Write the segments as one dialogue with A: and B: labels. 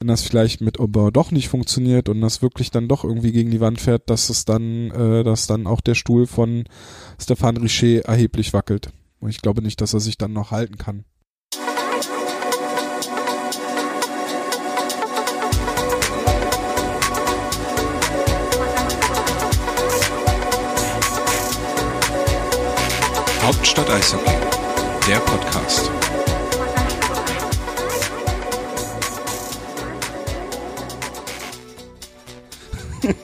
A: wenn das vielleicht mit Ober doch nicht funktioniert und das wirklich dann doch irgendwie gegen die Wand fährt, dass es dann, äh, dass dann auch der Stuhl von Stefan Richer erheblich wackelt. Und ich glaube nicht, dass er sich dann noch halten kann.
B: Hauptstadt Eishockey, der Podcast.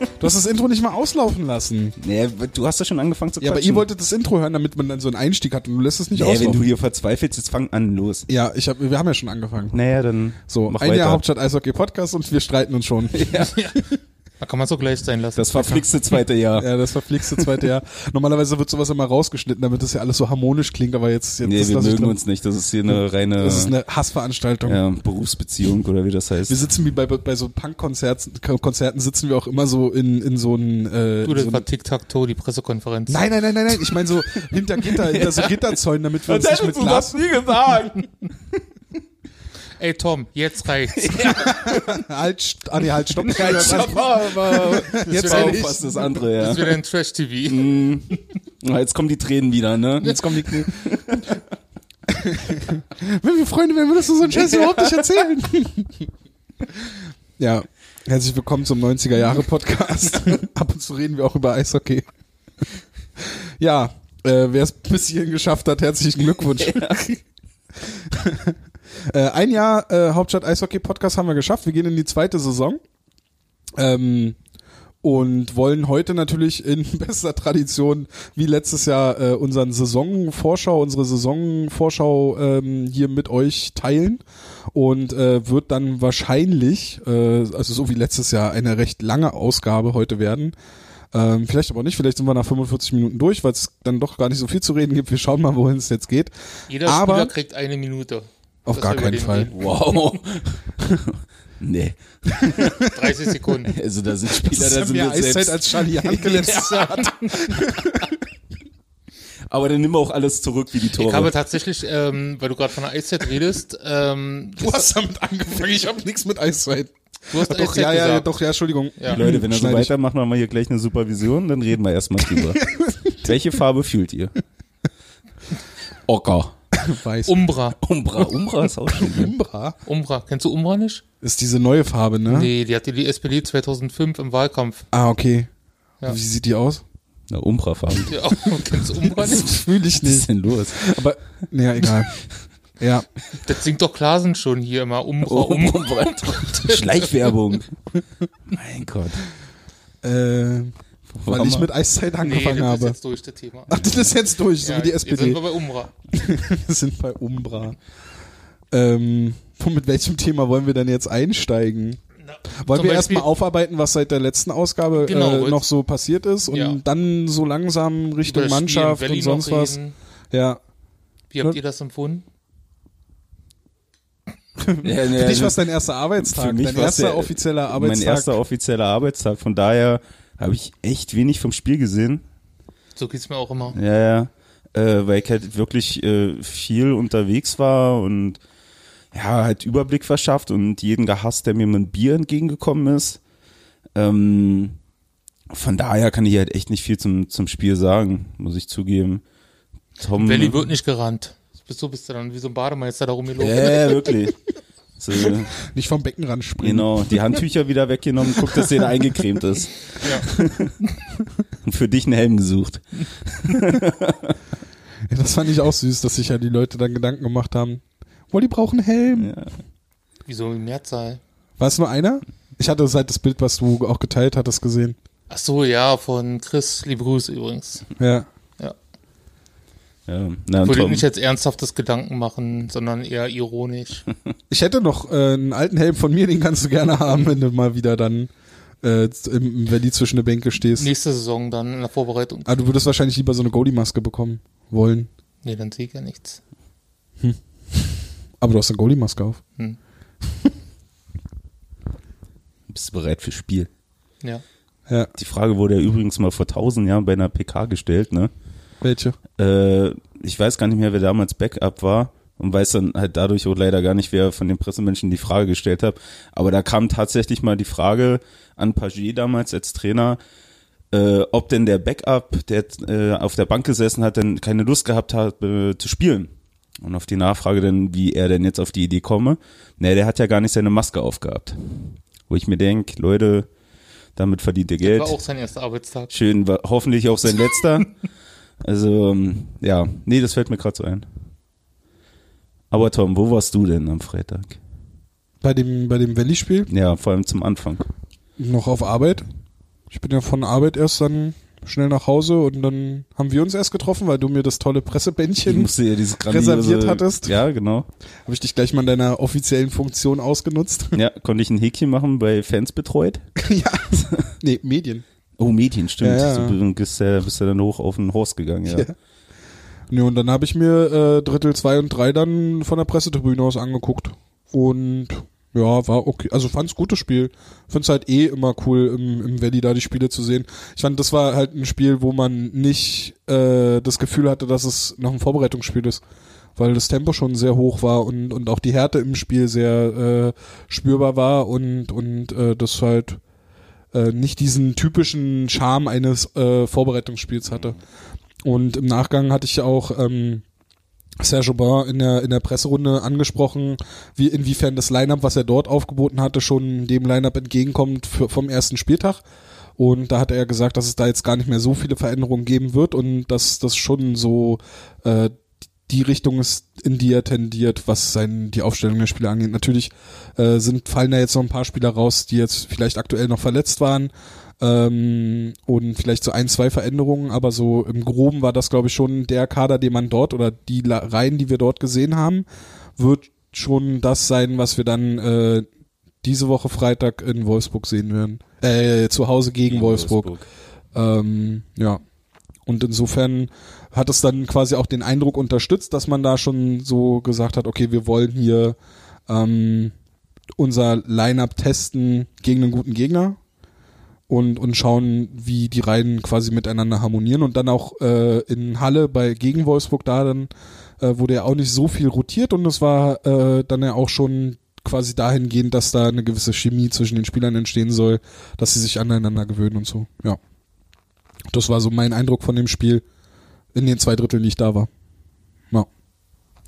A: Du hast das Intro nicht mal auslaufen lassen.
C: Nee, du hast ja schon angefangen zu
A: Ja, aber
C: quatschen.
A: ihr wolltet das Intro hören, damit man dann so einen Einstieg hat und du lässt es nicht
C: nee, wenn
A: auslaufen.
C: du hier verzweifelst, jetzt fang an, los.
A: ja, ich hab, wir haben ja schon angefangen.
C: Naja, dann
A: So,
C: mach
A: ein
C: weiter.
A: Jahr Hauptstadt Eishockey Podcast und wir streiten uns schon.
D: Da kann man so gleich sein lassen.
C: Das verflixte zweite Jahr.
A: Ja, das verflixte zweite Jahr. Normalerweise wird sowas immer rausgeschnitten, damit das ja alles so harmonisch klingt, aber jetzt, jetzt
C: nee,
A: das
C: wir mögen
A: drin.
C: uns nicht. Das ist hier eine reine
A: Das ist eine Hassveranstaltung.
C: ja, Berufsbeziehung oder wie das heißt.
A: Wir sitzen wie bei, bei so Punk-Konzerten Konzerten sitzen wir auch immer so in, in so ein äh,
D: du, das
A: so
D: war Tic-Tac-Toe, die Pressekonferenz.
A: Nein, nein, nein, nein, nein. Ich meine so hinter Gitter, hinter so Gitterzäunen, damit wir uns nicht mit Glas.
C: nie gesagt.
D: Ey Tom, jetzt reicht's.
A: Halt, st- ah, nee, halt, stopp.
C: Jetzt
A: Jetzt
C: auch
A: ehrlich.
C: fast das andere,
D: Das
C: ja.
D: ist wieder ein Trash-TV.
C: Mm. Na, Jetzt kommen die Tränen wieder, ne?
A: Jetzt kommen die Knie. Wenn wir Freunde wären, würdest du so einen Scheiß überhaupt nicht erzählen. ja, herzlich willkommen zum 90er Jahre Podcast. Ab und zu reden wir auch über Eishockey. Ja, äh, wer es bis hierhin geschafft hat, herzlichen Glückwunsch. Äh, ein Jahr äh, Hauptstadt Eishockey Podcast haben wir geschafft. Wir gehen in die zweite Saison. Ähm, und wollen heute natürlich in bester Tradition wie letztes Jahr äh, unseren Saisonvorschau, unsere Saisonvorschau ähm, hier mit euch teilen und äh, wird dann wahrscheinlich, äh, also so wie letztes Jahr, eine recht lange Ausgabe heute werden. Ähm, vielleicht aber nicht, vielleicht sind wir nach 45 Minuten durch, weil es dann doch gar nicht so viel zu reden gibt. Wir schauen mal, wohin es jetzt geht.
D: Jeder
A: Aber-
D: Spieler kriegt eine Minute.
A: Auf gar keinen Fall.
C: Wow. nee.
D: 30 Sekunden.
C: Also da sind Spieler,
A: Das
C: da sind
A: ja
C: wir
A: mehr Eiszeit
C: selbst.
A: als Charlie Hanke letztes Jahr hat.
C: Aber dann nimm auch alles zurück wie die
D: Ich habe
C: Tore.
D: tatsächlich, ähm, weil du gerade von der Eiszeit redest, ähm,
A: Du hast damit angefangen, ich habe nichts mit Eiszeit.
D: du hast
A: Doch, ja, ja,
D: gesagt.
A: doch, ja, Entschuldigung.
D: Ja.
C: Leute, wenn er so weitermacht, machen wir hier gleich eine Supervision, dann reden wir erstmal drüber. Welche Farbe fühlt ihr? Ocker.
A: Weiß.
D: Umbra.
C: Umbra. Umbra ist auch schön. ne?
A: Umbra
D: Umbra. Kennst du Umbra nicht?
A: ist diese neue Farbe, ne?
D: Nee, die hatte die SPD 2005 im Wahlkampf.
A: Ah, okay.
D: Ja.
A: Wie sieht die aus?
C: Na, Umbra-Farbe.
D: Ja, kennst du Umbra
A: Das
D: nicht?
A: fühle ich
C: Was ist
A: nicht.
C: denn los?
A: Aber, naja, egal. Ja.
D: Das singt doch Klasen schon hier immer. Umbra,
C: Oh,
D: Umbra.
C: Umbra. Schleichwerbung. Mein Gott.
A: Äh, weil
C: Warum-
A: ich mit Eiszeit
D: Nee,
A: angefangen
D: das ist
A: habe.
D: jetzt durch, das Thema.
A: Ach, das ist jetzt durch, so
D: Ja,
A: wie die
D: Jetzt sind
A: SPD.
D: wir bei Umbra.
A: Wir sind bei Umbra. Ähm, mit welchem Thema wollen wir denn jetzt einsteigen?
D: Na,
A: Wollen wir erstmal aufarbeiten, was seit der letzten Ausgabe
D: Genau,
A: äh, noch so passiert ist und
D: Ja.
A: dann so langsam Richtung Mannschaft und sonst was? Ja.
D: Wie habt ihr das empfunden?
C: Ja,
A: Für
C: nee,
A: dich war es dein erster Arbeitstag,
C: für mich
A: dein erster
C: der-
A: offizieller
C: mein
A: Arbeitstag.
C: erster offizieller Arbeitstag. Von daher habe ich echt wenig vom Spiel gesehen.
D: So geht's mir auch immer.
C: Ja, ja. Äh, weil ich halt wirklich äh, viel unterwegs war und ja, halt Überblick verschafft und jeden gehasst, der mir mit einem Bier entgegengekommen ist. Ähm, von daher kann ich halt echt nicht viel zum, zum Spiel sagen, muss ich zugeben. Tom,
D: Valley wird nicht gerannt. Bist du bist du dann wie so ein Bademeister da rumgelaufen.
C: ja, wirklich. So,
A: Nicht vom Beckenrand springen.
C: genau, die Handtücher wieder weggenommen, guck, dass jeder eingecremt ist.
D: Ja.
C: Und für dich einen Helm gesucht.
A: Ja, das fand ich auch süß, dass sich ja die Leute dann Gedanken gemacht haben. Wohl, die brauchen einen Helm.
C: Ja.
D: Wieso in Mehrzahl?
A: War es nur einer? Ich hatte seit das Bild, was du auch geteilt hattest, gesehen.
D: Ach so, ja, von Chris, liebe Grüße übrigens.
A: Ja.
C: Ja, na,
D: Würde ich nicht jetzt ernsthaftes Gedanken machen, sondern eher ironisch.
A: Ich hätte noch äh, einen alten Helm von mir, den kannst du gerne haben, wenn du mal wieder dann, äh, im, wenn die zwischen der Bänke stehst.
D: Nächste Saison dann in der Vorbereitung.
A: Ah, du würdest wahrscheinlich lieber so eine Goalie-Maske bekommen wollen.
D: Nee, dann sehe ich ja nichts.
A: Aber du hast eine Goalie-Maske auf.
D: Hm.
C: bist du bereit fürs Spiel?
D: Ja.
A: Ja.
C: Die Frage wurde ja übrigens mal vor tausend Jahren bei einer PK gestellt, ne?
A: Welche?
C: Äh, ich weiß gar nicht mehr, wer damals Backup war. und weiß dann halt dadurch auch leider gar nicht, wer von den Pressemenschen die Frage gestellt hat. Aber da kam tatsächlich mal die Frage an Paget damals als Trainer, äh, ob denn der Backup, der äh, auf der Bank gesessen hat, denn keine Lust gehabt hat äh, zu spielen. Und auf die Nachfrage dann, wie er denn jetzt auf die Idee komme, ne, der hat ja gar nicht seine Maske aufgehabt. Wo ich mir denke, Leute, damit verdient ihr Geld.
D: War auch sein erster Arbeitstag.
C: Schön, war hoffentlich auch sein letzter. Also, ähm, ja, nee, das fällt mir gerade so ein. Aber Tom, wo warst du denn am Freitag?
A: Bei dem, bei dem Valley-Spiel
C: Ja, vor allem zum Anfang.
A: noch auf Arbeit. Ich bin ja von Arbeit erst dann schnell nach Hause und dann haben wir uns erst getroffen, weil du mir das tolle Pressebändchen
C: ja
A: reserviert hattest.
C: Ja, genau.
A: habe ich dich gleich mal in deiner offiziellen Funktion ausgenutzt.
C: Ja, konnte ich ein Häkchen machen bei Fans betreut.
A: ja. Nee, Medien.
C: Oh, Medien, stimmt.
A: Ja, ja.
C: Du bist ja, bist ja dann hoch auf den Horst gegangen, ja.
A: Ja. Nee, und dann habe ich mir äh, Drittel zwei und drei dann von der Pressetribüne aus angeguckt. Und ja, war okay. Also fand's gutes Spiel. Find's halt eh immer cool, im, im Valley da die Spiele zu sehen. Ich fand, das war halt ein Spiel, wo man nicht äh, das Gefühl hatte, dass es noch ein Vorbereitungsspiel ist. Weil das Tempo schon sehr hoch war und, und auch die Härte im Spiel sehr äh, spürbar war und, und äh, das halt äh, nicht diesen typischen Charme eines äh, Vorbereitungsspiels hatte. Und im Nachgang hatte ich auch ähm, Serge Aubin in der, in der Presserunde angesprochen, wie inwiefern das Line-Up, was er dort aufgeboten hatte, schon dem Line-Up entgegenkommt für, vom ersten Spieltag. Und da hat er gesagt, dass es da jetzt gar nicht mehr so viele Veränderungen geben wird und dass das schon so äh, die Richtung ist, in die er tendiert, was sein, die Aufstellung der Spieler angeht. Natürlich äh, sind, fallen da jetzt noch ein paar Spieler raus, die jetzt vielleicht aktuell noch verletzt waren ähm, und vielleicht so ein, zwei Veränderungen, aber so im Groben war das, glaube ich, schon der Kader, den man dort oder die Reihen, die wir dort gesehen haben, wird schon das sein, was wir dann äh, diese Woche Freitag in Wolfsburg sehen werden. Äh, zu Hause gegen, Wolfsburg. Ähm, ja. Und insofern hat es dann quasi auch den Eindruck unterstützt, dass man da schon so gesagt hat, okay, wir wollen hier ähm, unser Line-up testen gegen einen guten Gegner und, und schauen, wie die Reihen quasi miteinander harmonieren. Und dann auch äh, in Halle bei gegen Wolfsburg da dann äh, wurde ja auch nicht so viel rotiert und es war äh, dann ja auch schon quasi dahingehend, dass da eine gewisse Chemie zwischen den Spielern entstehen soll, dass sie sich aneinander gewöhnen und so. Ja. Das war so mein Eindruck von dem Spiel in den zwei Dritteln, die ich da war. Ja.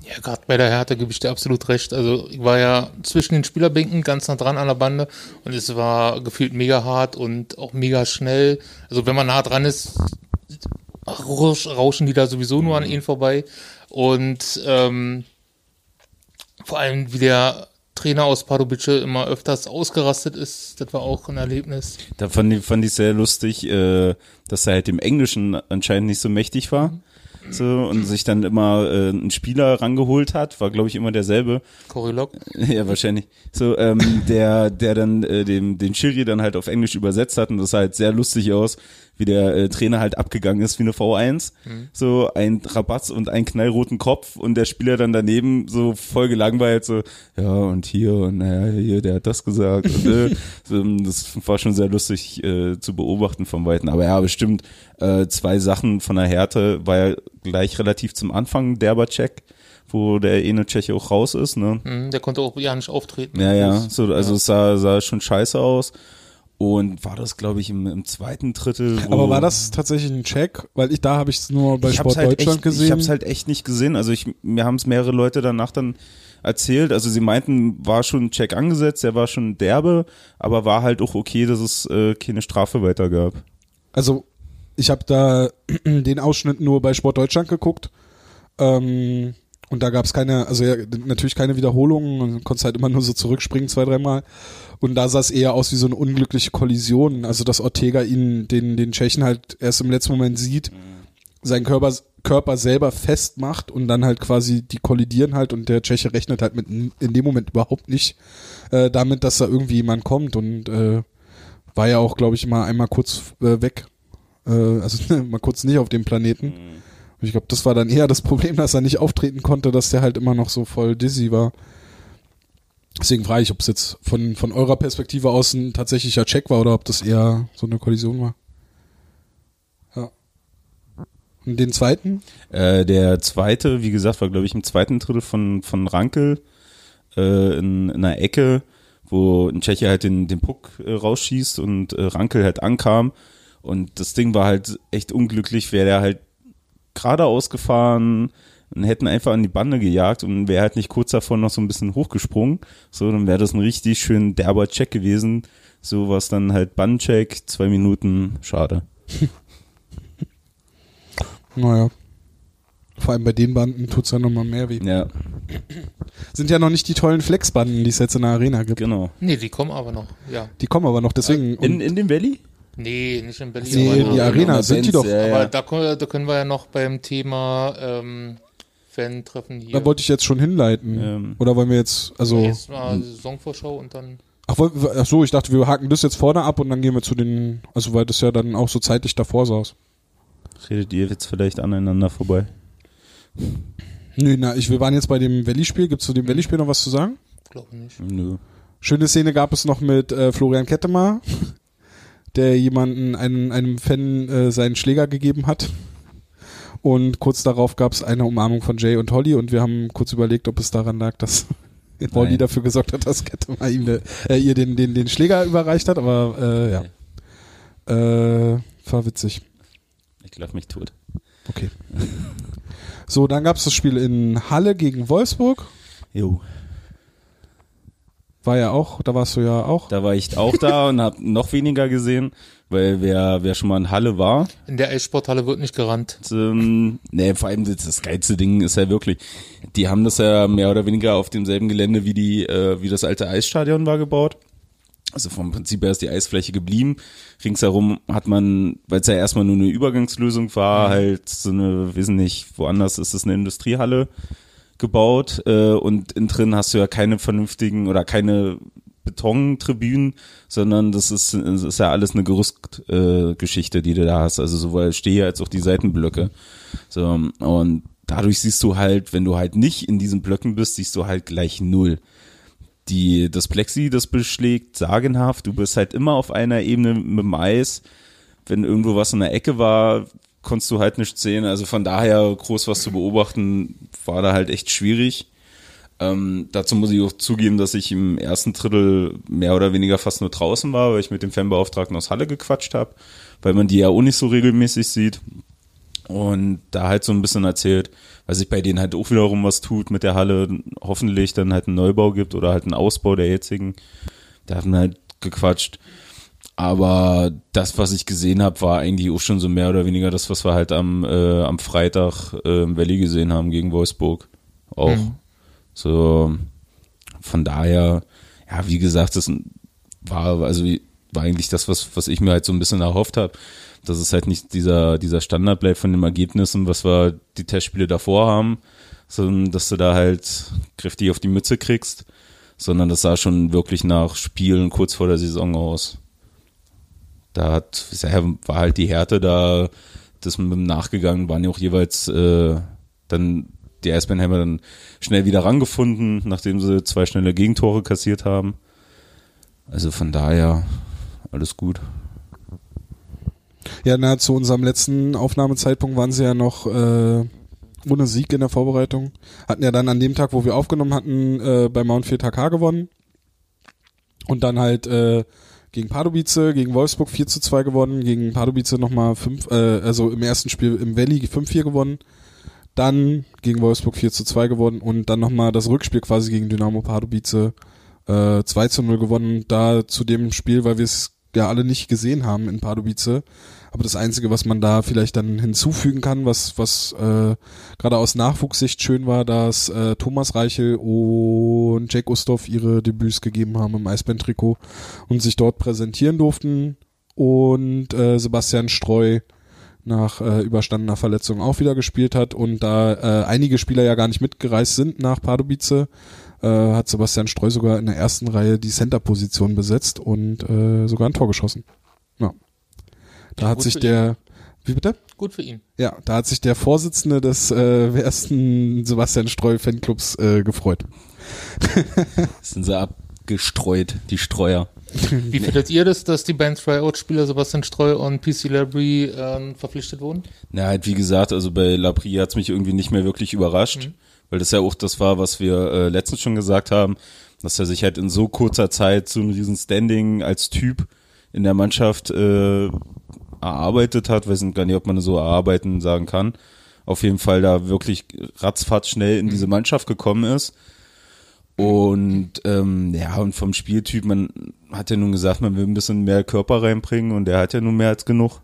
D: Ja, gerade bei der Härte gebe ich dir absolut recht. Also ich war ja zwischen den Spielerbänken ganz nah dran an der Bande und es war gefühlt mega hart und auch mega schnell. Also wenn man nah dran ist, rausch- rauschen die da sowieso nur an ihnen vorbei. Und ähm, vor allem wie der Trainer aus Pardubice immer öfters ausgerastet ist, das war auch ein Erlebnis.
C: Da fand ich, fand ich sehr lustig, äh, dass er halt im Englischen anscheinend nicht so mächtig war. So, und sich dann immer äh, einen Spieler rangeholt hat, war glaube ich immer derselbe.
D: Cory Lock.
C: Ja, wahrscheinlich. So, ähm, der, der dann äh, dem, den Schiri dann halt auf Englisch übersetzt hat und das sah halt sehr lustig aus, wie der äh, Trainer halt abgegangen ist wie eine V1. So ein Rabatz und einen knallroten Kopf und der Spieler dann daneben so voll gelangweilt, so, ja, und hier und naja, hier, der hat das gesagt. Und, äh, so, das war schon sehr lustig äh, zu beobachten vom Weiten. Aber ja, bestimmt äh, zwei Sachen von der Härte war ja gleich relativ zum Anfang derber Check, wo der eine Tscheche auch raus ist, ne?
D: Mhm, der konnte auch ja nicht auftreten.
C: Ja, ja, so, also es sah, sah schon scheiße aus. Und war das, glaube ich, im, im zweiten Drittel.
A: Aber war das tatsächlich ein Check? Weil ich da habe ich es nur bei Sport
C: halt
A: Deutschland
C: echt,
A: gesehen.
C: Ich habe es halt echt nicht gesehen. Also ich, mir haben es mehrere Leute danach dann erzählt. Also sie meinten, war schon ein Check angesetzt, der war schon derbe, aber war halt auch okay, dass es äh, keine Strafe weiter gab.
A: Also ich habe da den Ausschnitt nur bei Sport Deutschland geguckt. Ähm, und da gab es keine, also ja, natürlich keine Wiederholungen und konntest halt immer nur so zurückspringen zwei, dreimal. Und da sah es eher aus wie so eine unglückliche Kollision. Also dass Ortega ihn, den, den Tschechen halt erst im letzten Moment sieht, seinen Körper, Körper selber festmacht und dann halt quasi die kollidieren halt und der Tscheche rechnet halt mit in dem Moment überhaupt nicht äh, damit, dass da irgendwie jemand kommt und äh, war ja auch, glaube ich, mal einmal kurz äh, weg. Äh, also mal kurz nicht auf dem Planeten. Und ich glaube, das war dann eher das Problem, dass er nicht auftreten konnte, dass der halt immer noch so voll dizzy war. Deswegen frage ich, ob es jetzt von, von eurer Perspektive aus ein tatsächlicher Check war oder ob das eher so eine Kollision war. Ja. Und den zweiten?
C: Äh, der zweite, wie gesagt, war glaube ich im zweiten Drittel von, von Rankel äh, in, in einer Ecke, wo ein Tscheche halt den, den Puck äh, rausschießt und äh, Rankel halt ankam. Und das Ding war halt echt unglücklich, wäre der halt geradeaus gefahren und hätten einfach an die Bande gejagt und wäre halt nicht kurz davor noch so ein bisschen hochgesprungen. So, dann wäre das ein richtig schön derber Check gewesen. So was dann halt Bandcheck, zwei Minuten, schade.
A: Naja. Vor allem bei den Banden tut's ja nochmal mehr weh.
C: Ja,
A: Sind ja noch nicht die tollen Flexbanden, die es jetzt in der Arena gibt.
C: genau.
D: Nee, die kommen aber noch, ja.
A: Die kommen aber noch, deswegen.
C: In, in dem Valley?
D: Nee, nicht in Berlin.
A: nee,
D: aber
A: die Arena
C: genau,
A: sind die doch.
C: ja,
D: Aber
C: ja.
D: da, können wir- da können wir ja noch beim Thema ähm, Fan-Treffen hier.
A: Da wollte ich jetzt schon hinleiten.
C: Ähm.
A: Oder wollen wir jetzt, also.
D: Jetzt mal Saisonvorschau und dann.
A: Ach, ach so, ich dachte, wir haken das jetzt vorne ab und dann gehen wir zu den, also weil das ja dann auch so zeitlich davor saß.
C: Redet ihr jetzt vielleicht aneinander vorbei?
A: Nö, na, ich, wir waren jetzt bei dem Valley-Spiel. Gibt's zu dem Valley-Spiel noch was zu sagen?
D: Glaube nicht.
C: Nö.
A: Schöne Szene gab es noch mit äh, Florian Kettemar, der jemanden, einem, einem Fan äh, seinen Schläger gegeben hat. Und kurz darauf gab es eine Umarmung von Jay und Holly und wir haben kurz überlegt, ob es daran lag, dass Holly dafür gesorgt hat, dass Kettemar ihm de, äh, ihr den, den, den Schläger überreicht hat, aber äh, ja. Äh, war witzig.
C: Ich lach mich tot.
A: Okay. So, dann gab es das Spiel in Halle gegen Wolfsburg.
C: Jo.
A: War ja auch, da warst du ja auch.
C: Da war ich auch da und hab noch weniger gesehen, weil wer, wer schon mal in Halle war,
D: In der Eissporthalle wird nicht gerannt.
C: ähm, nee, vor allem das, das geilste Ding ist ja wirklich, die haben das ja mehr oder weniger auf demselben Gelände wie die, äh, wie das alte Eisstadion war gebaut. Also vom Prinzip her ist die Eisfläche geblieben. Ringsherum hat man, weil es ja erstmal nur eine Übergangslösung war, halt so eine, wissen nicht, woanders ist es eine Industriehalle gebaut äh, und innen drin hast du ja keine vernünftigen oder keine Betontribünen, sondern das ist, das ist ja alles eine Gerüstgeschichte, äh, die du da hast. Also sowohl Steher als auch die Seitenblöcke. So, und dadurch siehst du halt, wenn du halt nicht in diesen Blöcken bist, siehst du halt gleich null. Die, das Plexi, das beschlägt sagenhaft. Du bist halt immer auf einer Ebene mit dem Eis. Wenn irgendwo was in der Ecke war, konntest du halt nicht sehen. Also von daher groß was zu beobachten, war da halt echt schwierig. Ähm, dazu muss ich auch zugeben, dass ich im ersten Drittel mehr oder weniger fast nur draußen war, weil ich mit dem Fanbeauftragten aus Halle gequatscht habe, weil man die ja auch nicht so regelmäßig sieht. Und da halt so ein bisschen erzählt, weil sich bei denen halt auch wiederum was tut mit der Halle, hoffentlich dann halt einen Neubau gibt oder halt einen Ausbau der jetzigen. Da haben halt gequatscht. Aber das, was ich gesehen habe, war eigentlich auch schon so mehr oder weniger das, was wir halt am, äh, am Freitag äh, im Valley gesehen haben gegen Wolfsburg. Auch. So, von daher, ja, wie gesagt, das war, also war eigentlich das, was, was ich mir halt so ein bisschen erhofft habe, dass es halt nicht dieser, dieser Standard bleibt von den Ergebnissen, was wir die Testspiele davor haben, sondern dass du da halt kräftig auf die Mütze kriegst, sondern das sah schon wirklich nach Spielen kurz vor der Saison aus. Da hat, war halt die Härte da, das mit dem nachgegangen, waren ja auch jeweils äh, dann die Eisbärenheimer dann schnell wieder rangefunden, nachdem sie zwei schnelle Gegentore kassiert haben. Also von daher alles gut.
A: Ja, na, zu unserem letzten Aufnahmezeitpunkt waren sie ja noch äh, ohne Sieg in der Vorbereitung. Hatten ja dann an dem Tag, wo wir aufgenommen hatten, äh, bei Mount 4 K gewonnen. Und dann halt äh, gegen Pardubice, gegen Wolfsburg 4 zu 2 gewonnen, gegen Pardubice nochmal 5, äh, also im ersten Spiel im Valley 5-4 gewonnen. Dann gegen Wolfsburg 4 zu 2 gewonnen und dann nochmal das Rückspiel quasi gegen Dynamo Pardubice äh, 2 zu 0 gewonnen. Da zu dem Spiel, weil wir es ja alle nicht gesehen haben in Pardubice. Aber das Einzige, was man da vielleicht dann hinzufügen kann, was, was äh, gerade aus Nachwuchssicht schön war, dass äh, Thomas Reichel und Jack Ustorf ihre Debüts gegeben haben im Eisbären-Trikot und sich dort präsentieren durften. Und äh, Sebastian Streu nach äh, überstandener Verletzung auch wieder gespielt hat und da äh, einige Spieler ja gar nicht mitgereist sind nach Pardubice, äh, hat Sebastian Streu sogar in der ersten Reihe die Center-Position besetzt und äh, sogar ein Tor geschossen. Da
D: Ja,
A: hat sich der, wie bitte?
D: Gut für ihn.
A: Ja, da hat sich der Vorsitzende des äh, ersten Sebastian Streu Fanclubs äh, gefreut.
C: Sind sie abgestreut, die Streuer.
D: Wie findet ihr das, dass die beiden Tryout-Spieler Sebastian Streu und PC Labry äh, verpflichtet wurden?
C: Na, halt wie gesagt, also bei Lapri hat's mich irgendwie nicht mehr wirklich überrascht, weil das ja auch das war, was wir äh, letztens schon gesagt haben, dass er sich halt in so kurzer Zeit so ein riesen Standing als Typ in der Mannschaft äh, erarbeitet hat. Weiß gar nicht, ob man das so erarbeiten sagen kann. Auf jeden Fall da wirklich ratzfatz schnell in diese Mannschaft gekommen ist. Und ähm, ja, und vom Spieltyp, man hat ja nun gesagt, man will ein bisschen mehr Körper reinbringen und der hat ja nun mehr als genug.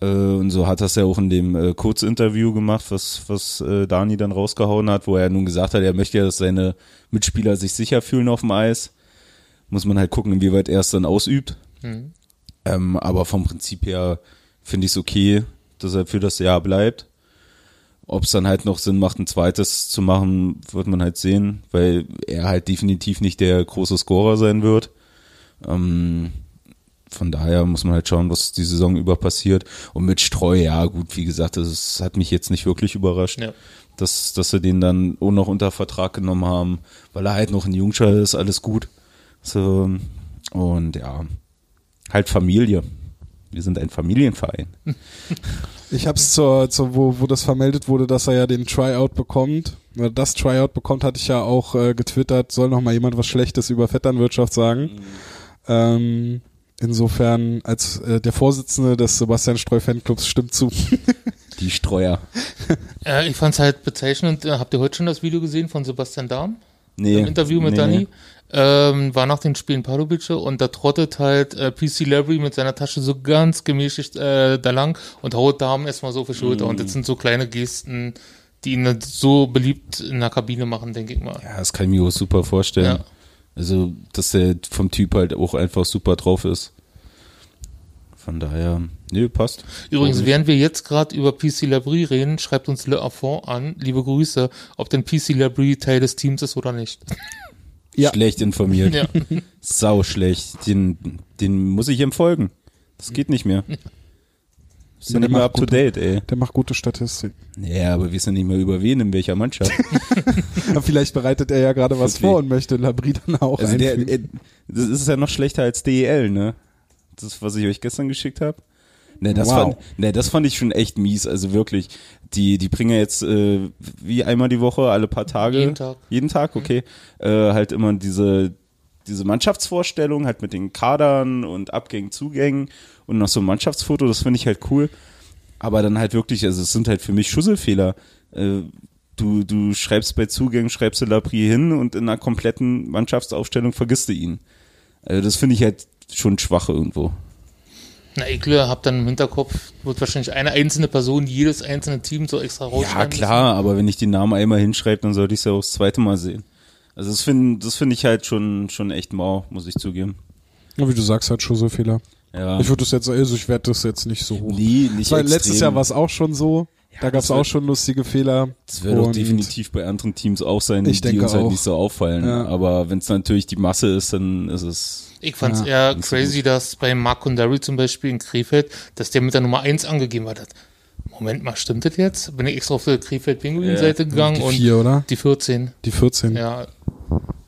C: Äh, und so hat das ja auch in dem äh, Kurzinterview gemacht, was, was äh, Dani dann rausgehauen hat, wo er nun gesagt hat, er möchte ja, dass seine Mitspieler sich sicher fühlen auf dem Eis. Muss man halt gucken, inwieweit er es dann ausübt. Ähm, aber vom Prinzip her finde ich es okay, dass er für das Jahr bleibt. Ob es dann halt noch Sinn macht, ein zweites zu machen, wird man halt sehen, weil er halt definitiv nicht der große Scorer sein wird. Ähm, von daher muss man halt schauen, was die Saison über passiert. Und mit Streu, ja gut, wie gesagt, das ist, hat mich jetzt nicht wirklich überrascht,
D: Ja.
C: dass, dass sie den dann auch noch unter Vertrag genommen haben, weil er halt noch ein Jungscher ist, alles gut. So, und ja, halt Familie. Wir sind ein Familienverein.
A: Ich hab's zur, zur wo, wo das vermeldet wurde, dass er ja den Tryout bekommt. Das Tryout bekommt, hatte ich ja auch äh, getwittert, soll noch mal jemand was Schlechtes über Vetternwirtschaft sagen. Ähm, insofern, als äh, der Vorsitzende des Sebastian Streu Fanclubs stimmt zu.
C: Die Streuer.
D: Äh, ich fand es halt bezeichnend. Äh, habt ihr heute schon das Video gesehen von Sebastian Dahm?
C: Nee.
D: Im Interview mit
C: nee,
D: Dani? Ähm, war nach den Spielen Pardubice und da trottet halt äh, PC Larry mit seiner Tasche so ganz gemächlich äh, da lang und haut Damen erstmal so auf die Schulter. Und das sind so kleine Gesten, die ihn so beliebt in der Kabine machen, denke ich mal.
C: Ja, das kann ich mir auch super vorstellen.
D: Ja.
C: Also, dass der vom Typ halt auch einfach super drauf ist. Von daher, nee, passt.
D: Übrigens, während wir jetzt gerade über PC Labrie reden, schreibt uns Le Affont an, liebe Grüße, ob denn PC Labrie Teil des Teams ist oder nicht.
A: Ja.
C: Schlecht informiert.
D: Ja.
C: Sau schlecht. Den, den muss ich ihm folgen. Das geht nicht mehr. Wir sind
A: Der
C: nicht mehr up to
A: gute-
C: date, ey.
A: Der macht gute Statistik.
C: Ja, aber wir wissen nicht mehr über wen, in welcher Mannschaft.
A: Vielleicht bereitet er ja gerade was vor und möchte Labri dann auch
C: Also der,
A: einfügen.
C: äh, das ist ja noch schlechter als DEL, ne? Das, was ich euch gestern geschickt habe. Ne, das
A: Wow.
C: fand, ne, das fand ich schon echt mies. Also wirklich, die, die bringen ja jetzt äh, wie einmal die Woche, alle paar Tage.
D: Jeden Tag.
C: Jeden Tag, okay. Äh, halt immer diese, diese Mannschaftsvorstellung, halt mit den Kadern und Abgängen, Zugängen und noch so ein Mannschaftsfoto, das finde ich halt cool. Aber dann halt wirklich, also es sind halt für mich Schusselfehler. Äh, du, du schreibst bei Zugängen, schreibst du Lapri hin und in einer kompletten Mannschaftsaufstellung vergisst du ihn. Also das finde ich halt schon schwach irgendwo.
D: Na, ich hab dann im Hinterkopf, wird wahrscheinlich eine einzelne Person jedes einzelne Team so extra
C: Ja,
D: rausschreiben
C: klar, aber wenn ich den Namen einmal hinschreibe, dann sollte ich es ja auch das zweite Mal sehen. Also das finde das finde ich halt schon, schon echt mau, muss ich zugeben.
A: Ja, wie du sagst, halt Schusselfehler.
C: Ja.
A: Ich würde das jetzt, also ich werde das jetzt nicht so hoch.
C: Nee, nicht extrem.
A: letztes Jahr war es auch schon so. da gab es auch schon lustige Fehler.
C: Das wird auch definitiv bei anderen Teams auch sein,
A: Ich
C: die
A: denke
C: uns halt
A: auch.
C: nicht so auffallen.
A: Ja.
C: Aber wenn es natürlich die Masse ist, dann ist es.
D: Ich fand's
A: Ja,
D: eher crazy, dass bei Mark Kundari zum Beispiel in Krefeld, dass der mit der Nummer 1 angegeben hat. Moment mal, stimmt das jetzt? Bin ich extra auf die Krefeld-Pinguin-Seite gegangen
A: Die
D: und
A: vier, oder?
D: die 14.
A: Die 14.
D: Ja.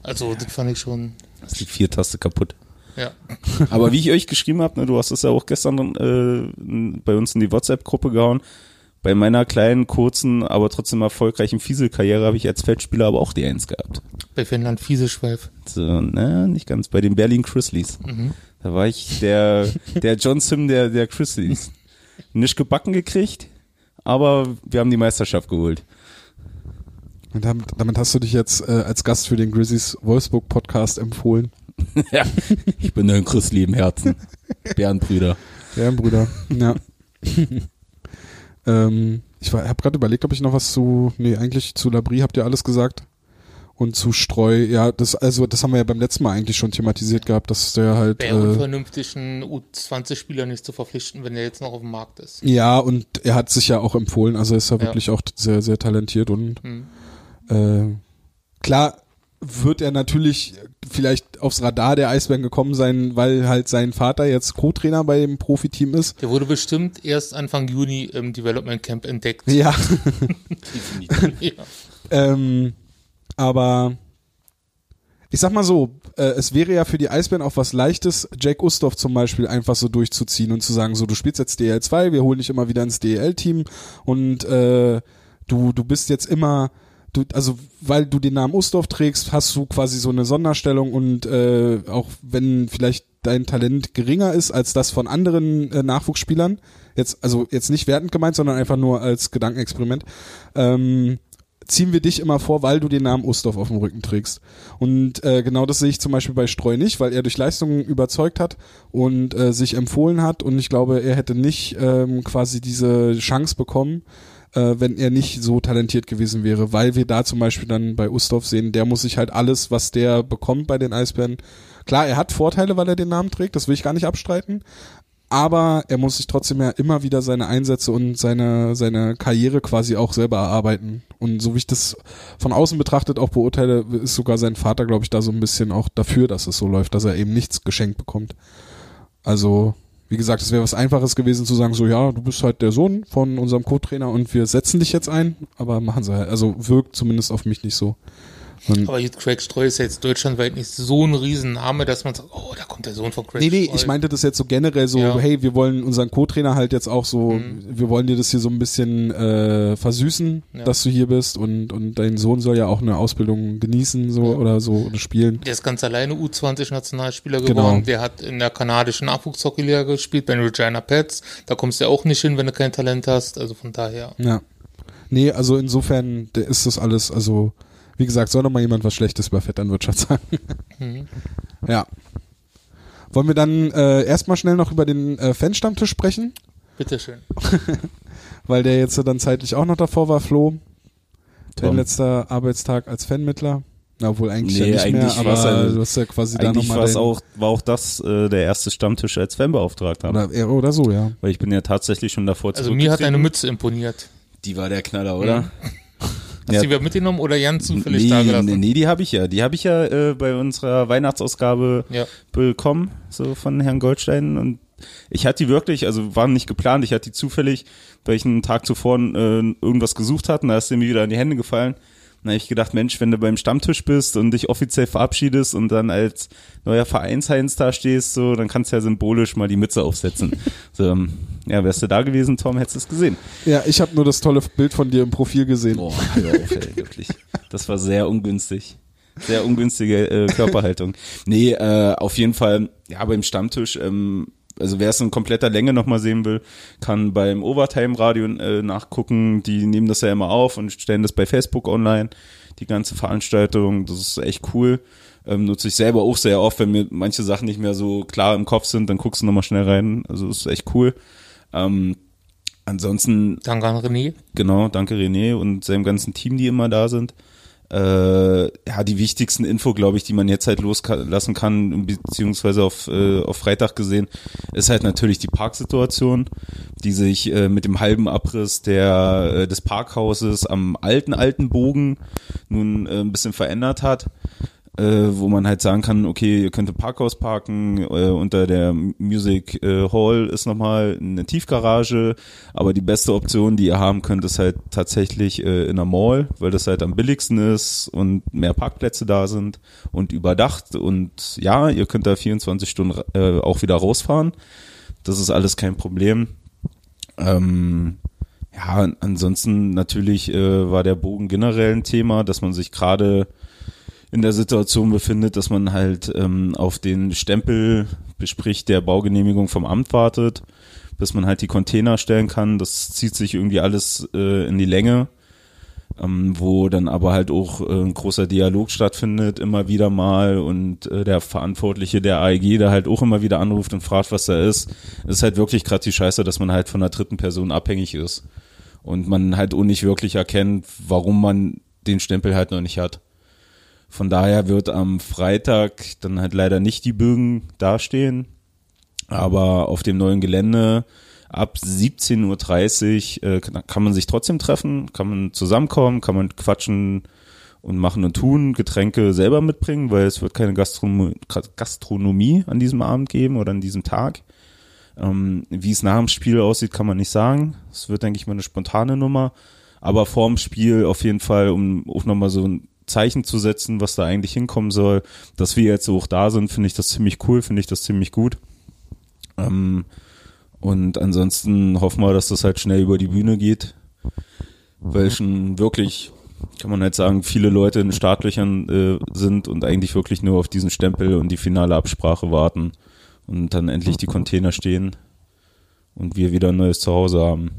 D: Also, das fand ich schon,
C: ist die Viertaste kaputt.
D: ja.
C: Aber wie ich euch geschrieben habe, ne, du hast es ja auch gestern äh, bei uns in die WhatsApp-Gruppe gehauen. Bei meiner kleinen, kurzen, aber trotzdem erfolgreichen Fiesel-Karriere habe ich als Feldspieler aber auch die Eins gehabt.
D: Bei Finnland Fieseschweif.
C: So, ne, nicht ganz. Bei den Berlin Grizzlies. Da war ich der, der John Sim der, der Grizzlies. Nicht gebacken gekriegt, aber wir haben die Meisterschaft geholt.
A: Und damit, damit hast du dich jetzt äh, als Gast für den Grizzlies Wolfsburg Podcast empfohlen.
C: ja, ich bin ein Grizzly im Herzen. Bärenbrüder.
A: Bruder. Ja. Ähm, ich habe gerade überlegt, ob ich noch was zu, nee, eigentlich zu Labri habt ihr alles gesagt. Und zu Streu, ja, das, also das haben wir ja beim letzten Mal eigentlich schon thematisiert gehabt, dass der halt,
D: Wäre
A: äh,
D: unvernünftig, einen U20-Spieler nicht zu verpflichten, wenn der jetzt noch auf dem Markt ist.
A: ja, und er hat sich ja auch empfohlen, also ist er
D: Ja.
A: wirklich auch sehr, sehr talentiert und
D: Hm.
A: äh, klar wird er natürlich vielleicht aufs Radar der Eisbären gekommen sein, weil halt sein Vater jetzt Co-Trainer bei dem Profiteam ist.
D: Der wurde bestimmt erst Anfang Juni im Development Camp entdeckt.
A: Ja,
D: ja.
A: ähm, aber ich sag mal so, äh, es wäre ja für die Eisbären auch was Leichtes, Jake Ustorf zum Beispiel einfach so durchzuziehen und zu sagen, so, du spielst jetzt DL 2, wir holen dich immer wieder ins DL-Team und äh, du, du bist jetzt immer, du, also weil du den Namen Ustorf trägst, hast du quasi so eine Sonderstellung und äh, auch wenn vielleicht dein Talent geringer ist als das von anderen äh, Nachwuchsspielern, jetzt, also jetzt nicht wertend gemeint, sondern einfach nur als Gedankenexperiment, ähm, ziehen wir dich immer vor, weil du den Namen Ustorf auf dem Rücken trägst. Und äh, genau das sehe ich zum Beispiel bei Streu nicht, weil er durch Leistungen überzeugt hat und äh, sich empfohlen hat. Und ich glaube, er hätte nicht ähm, quasi diese Chance bekommen, äh, wenn er nicht so talentiert gewesen wäre, weil wir da zum Beispiel dann bei Ustorf sehen, der muss sich halt alles, was der bekommt bei den Eisbären, Klar, er hat Vorteile, weil er den Namen trägt, das will ich gar nicht abstreiten. Aber er muss sich trotzdem ja immer wieder seine Einsätze und seine, seine Karriere quasi auch selber erarbeiten. Und so wie ich das von außen betrachtet auch beurteile, ist sogar sein Vater, glaube ich, da so ein bisschen auch dafür, dass es so läuft, dass er eben nichts geschenkt bekommt. Also, wie gesagt, es wäre was Einfaches gewesen zu sagen, so ja, du bist halt der Sohn von unserem Co-Trainer und wir setzen dich jetzt ein, aber machen sie halt, also wirkt zumindest auf mich nicht so. Und
D: Aber Craig Streu ist ja jetzt deutschlandweit nicht so ein Riesenname, dass man sagt, oh, da kommt der Sohn von Craig
A: Nee, nee,
D: Streu.
A: ich meinte das jetzt so generell so,
D: Ja.
A: hey, wir wollen unseren Co-Trainer halt jetzt auch so, wir wollen dir das hier so ein bisschen äh, versüßen,
D: Ja.
A: dass du hier bist und, und dein Sohn soll ja auch eine Ausbildung genießen so oder so oder spielen.
D: Der ist ganz alleine U20-Nationalspieler
A: Genau.
D: geworden. Der hat in der kanadischen Nachwuchshockeyliga gespielt, bei den Regina Pets. Da kommst du ja auch nicht hin, wenn du kein Talent hast. Also von daher.
A: Ja. Nee, also insofern der ist das alles, also wie gesagt, soll noch mal jemand was Schlechtes über Vetternwirtschaft sagen.
D: Mhm.
A: Ja. Wollen wir dann äh, erstmal schnell noch über den äh, Fanstammtisch sprechen?
D: Bitteschön.
A: weil der jetzt dann zeitlich auch noch davor war, Flo. Dein letzter Arbeitstag als Fanmittler. Na wohl eigentlich
C: Nee,
A: ja nicht mehr,
C: eigentlich
A: aber
C: war's ja-
A: du hast ja quasi da
C: Eigentlich
A: nochmal dein,
C: auch, war auch das äh, der erste Stammtisch als Fanbeauftragter.
A: oder, ja, oder so, ja.
C: Weil ich bin ja tatsächlich schon davor
D: Also mir hat
C: zurückgetreten.
D: eine Mütze imponiert.
C: Die war der Knaller, oder?
D: Hast
C: Ja.
D: du die wieder mitgenommen oder Jan zufällig
C: nee,
D: da
C: nee,
D: gelassen?
C: nee, die habe ich ja. Die habe ich ja äh, bei unserer Weihnachtsausgabe
D: Ja.
C: bekommen, so von Herrn Goldstein. Und ich hatte die wirklich, also waren nicht geplant, ich hatte die zufällig, weil ich einen Tag zuvor äh, irgendwas gesucht hatte, und da ist sie mir wieder in die Hände gefallen. Dann habe ich gedacht, Mensch, wenn du beim Stammtisch bist und dich offiziell verabschiedest und dann als neuer Vereinsheinz da stehst, so, dann kannst du ja symbolisch mal die Mütze aufsetzen. so, ähm, ja, wärst du da gewesen, Tom, hättest du es gesehen.
A: Ja, ich habe nur das tolle Bild von dir im Profil gesehen.
C: Boah, hör auf, ey, wirklich. Das war sehr ungünstig. Sehr ungünstige äh, Körperhaltung. Nee, äh, auf jeden Fall, ja, beim Stammtisch, ähm, also wer es in kompletter Länge nochmal sehen will, kann beim Overtime-Radio äh, nachgucken. Die nehmen das ja immer auf und stellen das bei Facebook online, die ganze Veranstaltung. Das ist echt cool. Ähm, nutze ich selber auch sehr oft, wenn mir manche Sachen nicht mehr so klar im Kopf sind, dann guckst du nochmal schnell rein. Also das ist echt cool. Ähm, ansonsten
D: Danke an René.
C: Genau, danke René und seinem ganzen Team, die immer da sind. Äh, ja, die wichtigsten Info, glaube ich, die man jetzt halt loslassen kann, beziehungsweise auf, äh, auf Freitag gesehen, ist halt natürlich die Parksituation, die sich äh, mit dem halben Abriss der, äh, des Parkhauses am alten, alten Bogen nun äh, ein bisschen verändert hat äh, wo man halt sagen kann, okay, ihr könnt im Parkhaus parken, äh, unter der Music äh, Hall ist nochmal eine Tiefgarage, aber die beste Option, die ihr haben könnt, ist halt tatsächlich äh, in der Mall, weil das halt am billigsten ist und mehr Parkplätze da sind und überdacht und ja, ihr könnt da 24 Stunden äh, auch wieder rausfahren. Das ist alles kein Problem. Ähm, ja, ansonsten natürlich äh, war der Bogen generell ein Thema, dass man sich gerade in der Situation befindet, dass man halt ähm, auf den Stempel bespricht der Baugenehmigung vom Amt wartet, bis man halt die Container stellen kann. Das zieht sich irgendwie alles äh, in die Länge, ähm, wo dann aber halt auch äh, ein großer Dialog stattfindet, immer wieder mal und äh, der Verantwortliche der AEG da halt auch immer wieder anruft und fragt, was da ist. Es ist halt wirklich gerade die Scheiße, dass man halt von einer dritten Person abhängig ist und man halt auch nicht wirklich erkennt, warum man den Stempel halt noch nicht hat. Von daher wird am Freitag dann halt leider nicht die Bögen dastehen, aber auf dem neuen Gelände ab 17.30 Uhr äh, kann man sich trotzdem treffen, kann man zusammenkommen, kann man quatschen und machen und tun, Getränke selber mitbringen, weil es wird keine Gastronomie, Gastronomie an diesem Abend geben oder an diesem Tag. Ähm, wie es nach dem Spiel aussieht, kann man nicht sagen. Es wird, denke ich mal, eine spontane Nummer. Aber vorm Spiel auf jeden Fall, um auch nochmal so Zeichen zu setzen, was da eigentlich hinkommen soll. Dass wir jetzt auch da sind, finde ich das ziemlich cool, finde ich das ziemlich gut. Ähm, und ansonsten hoffen wir, dass das halt schnell über die Bühne geht, weil schon wirklich, kann man halt sagen, viele Leute in Startlöchern äh, sind und eigentlich wirklich nur auf diesen Stempel und die finale Absprache warten und dann endlich die Container stehen und wir wieder ein neues Zuhause haben.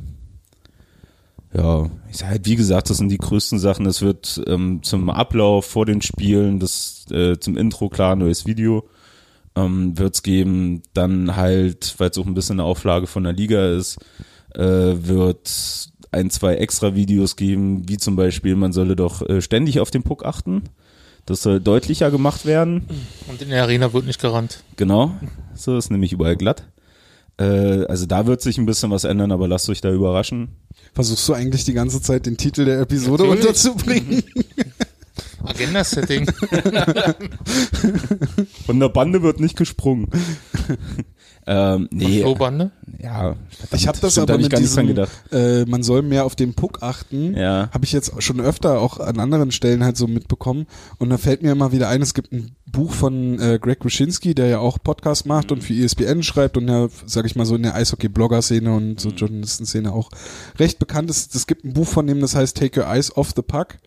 C: Ja, ich sag halt, wie gesagt, das sind die größten Sachen. Es wird ähm, zum Ablauf vor den Spielen, das äh, zum Intro klar, neues Video ähm, wird's geben. Dann halt, weil es auch ein bisschen eine Auflage von der Liga ist, äh, wird ein, zwei extra Videos geben, wie zum Beispiel, man solle doch äh, ständig auf den Puck achten. Das soll deutlicher gemacht werden.
D: Und in der Arena wird nicht gerannt.
C: Genau, so ist nämlich überall glatt. Äh, also da wird sich ein bisschen was ändern, aber lasst euch da überraschen.
A: Versuchst du eigentlich die ganze Zeit den Titel der Episode
D: Natürlich.
A: unterzubringen?
D: Agenda-Setting.
C: Von der Bande wird nicht gesprungen. Ähm, nee,
D: Flowbande.
C: ja.
A: Ich habe das
C: stimmt,
A: aber
C: hab
A: mit diesem,
C: gedacht.
A: äh, man soll mehr auf den Puck achten.
C: Ja.
A: Habe ich jetzt schon öfter auch an anderen Stellen halt so mitbekommen. Und da fällt mir immer wieder ein, es gibt ein Buch von äh, Greg Wyszynski, der ja auch Podcast macht und für ESPN schreibt und ja, sag ich mal so in der Eishockey-Blogger-Szene und so Journalistenszene auch recht bekannt ist. Es gibt ein Buch von dem, das heißt Take Your Eyes Off the Puck.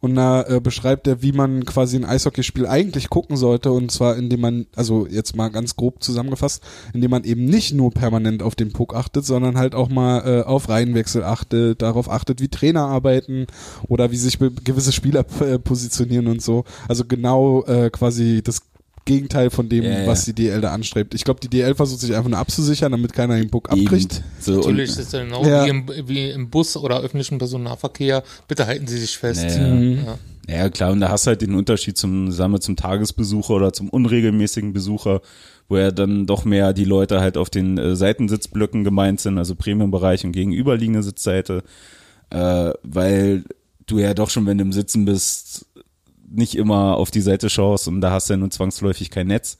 A: Und da äh, beschreibt er, wie man quasi ein Eishockeyspiel eigentlich gucken sollte. Und zwar, indem man, also jetzt mal ganz grob zusammengefasst, indem man eben nicht nur permanent auf den Puck achtet, sondern halt auch mal äh, auf Reihenwechsel achtet, darauf achtet, wie Trainer arbeiten oder wie sich gewisse Spieler äh, positionieren und so. Also genau äh, quasi das Gegenteil von dem,
C: Ja, ja.
A: was die DL da anstrebt. Ich glaube, die DL versucht sich einfach nur abzusichern, damit keiner den Puck abkriegt.
C: So,
D: Natürlich
C: und,
D: ist es genau
A: Ja.
D: wie, im, wie im Bus oder öffentlichen Personennahverkehr. Bitte halten Sie sich fest.
C: Naja.
A: Mhm.
D: Ja.
C: ja klar, und da hast du halt den Unterschied zum, sagen wir, zum Tagesbesucher oder zum unregelmäßigen Besucher, wo ja dann doch mehr die Leute halt auf den äh, Seitensitzblöcken gemeint sind, also Premiumbereich und gegenüberliegende Sitzseite, äh, weil du ja doch schon, wenn du im Sitzen bist, nicht immer auf die Seite schaust und da hast du ja nun zwangsläufig kein Netz.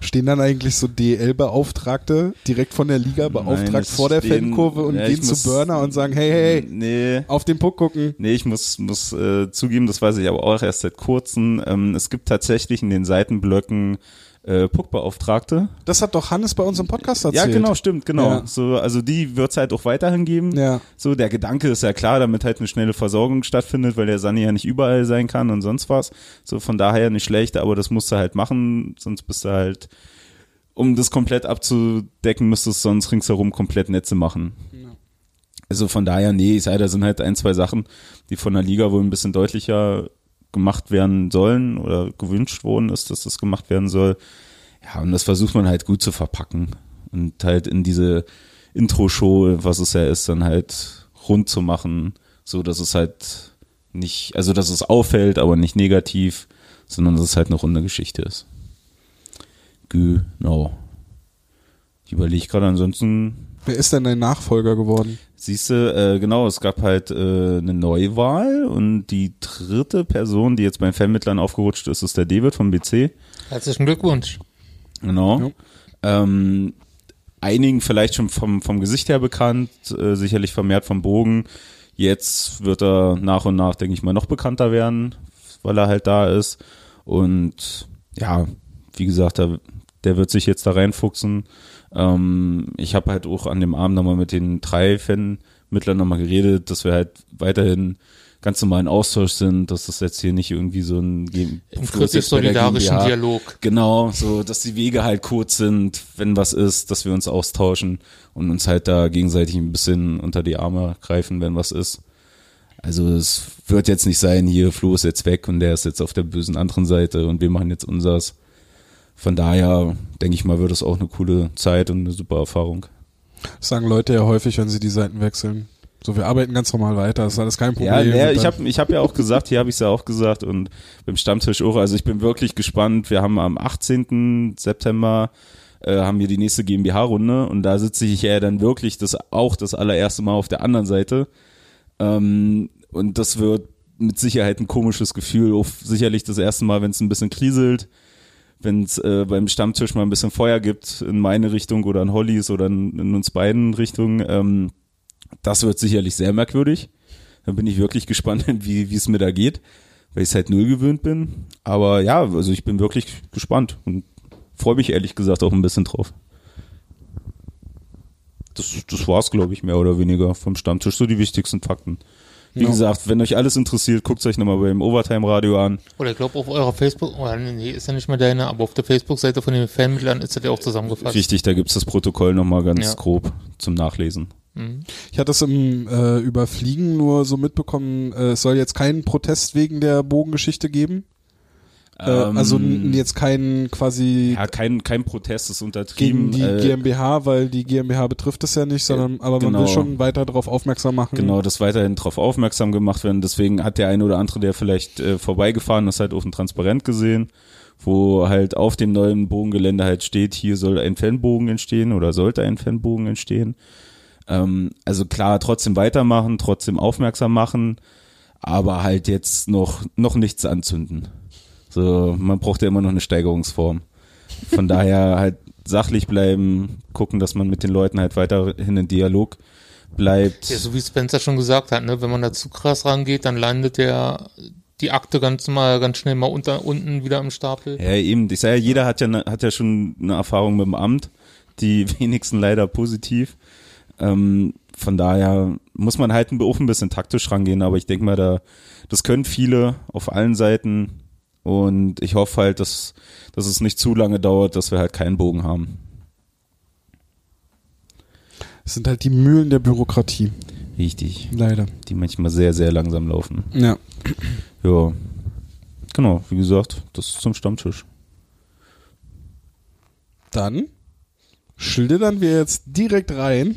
A: Stehen dann eigentlich so DL-Beauftragte direkt von der Liga beauftragt
C: Nein,
A: vor der
C: stehen-
A: Fankurve und
C: ja,
A: gehen zu
C: muss-
A: Burner und sagen, hey, hey, hey,
C: Nee.
A: auf den Puck gucken.
C: Nee, ich muss, muss äh, zugeben, das weiß ich aber auch erst seit kurzem. Ähm, es gibt tatsächlich in den Seitenblöcken äh, Puckbeauftragte.
A: Das hat doch Hannes bei uns im Podcast
C: Ja,
A: erzählt.
C: genau, stimmt, genau.
A: Ja.
C: So, also die wird's halt auch weiterhin geben.
A: Ja.
C: So, der Gedanke ist ja klar, damit halt eine schnelle Versorgung stattfindet, weil der Sani ja nicht überall sein kann und sonst was. So, von daher nicht schlecht, aber das musst du halt machen, sonst bist du halt, um das komplett abzudecken, müsstest du sonst ringsherum komplett Netze machen. Also von daher, nee, ich sage, da sind halt ein, zwei Sachen, die von der Liga wohl ein bisschen deutlicher gemacht werden sollen oder gewünscht worden ist, dass das gemacht werden soll. Ja, und das versucht man halt gut zu verpacken und halt in diese Intro-Show, was es ja ist, dann halt rund zu machen, so dass es halt nicht, also dass es auffällt, aber nicht negativ, sondern dass es halt eine runde Geschichte ist. Genau. Ich überlege gerade ansonsten,
A: Wer ist denn dein Nachfolger geworden?
C: Siehst du, äh, genau, es gab halt äh, eine Neuwahl und die dritte Person, die jetzt beim Fanmittlern aufgerutscht ist, ist der David vom BC.
D: Herzlichen Glückwunsch.
C: Genau.
A: Jo.
C: Ähm, einigen vielleicht schon vom, vom Gesicht her bekannt, äh, sicherlich vermehrt vom Bogen. Jetzt wird er nach und nach, denke ich mal, noch bekannter werden, weil er halt da ist. Und ja, wie gesagt, der, der wird sich jetzt da reinfuchsen. Ähm, ich habe halt auch an dem Abend nochmal mit den drei Fanmittlern nochmal geredet, dass wir halt weiterhin ganz normalen Austausch sind, dass das jetzt hier nicht irgendwie so ein
D: kritisch-solidarischen. Dialog.
C: Genau, so, dass die Wege halt kurz sind, wenn was ist, dass wir uns austauschen und uns halt da gegenseitig ein bisschen unter die Arme greifen, wenn was ist. Also es wird jetzt nicht sein, hier Flo ist jetzt weg und der ist jetzt auf der bösen anderen Seite und wir machen jetzt unsers. Von daher denke ich mal, wird es auch eine coole Zeit und eine super Erfahrung.
A: Das sagen Leute ja häufig, wenn sie die Seiten wechseln. So, wir arbeiten ganz normal weiter, das ist alles kein Problem.
C: Ja,
A: Und
C: ich habe ich hab ja auch gesagt, hier habe ich es ja auch gesagt und beim Stammtisch auch. Also ich bin wirklich gespannt. Wir haben am 18. September äh, haben wir die nächste GmbH-Runde und da sitze ich ja dann wirklich das auch das allererste Mal auf der anderen Seite. Ähm, und das wird mit Sicherheit ein komisches Gefühl. Auch sicherlich das erste Mal, wenn es ein bisschen kriselt, wenn es äh, beim Stammtisch mal ein bisschen Feuer gibt in meine Richtung oder in Hollys oder in, in uns beiden Richtungen. Ähm, das wird sicherlich sehr merkwürdig. Da bin ich wirklich gespannt, wie es mir da geht. weil ich es halt null gewöhnt bin. Aber ja, also ich bin wirklich gespannt und freue mich ehrlich gesagt auch ein bisschen drauf. Das, das war's, glaube ich, mehr oder weniger vom Stammtisch, so die wichtigsten Fakten. Wie
A: Ja.
C: gesagt, wenn euch alles interessiert, guckt euch nochmal beim Overtime-Radio an.
D: Oder ich glaube auf eurer Facebook, oh, nee, ist ja nicht mehr deine, aber auf der Facebook-Seite von den Fanmitgliedern ist das ja auch zusammengefasst.
C: Richtig, da gibt's das Protokoll nochmal ganz
D: Ja.
C: grob zum Nachlesen.
A: Ich hatte es im äh, Überfliegen nur so mitbekommen, äh, es soll jetzt keinen Protest wegen der Bogengeschichte geben. Äh,
C: Ähm,
A: also jetzt kein quasi
C: Ja, kein, kein Protest ist untertrieben.
A: gegen die
C: äh,
A: GmbH, weil die GmbH betrifft es ja nicht, sondern aber man
C: genau.
A: will schon weiter darauf aufmerksam machen.
C: Genau, dass weiterhin darauf aufmerksam gemacht werden. Deswegen hat der eine oder andere, der vielleicht äh, vorbeigefahren ist, halt auf ein Transparent gesehen, wo halt auf dem neuen Bogengelände halt steht, hier soll ein Fanbogen entstehen oder sollte ein Fanbogen entstehen. Ähm, also klar, trotzdem weitermachen, trotzdem aufmerksam machen, aber halt jetzt noch, noch nichts anzünden. So, man braucht ja immer noch eine Steigerungsform. Von daher halt sachlich bleiben, gucken, dass man mit den Leuten halt weiterhin in Dialog bleibt.
D: Ja, so wie Spencer schon gesagt hat, ne, wenn man da zu krass rangeht, dann landet der die Akte ganz mal ganz schnell mal unter unten wieder im Stapel.
C: Ja, eben. Ich sage ja, jeder hat ja, ne, hat ja schon eine Erfahrung mit dem Amt. Die wenigsten leider positiv. Ähm, von daher muss man halt auch ein bisschen taktisch rangehen, aber ich denke mal, da, das können viele auf allen Seiten. Und ich hoffe halt, dass, dass es nicht zu lange dauert, dass wir halt keinen Bogen haben.
A: Es sind halt die Mühlen der Bürokratie,
C: Richtig.
A: leider.
C: Die manchmal sehr, sehr langsam laufen.
A: Ja.
C: Ja. Genau, wie gesagt, das ist zum Stammtisch.
A: Dann schildern wir jetzt direkt rein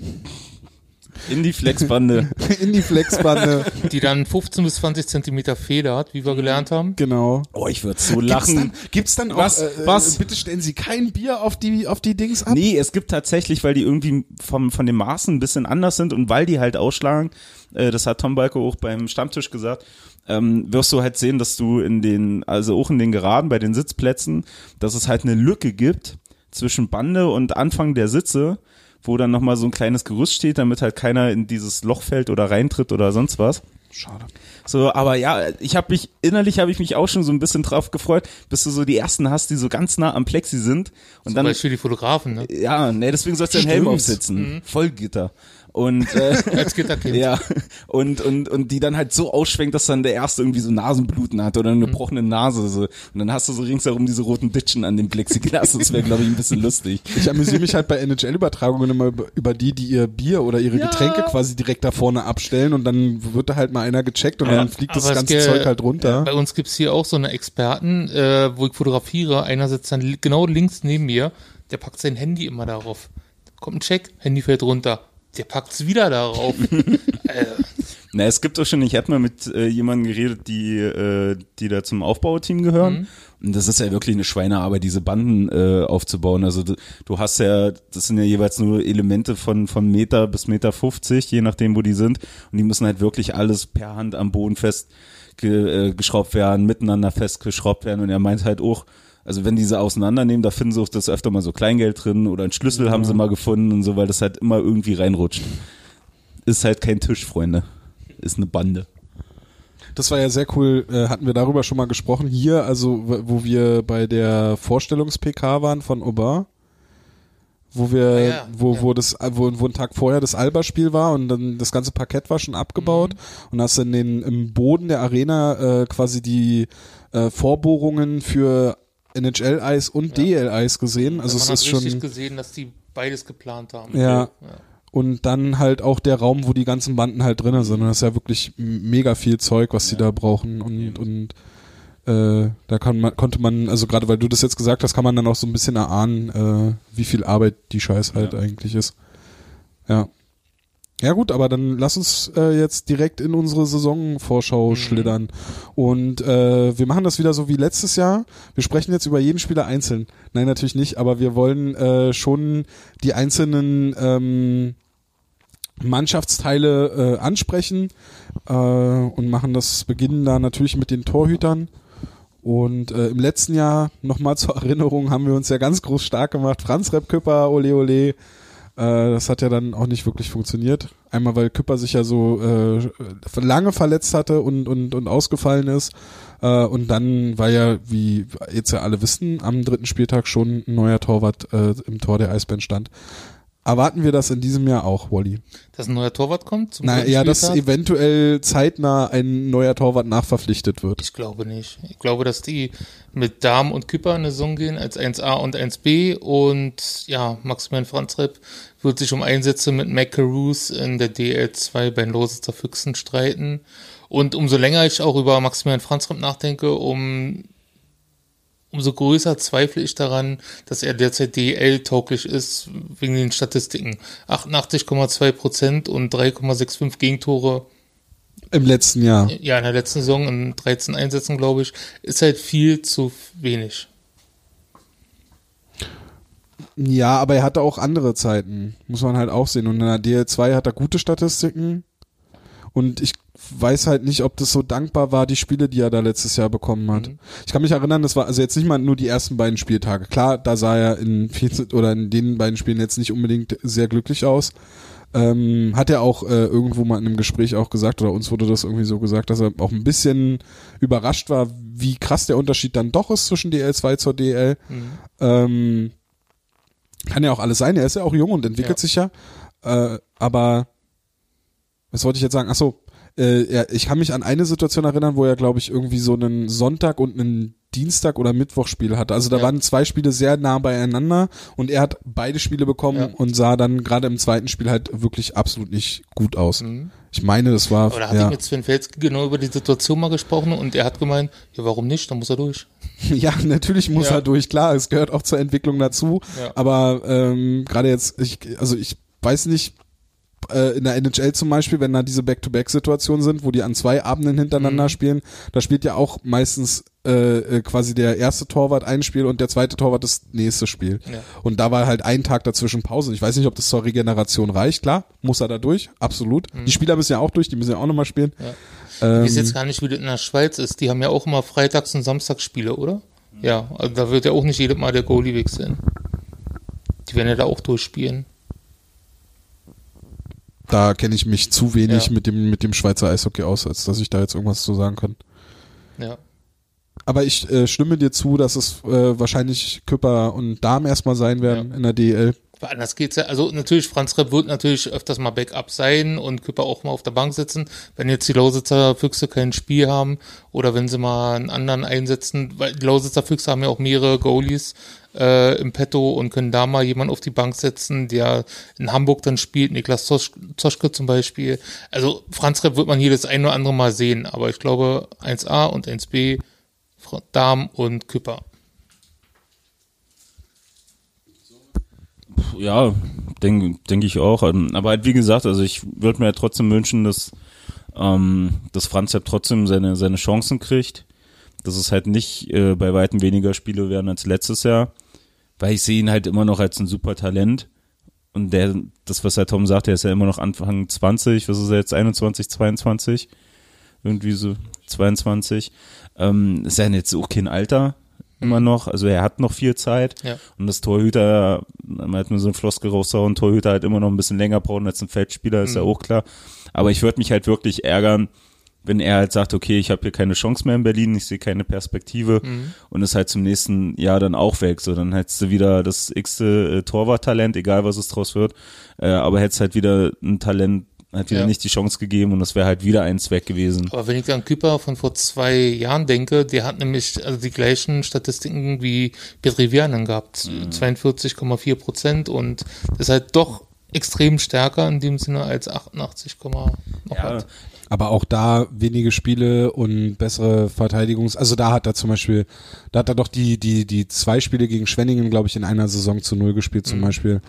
C: In die Flexbande.
A: in die Flexbande.
D: Die dann 15 bis 20 Zentimeter federt, wie wir gelernt haben.
A: genau.
C: oh, ich würde so
A: Gibt's
C: lachen.
A: dann, gibt's dann auch,
C: Was?
A: Äh,
C: Was?
A: Bitte stellen Sie kein Bier auf die, auf die Dings ab.
C: Nee, es gibt tatsächlich, weil die irgendwie vom, von den Maßen ein bisschen anders sind und weil die halt ausschlagen, äh, das hat Tom Balko auch beim Stammtisch gesagt, ähm, wirst du halt sehen, dass du in den, also auch in den Geraden bei den Sitzplätzen, dass es halt eine Lücke gibt zwischen Bande und Anfang der Sitze, wo dann nochmal so ein kleines Gerüst steht, damit halt keiner in dieses Loch fällt oder reintritt oder sonst was.
A: Schade.
C: So, aber ja, ich habe mich innerlich habe ich mich auch schon so ein bisschen drauf gefreut, bis du so die ersten hast, die so ganz nah am Plexi sind und
D: Zum
C: dann
D: Beispiel die Fotografen, ne?
C: ja, nee, deswegen sollst du einen Helm aufsetzen. Vollgitter. Und äh,
D: Als Gitterkind.
C: ja, und, und, und die dann halt so ausschwenkt, dass dann der erste irgendwie so Nasenbluten hat oder eine gebrochene Nase. So. Und dann hast du so ringsherum diese roten Ditchen an dem Plexiglas. Das wäre, glaube ich, ein bisschen lustig.
A: Ich amüsiere mich halt bei NHL-Übertragungen immer über, die, die ihr Bier oder ihre
C: Ja.
A: Getränke quasi direkt da vorne abstellen und dann wird da halt mal einer gecheckt und
C: Ja.
A: dann fliegt das
D: Aber es
A: ganze Zeug halt runter.
D: Bei uns gibt's hier auch so eine Experten, äh, wo ich fotografiere. Einer sitzt dann genau links neben mir, der packt sein Handy immer darauf. Kommt ein Check, Handy fällt runter. Der packt's wieder darauf. äh,
C: Na, es gibt auch schon, ich habe mal mit äh, jemandem geredet, die, äh, die da zum Aufbauteam gehören. Und das ist ja wirklich eine Schweinearbeit, diese Banden äh, aufzubauen. Also du, du hast ja, das sind ja jeweils nur Elemente von, von Meter bis Meter 50, je nachdem, wo die sind. Und die müssen halt wirklich alles per Hand am Boden fest ge, äh, geschraubt werden, miteinander festgeschraubt werden. Und er meint halt auch, also wenn diese auseinandernehmen, da finden sie auch das öfter mal so Kleingeld drin oder einen Schlüssel haben sie mal gefunden und so, weil das halt immer irgendwie reinrutscht. Ist halt kein Tisch, Freunde. Ist eine Bande.
A: Das war ja sehr cool, äh, hatten wir darüber schon mal gesprochen. Hier, also wo wir bei der Vorstellungs-PK waren von Aubin, wo wir,
D: Ah ja,
A: wo,
D: ja.
A: wo das, wo, wo ein Tag vorher das Alba-Spiel war und dann das ganze Parkett war schon abgebaut
D: Mhm.
A: und hast in den, im Boden der Arena äh, quasi die äh, Vorbohrungen für NHL-Eis und DL-Eis gesehen. Also
D: man
A: es
D: hat
A: ist schon,
D: richtig gesehen, dass die beides geplant haben.
A: Ja. und dann halt auch der Raum, wo die ganzen Banden halt drinnen sind. Und das ist ja wirklich mega viel Zeug, was die da brauchen. Und, und äh, da kann man, konnte man, also gerade weil du das jetzt gesagt hast, kann man dann auch so ein bisschen erahnen, äh, wie viel Arbeit die Scheiß halt eigentlich ist. Ja. Ja gut, aber dann lass uns äh, jetzt direkt in unsere Saisonvorschau schlittern. Und äh, wir machen das wieder so wie letztes Jahr. Wir sprechen jetzt über jeden Spieler einzeln. Nein, natürlich nicht, aber wir wollen äh, schon die einzelnen ähm, Mannschaftsteile äh, ansprechen äh, und machen das, beginnen da natürlich mit den Torhütern. Und äh, im letzten Jahr, nochmal zur Erinnerung, haben wir uns ja ganz groß stark gemacht. Franz Repküpper, ole ole. Äh, das hat ja dann auch nicht wirklich funktioniert. Einmal, weil Küpper sich ja so äh, lange verletzt hatte und, und, und ausgefallen ist. Äh, und dann war ja, wie jetzt ja alle wissen, am dritten Spieltag schon ein neuer Torwart äh, im Tor der Eisbären stand. Erwarten wir das in diesem Jahr auch, Wally?
D: Dass ein neuer Torwart kommt? Zum
A: Na ja, dass eventuell zeitnah ein neuer Torwart nachverpflichtet wird.
D: Ich glaube nicht. Ich glaube, dass die mit Darm und Küpper in eine Saison gehen als 1A und 1B und ja, Maximilian Franzrepp wird sich um Einsätze mit Macaroos in der DL2 bei den Lositzer Füchsen streiten. Und umso länger ich auch über Maximilian Franzrepp nachdenke, um umso größer zweifle ich daran, dass er derzeit DL-tauglich ist, wegen den Statistiken. 88,2 Prozent und 3,65 Gegentore
A: Im letzten Jahr.
D: ja, in der letzten Saison in 13 Einsätzen, glaube ich, ist halt viel zu wenig.
A: Ja, aber er hatte auch andere Zeiten, muss man halt auch sehen. Und in der DL2 hat er gute Statistiken. Und ich weiß halt nicht, ob das so dankbar war, die Spiele, die er da letztes Jahr bekommen hat. Ich kann mich erinnern, das war also jetzt nicht mal nur die ersten beiden Spieltage. Klar, da sah er in 14 oder in den beiden Spielen jetzt nicht unbedingt sehr glücklich aus. Ähm, hat er auch äh, irgendwo mal in einem Gespräch auch gesagt, oder uns wurde das irgendwie so gesagt, dass er auch ein bisschen überrascht war, wie krass der Unterschied dann doch ist zwischen DL2 zur DL. Ähm, kann ja auch alles sein, er ist ja auch jung und entwickelt
D: Ja.
A: sich ja. Äh, aber was wollte ich jetzt sagen? Ach so, äh, er, ich kann mich an eine Situation erinnern, wo er, glaube ich, irgendwie so einen Sonntag und einen Dienstag oder Mittwochspiel hatte. Also da
D: Ja.
A: waren zwei Spiele sehr nah beieinander und er hat beide Spiele bekommen
D: Ja.
A: und sah dann gerade im zweiten Spiel halt wirklich absolut nicht gut aus. Ich meine, das war
D: Aber da hatte ich
A: ja,
D: mit Sven Felski genau über die Situation mal gesprochen und er hat gemeint, ja, warum nicht? Dann muss er durch.
A: ja, natürlich muss
D: Ja.
A: er durch, klar, es gehört auch zur Entwicklung dazu.
D: Ja.
A: Aber ähm, gerade jetzt, ich, also ich weiß nicht, äh, in der NHL zum Beispiel, wenn da diese Back-to-Back-Situationen sind, wo die an zwei Abenden hintereinander
D: Mhm.
A: spielen, da spielt ja auch meistens äh, äh, quasi der erste Torwart ein Spiel und der zweite Torwart das nächste Spiel.
D: Ja.
A: Und da war halt ein Tag dazwischen Pause. Ich weiß nicht, ob das zur Regeneration reicht. Klar, muss er da durch, absolut. Die Spieler müssen ja auch durch, die müssen ja auch nochmal spielen.
D: Mhm. Ja.
A: Ähm,
D: Ich weiß jetzt gar nicht, wie das in der Schweiz ist. Die haben ja auch immer Freitags- und Samstagsspiele, oder? Ja, also da wird ja auch nicht jedes Mal der Goalie wechseln. Die werden ja da auch durchspielen.
A: Da kenne ich mich zu wenig
D: Ja.
A: mit dem mit dem Schweizer Eishockey aus, als dass ich da jetzt irgendwas zu sagen kann.
D: Ja.
A: Aber ich äh, stimme dir zu, dass es äh, wahrscheinlich Küpper und Darm erstmal sein werden
D: Ja.
A: in der DL.
D: Weil anders geht's ja. Also natürlich, Franz Repp wird natürlich öfters mal Backup sein und Küpper auch mal auf der Bank sitzen. Wenn jetzt die Lausitzer Füchse kein Spiel haben oder wenn sie mal einen anderen einsetzen, weil die Lausitzer Füchse haben ja auch mehrere Goalies äh, im Petto und können da mal jemanden auf die Bank setzen, der in Hamburg dann spielt, Niklas Zosch Zoschke zum Beispiel. Also Franz Repp wird man hier das ein oder andere Mal sehen, aber ich glaube 1A und 1B, Fra- Darm und Küpper.
C: Ja, denke denk ich auch. Ähm, Aber halt, wie gesagt, also ich würde mir halt trotzdem wünschen, dass, ähm, dass Franz Sepp trotzdem seine, seine Chancen kriegt. Dass es halt nicht äh, bei weitem weniger Spiele werden als letztes Jahr. Weil ich sehe ihn halt immer noch als ein super Talent. Und der, das, was der Tom sagt, der ist ja immer noch Anfang 20, was ist er jetzt, 21, 22? Irgendwie so 22. Ähm, ist ja jetzt auch kein Alter immer noch. Also er hat noch viel Zeit.
D: Ja.
C: Und das Torhüter, man hat mir so ein Floskel rausgehauen, Torhüter halt immer noch ein bisschen länger brauchen als ein Feldspieler, ist ja auch klar. Aber ich würde mich halt wirklich ärgern, wenn er halt sagt, okay, ich habe hier keine Chance mehr in Berlin, ich sehe keine Perspektive und ist halt zum nächsten Jahr dann auch weg. So, dann hättest du wieder das x-te äh, Torwarttalent, egal was es draus wird, äh, aber hättest halt wieder ein Talent, halt wieder
D: Ja.
C: nicht die Chance gegeben und das wäre halt wieder eins weg gewesen.
D: Aber wenn ich an Küper von vor zwei Jahren denke, der hat nämlich also die gleichen Statistiken wie Petri Vianen gehabt. 42,4 Prozent und ist halt doch extrem stärker in dem Sinne als 88, noch
C: Ja.
A: Aber auch da wenige Spiele und bessere Verteidigungs. Also da hat er zum Beispiel, da hat er doch die, die, die zwei Spiele gegen Schwenningen, glaube ich, in einer Saison zu null gespielt zum Beispiel.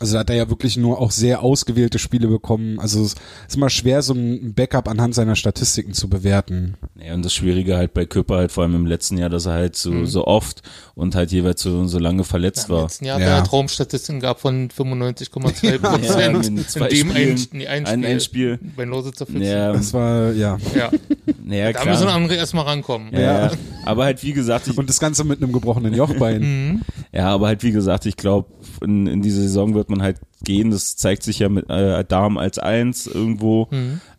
A: Also da hat er ja wirklich nur auch sehr ausgewählte Spiele bekommen. Also es ist immer schwer, so ein Backup anhand seiner Statistiken zu bewerten.
C: Ja, und das Schwierige halt bei Köper halt vor allem im letzten Jahr, dass er halt so, so oft und halt jeweils so, so lange verletzt
D: Im
C: war.
D: letzten Jahr
A: Ja.
D: hat er halt Raumstatistiken gehabt von 95,2 Prozent.
C: Ja, in
D: in dem
C: Spielen,
D: ein, nee, ein,
C: ein
D: Spiel,
C: Endspiel.
D: Bei Lausitzer Füchsen.
C: Ja,
A: Das war, ja.
D: Ja.
C: Naja,
D: Da
C: klar.
D: müssen andere erstmal rankommen.
C: ja, ja. Aber halt, wie gesagt, ich,
A: Und das Ganze mit einem gebrochenen Jochbein.
C: Ja, aber halt wie gesagt, ich glaube, in, in diese Saison wird man halt gehen. Das zeigt sich ja mit äh, Darm als eins irgendwo.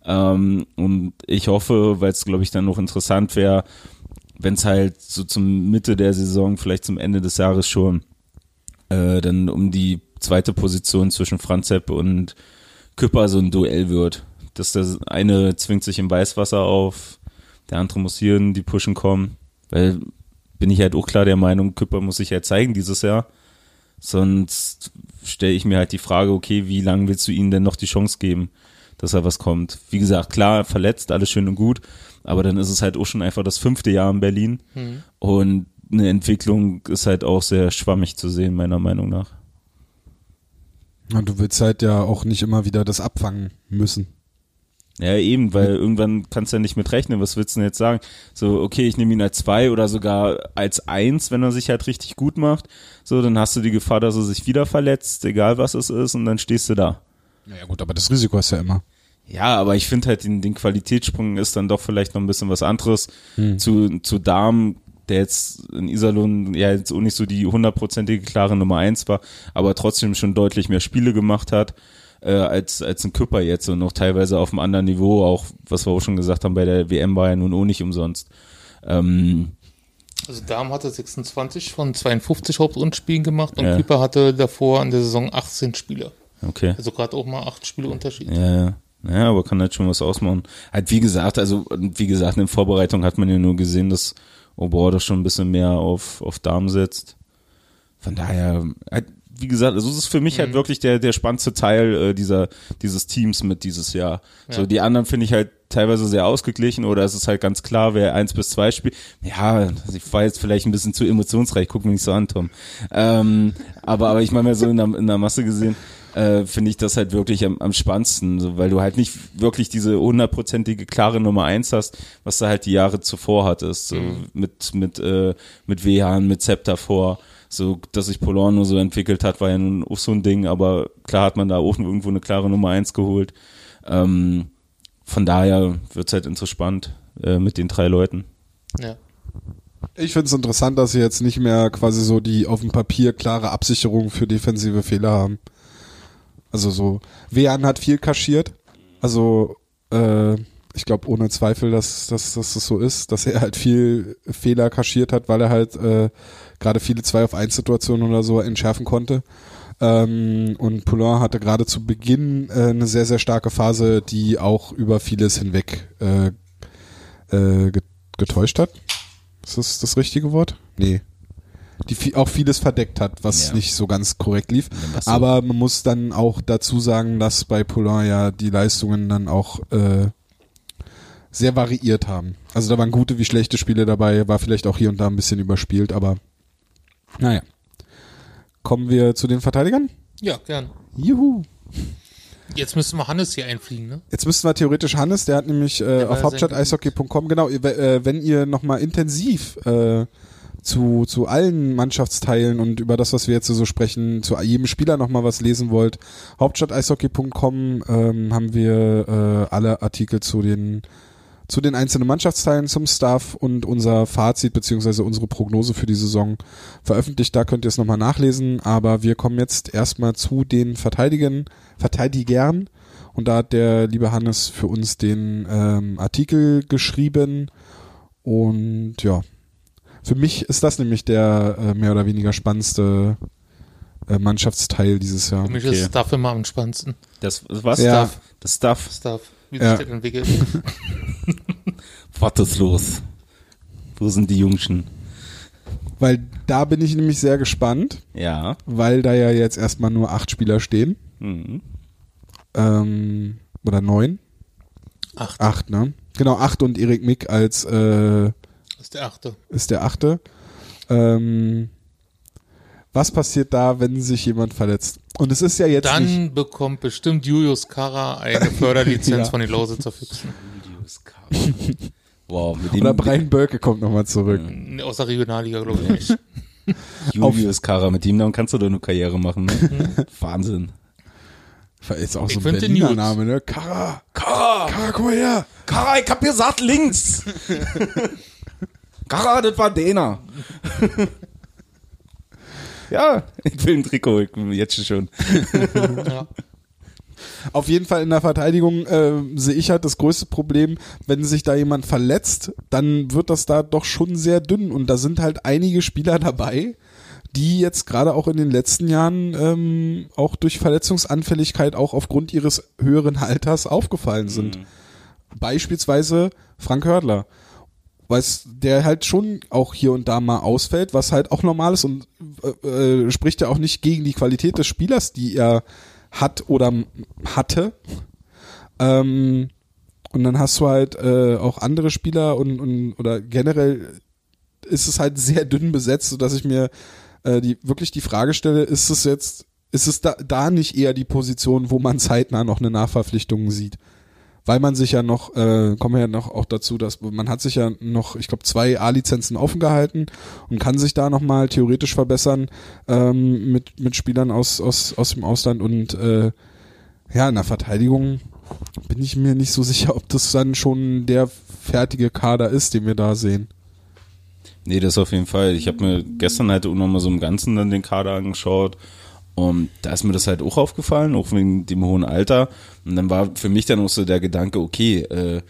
C: Ähm, und ich hoffe, weil es glaube ich dann noch interessant wäre, wenn es halt so zum Mitte der Saison, vielleicht zum Ende des Jahres schon, äh, dann um die zweite Position zwischen Franzep und Küpper so ein Duell wird. Dass der eine zwingt sich im Weißwasser auf, der andere muss hier in die Pushen kommen. Weil bin ich halt auch klar der Meinung, Küpper muss sich halt zeigen dieses Jahr. Sonst stelle ich mir halt die Frage, okay, wie lange willst du ihm denn noch die Chance geben, dass er was kommt? Wie gesagt, klar, verletzt, alles schön und gut, aber dann ist es halt auch schon einfach das fünfte Jahr in Berlin und eine Entwicklung ist halt auch sehr schwammig zu sehen, meiner Meinung nach.
A: Und du willst halt ja auch nicht immer wieder das abfangen müssen.
C: Ja, eben, weil irgendwann kannst du ja nicht mit rechnen. Was willst du denn jetzt sagen? So, okay, ich nehme ihn als zwei oder sogar als eins, wenn er sich halt richtig gut macht. So, dann hast du die Gefahr, dass er sich wieder verletzt, egal was es ist, und dann stehst du da.
A: Naja gut, aber das Risiko ist ja immer.
C: Ja, aber ich finde halt, den, den Qualitätssprung ist dann doch vielleicht noch ein bisschen was anderes zu, zu Darm, der jetzt in Iserlohn ja jetzt auch nicht so die hundertprozentige klare Nummer eins war, aber trotzdem schon deutlich mehr Spiele gemacht hat äh, als, als ein Küpper jetzt und noch teilweise auf einem anderen Niveau, auch was wir auch schon gesagt haben, bei der WM war ja nun auch nicht umsonst. Ähm,
D: Also Darm hatte 26 von 52 Hauptrundspielen gemacht und
C: Ja.
D: Küper hatte davor in der Saison 18 Spiele.
C: okay.
D: Also gerade auch mal acht Spiele Unterschied.
C: Ja, ja. Ja, aber kann halt schon was ausmachen. Halt, wie gesagt, also, wie gesagt, in Vorbereitung hat man ja nur gesehen, dass Obordo schon ein bisschen mehr auf, auf Darm setzt. Von daher, halt, wie gesagt, also es ist für mich halt wirklich der, der spannendste Teil äh, dieser, dieses Teams mit dieses Jahr. So, die anderen finde ich halt teilweise sehr ausgeglichen oder es ist halt ganz klar, wer eins bis zwei spielt. Ja, also ich war jetzt vielleicht ein bisschen zu emotionsreich, guck mich nicht so an, Tom. Ähm, aber, aber ich meine mal so in der, in der Masse gesehen, äh, finde ich das halt wirklich am, am spannendsten, so, weil du halt nicht wirklich diese hundertprozentige klare Nummer eins hast, was du halt die Jahre zuvor hattest, so mit mit äh, mit Wehan, mit Sepp davor, so dass sich Polan nur so entwickelt hat, war ja nun auch so ein Ding, aber klar hat man da auch irgendwo eine klare Nummer eins geholt. Ähm, von daher wird's halt interessant äh, mit den drei Leuten.
D: Ja.
A: Ich finde es interessant, dass sie jetzt nicht mehr quasi so die auf dem Papier klare Absicherung für defensive Fehler haben. Also so, Wehan hat viel kaschiert. Also äh, ich glaube ohne Zweifel, dass, dass, dass das so ist, dass er halt viel Fehler kaschiert hat, weil er halt äh, gerade viele 2 auf 1 Situationen oder so entschärfen konnte. Ähm, und Poulain hatte gerade zu Beginn äh, eine sehr, sehr starke Phase, die auch über vieles hinweg äh, äh, get- getäuscht hat. Ist das das richtige Wort? Nee. Die vi- auch vieles verdeckt hat, was
C: Ja.
A: nicht so ganz korrekt lief.
C: so-
A: Aber man muss dann auch dazu sagen, dass bei Poulain ja die Leistungen dann auch äh, sehr variiert haben. Also da waren gute wie schlechte Spiele dabei, war vielleicht auch hier und da ein bisschen überspielt, aber naja. Kommen wir zu den Verteidigern?
D: ja, gern.
A: Juhu.
D: Jetzt müssen wir Hannes hier einfliegen, ne?
A: Jetzt müssten wir theoretisch Hannes, der hat nämlich äh, auf hauptstadt-eishockey.com, genau, ihr- äh, wenn ihr nochmal intensiv äh, zu, zu allen Mannschaftsteilen und über das, was wir jetzt so sprechen, zu jedem Spieler nochmal was lesen wollt, hauptstadt-eishockey.com ähm, haben wir äh, alle Artikel zu den zu den einzelnen Mannschaftsteilen zum Staff und unser Fazit beziehungsweise unsere Prognose für die Saison veröffentlicht. Da könnt ihr es nochmal nachlesen. Aber wir kommen jetzt erstmal zu den Verteidigen, Verteidigern. Und da hat der liebe Hannes für uns den ähm, Artikel geschrieben. Und ja, für mich ist das nämlich der äh, mehr oder weniger spannendste äh, Mannschaftsteil dieses Jahr.
D: Für mich
C: Okay.
D: ist Stuff immer am spannendsten.
C: Das was
A: Ja.
C: Stuff? Das Stuff.
D: Stuff, wie
A: Ja.
D: sich das entwickelt.
C: Was ist los? Wo sind die Jungschen?
A: Weil da bin ich nämlich sehr gespannt,
C: Ja.
A: weil da ja jetzt erstmal nur acht Spieler stehen.
C: Mhm.
A: Ähm, oder neun.
D: Acht.
A: Acht, ne? Genau, acht und Erik Mick als äh,
D: Das ist der achte.
A: ist der achte. Ähm, was passiert da, wenn sich jemand verletzt? Und es ist ja jetzt
D: Dann
A: nicht.
D: bekommt bestimmt Julius Kara eine Förderlizenz
A: Ja.
D: von den Lausitzer Füchsen.
C: Wow, mit dem
A: Oder Brian Bölke kommt nochmal zurück.
D: Aus der Regionalliga, glaube ich nicht.
C: Julius Kara, mit dem Namen kannst du doch eine Karriere machen. Ne? Wahnsinn.
A: Ist auch so
D: Ich
A: ein
D: finde
A: Berliner. Name, ne? Kara.
C: Kara,
A: Kara, komm mal her.
C: Kara, ich hab gesagt links. Kara, das war Dena. Ja, ich will ein Trikot, jetzt schon.
D: Ja.
A: Auf jeden Fall in der Verteidigung äh, sehe ich halt das größte Problem, wenn sich da jemand verletzt, dann wird das da doch schon sehr dünn und da sind halt einige Spieler dabei, die jetzt gerade auch in den letzten Jahren ähm, auch durch Verletzungsanfälligkeit auch aufgrund ihres höheren Alters aufgefallen sind. Beispielsweise Frank Hördler. Weiß, der halt schon auch hier und da mal ausfällt, was halt auch normal ist und äh, äh, spricht ja auch nicht gegen die Qualität des Spielers, die er hat oder hatte. Ähm, und dann hast du halt äh, auch andere Spieler und, und oder generell ist es halt sehr dünn besetzt, sodass ich mir äh, die wirklich die Frage stelle, ist es jetzt, ist es da, da nicht eher die Position, wo man zeitnah noch eine Nachverpflichtung sieht? Weil man sich ja noch, äh, kommen wir ja noch auch dazu, dass man hat sich ja noch, ich glaube, zwei A-Lizenzen offen gehalten und kann sich da nochmal theoretisch verbessern ähm, mit, mit Spielern aus, aus, aus dem Ausland und äh, ja, in der Verteidigung bin ich mir nicht so sicher, ob das dann schon der fertige Kader ist, den wir da sehen.
C: Nee, das auf jeden Fall. Ich habe mir gestern halt auch nochmal so im Ganzen dann den Kader angeschaut. Und da ist mir das halt auch aufgefallen, auch wegen dem hohen Alter. Und dann war für mich dann auch so der Gedanke, okay, äh,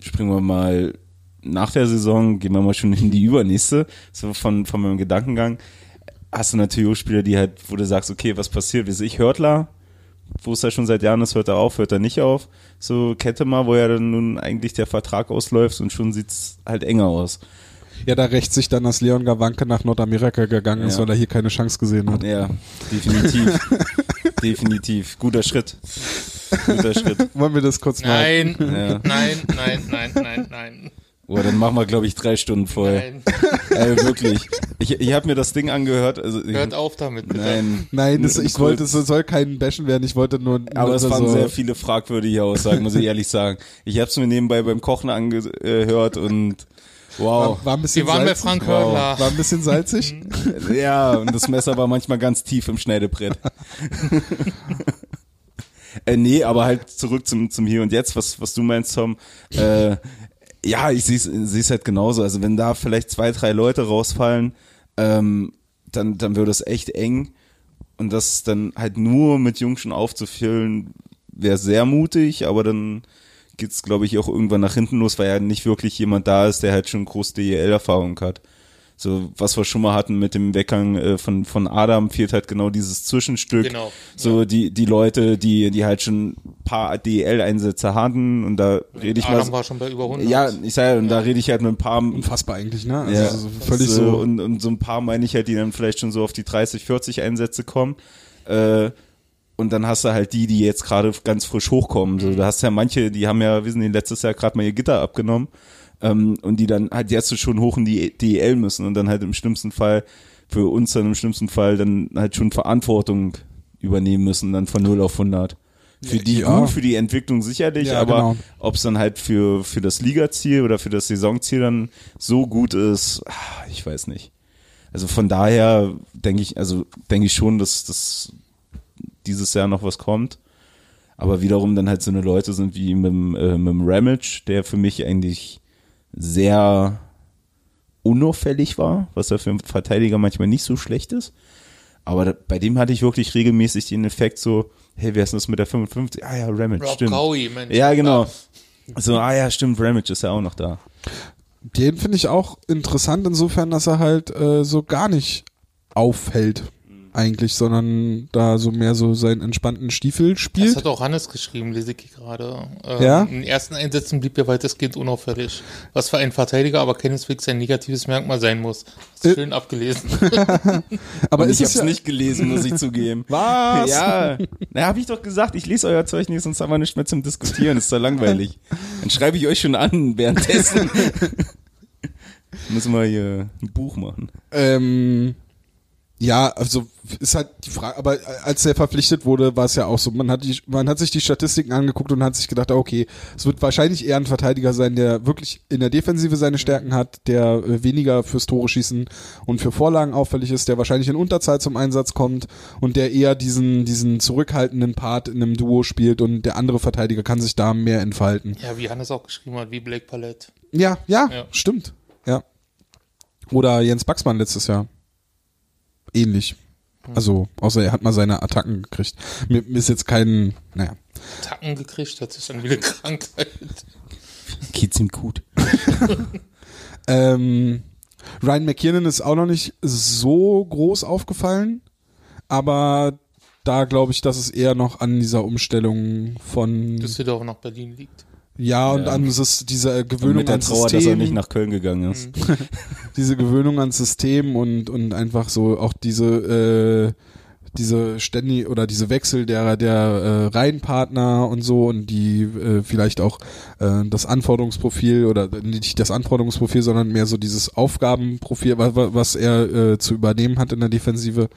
C: springen wir mal nach der Saison, gehen wir mal schon in die übernächste, so von, von meinem Gedankengang. Hast du natürlich auch Spieler, die halt, wo du sagst, okay, was passiert? Wie ich Hörtler? Wo es ja schon seit Jahren ist, hört er auf, hört er nicht auf. So Kette mal, wo ja dann nun eigentlich der Vertrag ausläuft und schon sieht's halt enger aus.
A: Ja, da rächt sich dann, dass Leon Gawanke nach Nordamerika gegangen ist,
C: Ja.
A: weil er hier keine Chance gesehen hat.
C: Ja, definitiv. definitiv. Guter Schritt. Guter Schritt.
A: Wollen wir das kurz mal?
D: Nein,
C: Ja.
D: nein, nein, nein, nein, nein,
C: Oh, dann machen wir, glaube ich, drei Stunden voll.
D: nein.
C: Ey, wirklich. Ich, ich habe mir das Ding angehört. Also, ich,
D: Hört auf damit. Bitte.
C: Nein.
A: Nein, das, ich wollte, es soll kein Bashen werden, ich wollte nur.
C: Aber
A: nur
C: es waren
A: so,
C: sehr viele fragwürdige Aussagen, muss ich ehrlich sagen. Ich habe es mir nebenbei beim Kochen angehört und wow.
A: war, war ein bisschen
D: Wir waren bei
A: salzig.
D: Frank
C: Wow.
A: War ein bisschen salzig.
C: Ja, und das Messer war manchmal ganz tief im Schneidebrett. äh, nee, aber halt zurück zum, zum Hier und Jetzt, was, was du meinst, Tom. Äh, ja, ich sehe es halt genauso. Also wenn da vielleicht zwei, drei Leute rausfallen, ähm, dann, dann wird es echt eng. Und das dann halt nur mit Jungs schon aufzufüllen, wäre sehr mutig, aber dann geht's, glaube ich, auch irgendwann nach hinten los, weil ja nicht wirklich jemand da ist, der halt schon groß DEL-Erfahrung hat. So, was wir schon mal hatten mit dem Weggang äh, von, von Adam, fehlt halt genau dieses Zwischenstück.
D: Genau,
C: So, die, die Leute, die, die halt schon ein paar DEL-Einsätze hatten und da rede ich
D: Adam
C: mal.
D: war schon bei über 100.
C: Ja, ich sage, und da rede ich halt mit ein paar
A: Unfassbar eigentlich, ne? Also
C: ja,
A: so völlig
C: so,
A: so.
C: Und, und so ein paar meine ich halt, die dann vielleicht schon so auf die 30, 40 Einsätze kommen. Äh, und dann hast du halt die, die jetzt gerade ganz frisch hochkommen. So, du hast ja manche, die haben ja, wissen die, letztes Jahr gerade mal ihr Gitter abgenommen. Ähm, und die dann halt jetzt schon hoch in die DEL müssen und dann halt im schlimmsten Fall, für uns dann im schlimmsten Fall dann halt schon Verantwortung übernehmen müssen, dann von 0 auf 100. Für die
A: Ja.
C: gut, für die Entwicklung sicherlich,
A: Ja,
C: aber
A: genau.
C: ob es dann halt für, für das Ligaziel oder für das Saisonziel dann so gut ist, ah, ich weiß nicht. Also von daher denke ich, also denke ich schon, dass das dieses Jahr noch was kommt. Aber wiederum dann halt so eine Leute sind wie mit, dem, äh, mit dem Ramage, der für mich eigentlich sehr unauffällig war, was ja für einen Verteidiger manchmal nicht so schlecht ist. Aber da, bei dem hatte ich wirklich regelmäßig den Effekt so, hey, wer ist denn das mit der 55? Ah ja, Ramage,
D: Rob
C: stimmt.
D: Cowie, Mensch.
C: Ja, genau. So, ah ja, stimmt, Ramage ist ja auch noch da.
A: Den finde ich auch interessant insofern, dass er halt äh, so gar nicht auffällt eigentlich, sondern da so mehr so seinen entspannten Stiefel
D: Das
A: spielt.
D: hat auch Hannes geschrieben, lese ich gerade. Ähm,
A: Ja?
D: In den ersten Einsätzen blieb er weitestgehend unauffällig. Was für ein Verteidiger aber keineswegs ein negatives Merkmal sein muss. Hast du
A: Äh.
D: schön abgelesen.
A: Aber
C: ich
A: es
C: hab's
A: ja,
C: nicht gelesen, muss ich zugeben.
A: Was?
C: Ja, na, hab ich doch gesagt, ich lese euer Zeug nicht, sonst haben wir nichts mehr zum Diskutieren, ist doch langweilig. Dann schreibe ich euch schon an währenddessen. Müssen wir hier ein Buch machen.
A: Ähm, Ja, also ist halt die Frage, aber als er verpflichtet wurde, war es ja auch so, man hat die, man hat sich die Statistiken angeguckt und hat sich gedacht, okay, es wird wahrscheinlich eher ein Verteidiger sein, der wirklich in der Defensive seine Stärken hat, der äh, weniger fürs Tore schießen und für Vorlagen auffällig ist, der wahrscheinlich in Unterzahl zum Einsatz kommt und der eher diesen, diesen zurückhaltenden Part in einem Duo spielt und der andere Verteidiger kann sich da mehr entfalten.
D: Ja, wie Hannes auch geschrieben hat, wie Blake Palette.
A: Ja, ja,
D: Ja.
A: stimmt. Ja. Oder Jens Baxmann letztes Jahr. Ähnlich. Also, außer er hat mal seine Attacken gekriegt. Mir, mir ist jetzt kein, naja.
D: Tacken gekriegt, das ist dann wieder Krankheit.
C: Geht's ihm gut.
A: Ähm, Ryan McKinnon ist auch noch nicht so groß aufgefallen, aber da glaube ich, dass es eher noch an dieser Umstellung von
D: Düsseldorf nach Berlin liegt.
A: Ja und
C: Ja.
A: an dieses, dieser
C: Und
A: Gewöhnung
C: mit der
A: ans
C: Trauer,
A: System,
C: dass er nicht nach Köln gegangen ist.
A: diese Gewöhnung ans System und und einfach so auch diese äh, diese ständig oder diese Wechsel der der äh, Reihenpartner und so und die äh, vielleicht auch äh, das Anforderungsprofil oder nicht das Anforderungsprofil, sondern mehr so dieses Aufgabenprofil, was, was er äh, zu übernehmen hat in der Defensive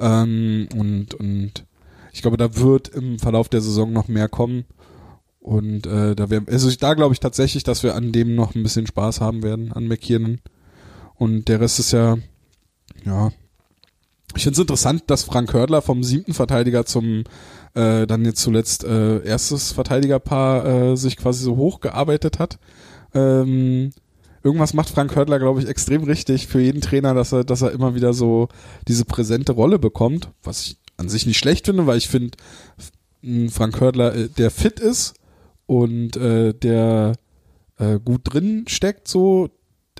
A: ähm, und und ich glaube, da wird im Verlauf der Saison noch mehr kommen und äh, da wär, also da glaube ich tatsächlich, dass wir an dem noch ein bisschen Spaß haben werden an McKiernan und der Rest ist ja ja ich finde es interessant, dass Frank Hördler vom siebten Verteidiger zum äh, dann jetzt zuletzt äh, erstes Verteidigerpaar äh, sich quasi so hochgearbeitet hat. Ähm, irgendwas macht Frank Hördler, glaube ich, extrem richtig für jeden Trainer, dass er, dass er immer wieder so diese präsente Rolle bekommt, was ich an sich nicht schlecht finde, weil ich finde, f- Frank Hördler, äh, der fit ist und äh, der äh, gut drin steckt, so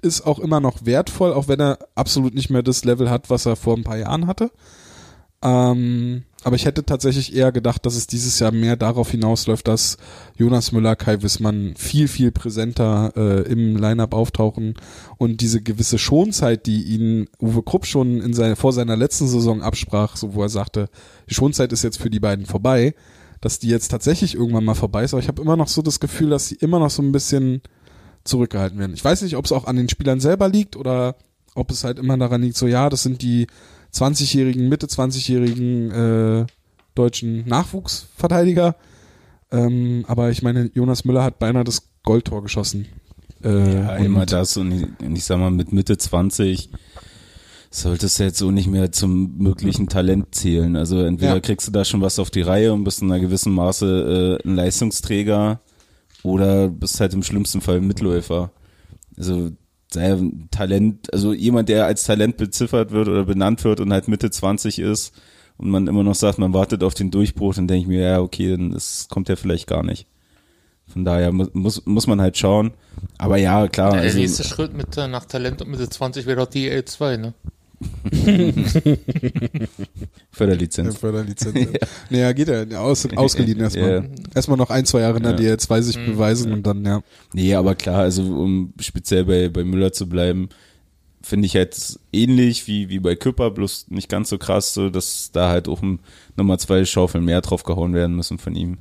A: ist auch immer noch wertvoll, auch wenn er absolut nicht mehr das Level hat, was er vor ein paar Jahren hatte. Ähm, aber ich hätte tatsächlich eher gedacht, dass es dieses Jahr mehr darauf hinausläuft, dass Jonas Müller, Kai Wissmann viel, viel präsenter äh, im Lineup auftauchen und diese gewisse Schonzeit, die ihn Uwe Krupp schon in seine, vor seiner letzten Saison absprach, so wo er sagte, die Schonzeit ist jetzt für die beiden vorbei, dass die jetzt tatsächlich irgendwann mal vorbei ist. Aber ich habe immer noch so das Gefühl, dass sie immer noch so ein bisschen zurückgehalten werden. Ich weiß nicht, ob es auch an den Spielern selber liegt oder ob es halt immer daran liegt, so ja, das sind die 20-jährigen, Mitte 20-jährigen äh, deutschen Nachwuchsverteidiger. Ähm, aber ich meine, Jonas Müller hat beinahe das Goldtor geschossen. Äh,
C: Ja, immer das und ich, und ich sag mal, mit Mitte 20 solltest du jetzt so nicht mehr zum möglichen Talent zählen. Also entweder
A: Ja.
C: kriegst du da schon was auf die Reihe und bist in einer gewissen Maße äh, ein Leistungsträger oder bist halt im schlimmsten Fall ein Mitläufer. Also sei ein Talent, also jemand, der als Talent beziffert wird oder benannt wird und halt Mitte 20 ist und man immer noch sagt, man wartet auf den Durchbruch, dann denke ich mir, ja, okay, dann das kommt ja vielleicht gar nicht. Von daher mu- muss, muss man halt schauen. Aber ja, klar.
D: Der
C: also,
D: nächste Schritt mit, äh, nach Talent und Mitte 20 wäre doch die L2, ne?
C: Förderlizenz.
A: Förderlizenz. ja. Naja, geht ja. Aus, ausgeliehen erstmal.
C: Ja.
A: Erstmal noch ein, zwei Jahre in der
C: Ja.
A: DL2 sich beweisen und dann, ja.
C: Nee, aber klar, also um speziell bei, bei Müller zu bleiben, finde ich halt ähnlich wie, wie bei Küpper, bloß nicht ganz so krass, so dass da halt auch nochmal zwei Schaufeln mehr drauf gehauen werden müssen von ihm.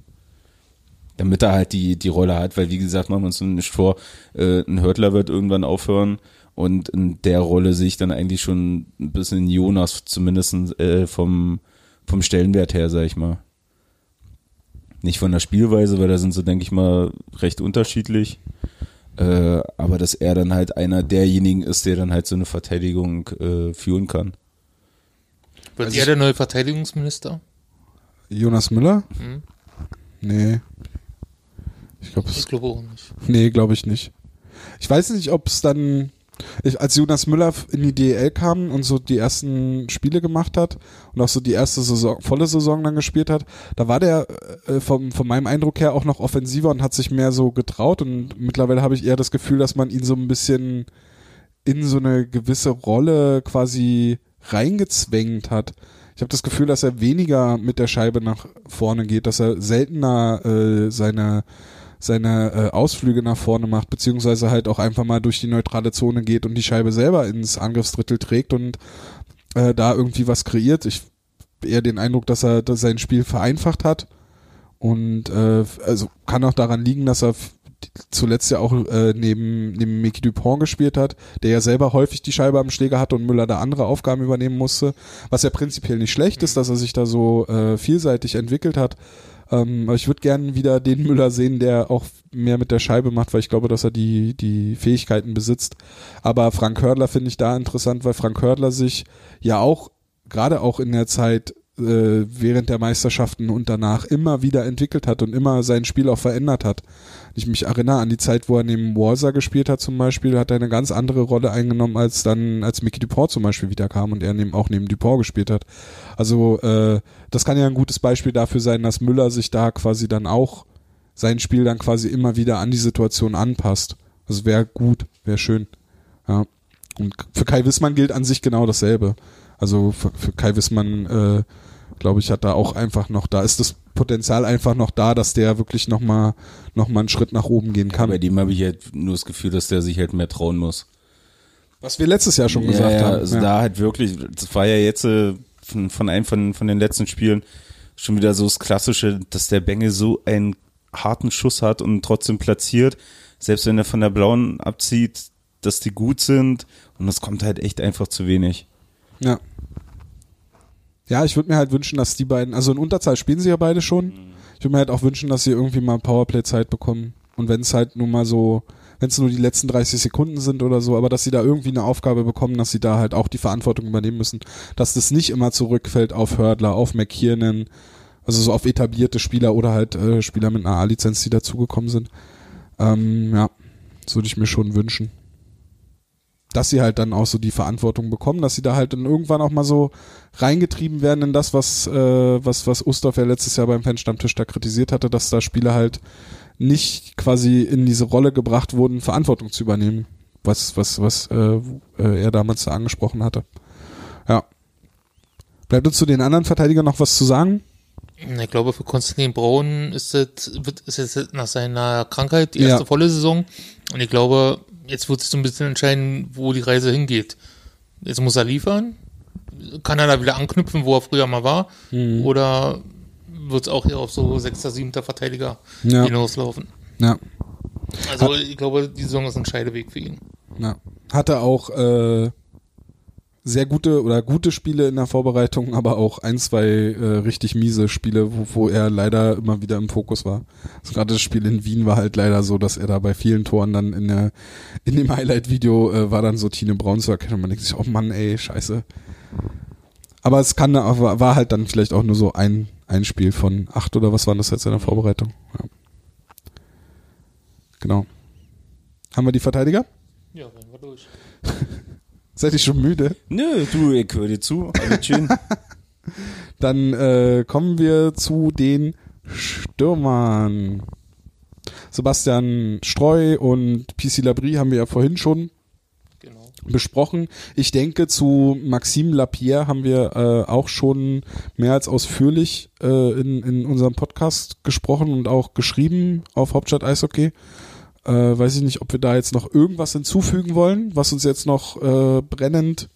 C: Damit er halt die, die Rolle hat, weil wie gesagt, machen wir uns nicht vor, äh, ein Hörtler wird irgendwann aufhören und in der Rolle sehe ich dann eigentlich schon ein bisschen Jonas, zumindest äh, vom, vom Stellenwert her, sag ich mal. Nicht von der Spielweise, weil da sind sie, denke ich mal, recht unterschiedlich. Äh, aber dass er dann halt einer derjenigen ist, der dann halt so eine Verteidigung äh, führen kann.
D: Wird
A: Also
D: er der neue Verteidigungsminister?
A: Jonas Müller?
D: Mhm.
A: Nee. Ich glaube,
D: glaube auch nicht.
A: Nee, glaube ich nicht. Ich weiß nicht, ob es dann, ich, als Jonas Müller in die DL kam und so die ersten Spiele gemacht hat und auch so die erste Saison, volle Saison dann gespielt hat, da war der äh, vom, von meinem Eindruck her auch noch offensiver und hat sich mehr so getraut und mittlerweile habe ich eher das Gefühl, dass man ihn so ein bisschen in so eine gewisse Rolle quasi reingezwängt hat. Ich habe das Gefühl, dass er weniger mit der Scheibe nach vorne geht, dass er seltener äh, seine seine äh, Ausflüge nach vorne macht, beziehungsweise halt auch einfach mal durch die neutrale Zone geht und die Scheibe selber ins Angriffsdrittel trägt und äh, da irgendwie was kreiert. Ich eher den Eindruck, dass er dass sein Spiel vereinfacht hat und äh, also kann auch daran liegen, dass er zuletzt ja auch äh, neben, neben Mickey Dupont gespielt hat, der ja selber häufig die Scheibe am Schläger hatte und Müller da andere Aufgaben übernehmen musste, was ja prinzipiell nicht schlecht ist, dass er sich da so äh, vielseitig entwickelt hat. Ähm, ich würde gerne wieder den Müller sehen, der auch mehr mit der Scheibe macht, weil ich glaube, dass er die, die Fähigkeiten besitzt. Aber Frank Hördler finde ich da interessant, weil Frank Hördler sich ja auch, gerade auch in der Zeit äh, während der Meisterschaften und danach immer wieder entwickelt hat und immer sein Spiel auch verändert hat. Ich mich erinnere an die Zeit, wo er neben Warsa gespielt hat zum Beispiel, hat er eine ganz andere Rolle eingenommen, als dann, als Mickey Dupont zum Beispiel wieder kam und er neben, auch neben Dupont gespielt hat. Also äh, das kann ja ein gutes Beispiel dafür sein, dass Müller sich da quasi dann auch sein Spiel dann quasi immer wieder an die Situation anpasst. Also wäre gut, wäre schön. Ja. Und für Kai Wissmann gilt an sich genau dasselbe. Also für, für Kai Wissmann, äh, glaube ich, hat da auch einfach noch, da ist das Potenzial einfach noch da, dass der wirklich nochmal noch mal einen Schritt nach oben gehen kann.
C: Bei dem habe ich halt nur das Gefühl, dass der sich halt mehr trauen muss.
A: Was wir letztes Jahr schon
C: ja,
A: gesagt
C: ja,
A: haben.
C: Also da halt wirklich, das war ja jetzt äh, von, von einem von, von den letzten Spielen schon wieder so das Klassische, dass der Bengel so einen harten Schuss hat und trotzdem platziert, selbst wenn er von der blauen abzieht, dass die gut sind und das kommt halt echt einfach zu wenig.
A: Ja. Ja, ich würde mir halt wünschen, dass die beiden, also in Unterzahl spielen sie ja beide schon. Ich würde mir halt auch wünschen, dass sie irgendwie mal Powerplay-Zeit bekommen. Und wenn es halt nur mal so, wenn es nur die letzten 30 Sekunden sind oder so, aber dass sie da irgendwie eine Aufgabe bekommen, dass sie da halt auch die Verantwortung übernehmen müssen, dass das nicht immer zurückfällt auf Hördler, auf McKiernan, also so auf etablierte Spieler oder halt äh, Spieler mit einer A-Lizenz, die dazugekommen sind. Ähm, ja, das würde ich mir schon wünschen dass sie halt dann auch so die Verantwortung bekommen, dass sie da halt dann irgendwann auch mal so reingetrieben werden in das, was, äh, was, was Ustorf ja letztes Jahr beim Fanstammtisch da kritisiert hatte, dass da Spieler halt nicht quasi in diese Rolle gebracht wurden, Verantwortung zu übernehmen, was, was, was äh, äh, er damals da angesprochen hatte. Ja. Bleibt uns zu den anderen Verteidigern noch was zu sagen?
D: Ich glaube, für Konstantin Braun ist es, wird, ist es nach seiner Krankheit die
A: Ja.
D: erste volle Saison. Und ich glaube, jetzt wird sich so ein bisschen entscheiden, wo die Reise hingeht. Jetzt muss er liefern. Kann er da wieder anknüpfen, wo er früher mal war?
A: Mhm.
D: Oder wird es auch hier auf so sechster, siebter Verteidiger
A: Ja.
D: hinauslaufen?
A: Ja.
D: Also ich glaube, die Saison ist ein Scheideweg für ihn.
A: Ja. Hatte auch äh, sehr gute oder gute Spiele in der Vorbereitung, aber auch ein, zwei äh, richtig miese Spiele, wo, wo er leider immer wieder im Fokus war. Also gerade das Spiel in Wien war halt leider so, dass er da bei vielen Toren dann in der in dem Highlight-Video äh, war dann so Tine Braun zu erkennen und man denkt sich, oh Mann, ey, scheiße. Aber es kann aber war halt dann vielleicht auch nur so ein, ein Spiel von acht oder was waren das jetzt in der Vorbereitung. Ja. Genau. Haben wir die Verteidiger?
D: Ja, rennen wir durch.
A: Seid ihr schon müde?
C: Nö, du, ich höre dir zu, alles schön.
A: Dann äh, kommen wir zu den Stürmern. Sebastian Streu und PC Labrie haben wir ja vorhin schon
D: Genau.
A: besprochen. Ich denke, zu Maxime Lapierre haben wir äh, auch schon mehr als ausführlich äh, in, in unserem Podcast gesprochen und auch geschrieben auf Hauptstadt Eishockey. Äh, weiß ich nicht, ob wir da jetzt noch irgendwas hinzufügen wollen, was uns jetzt noch äh, brennend.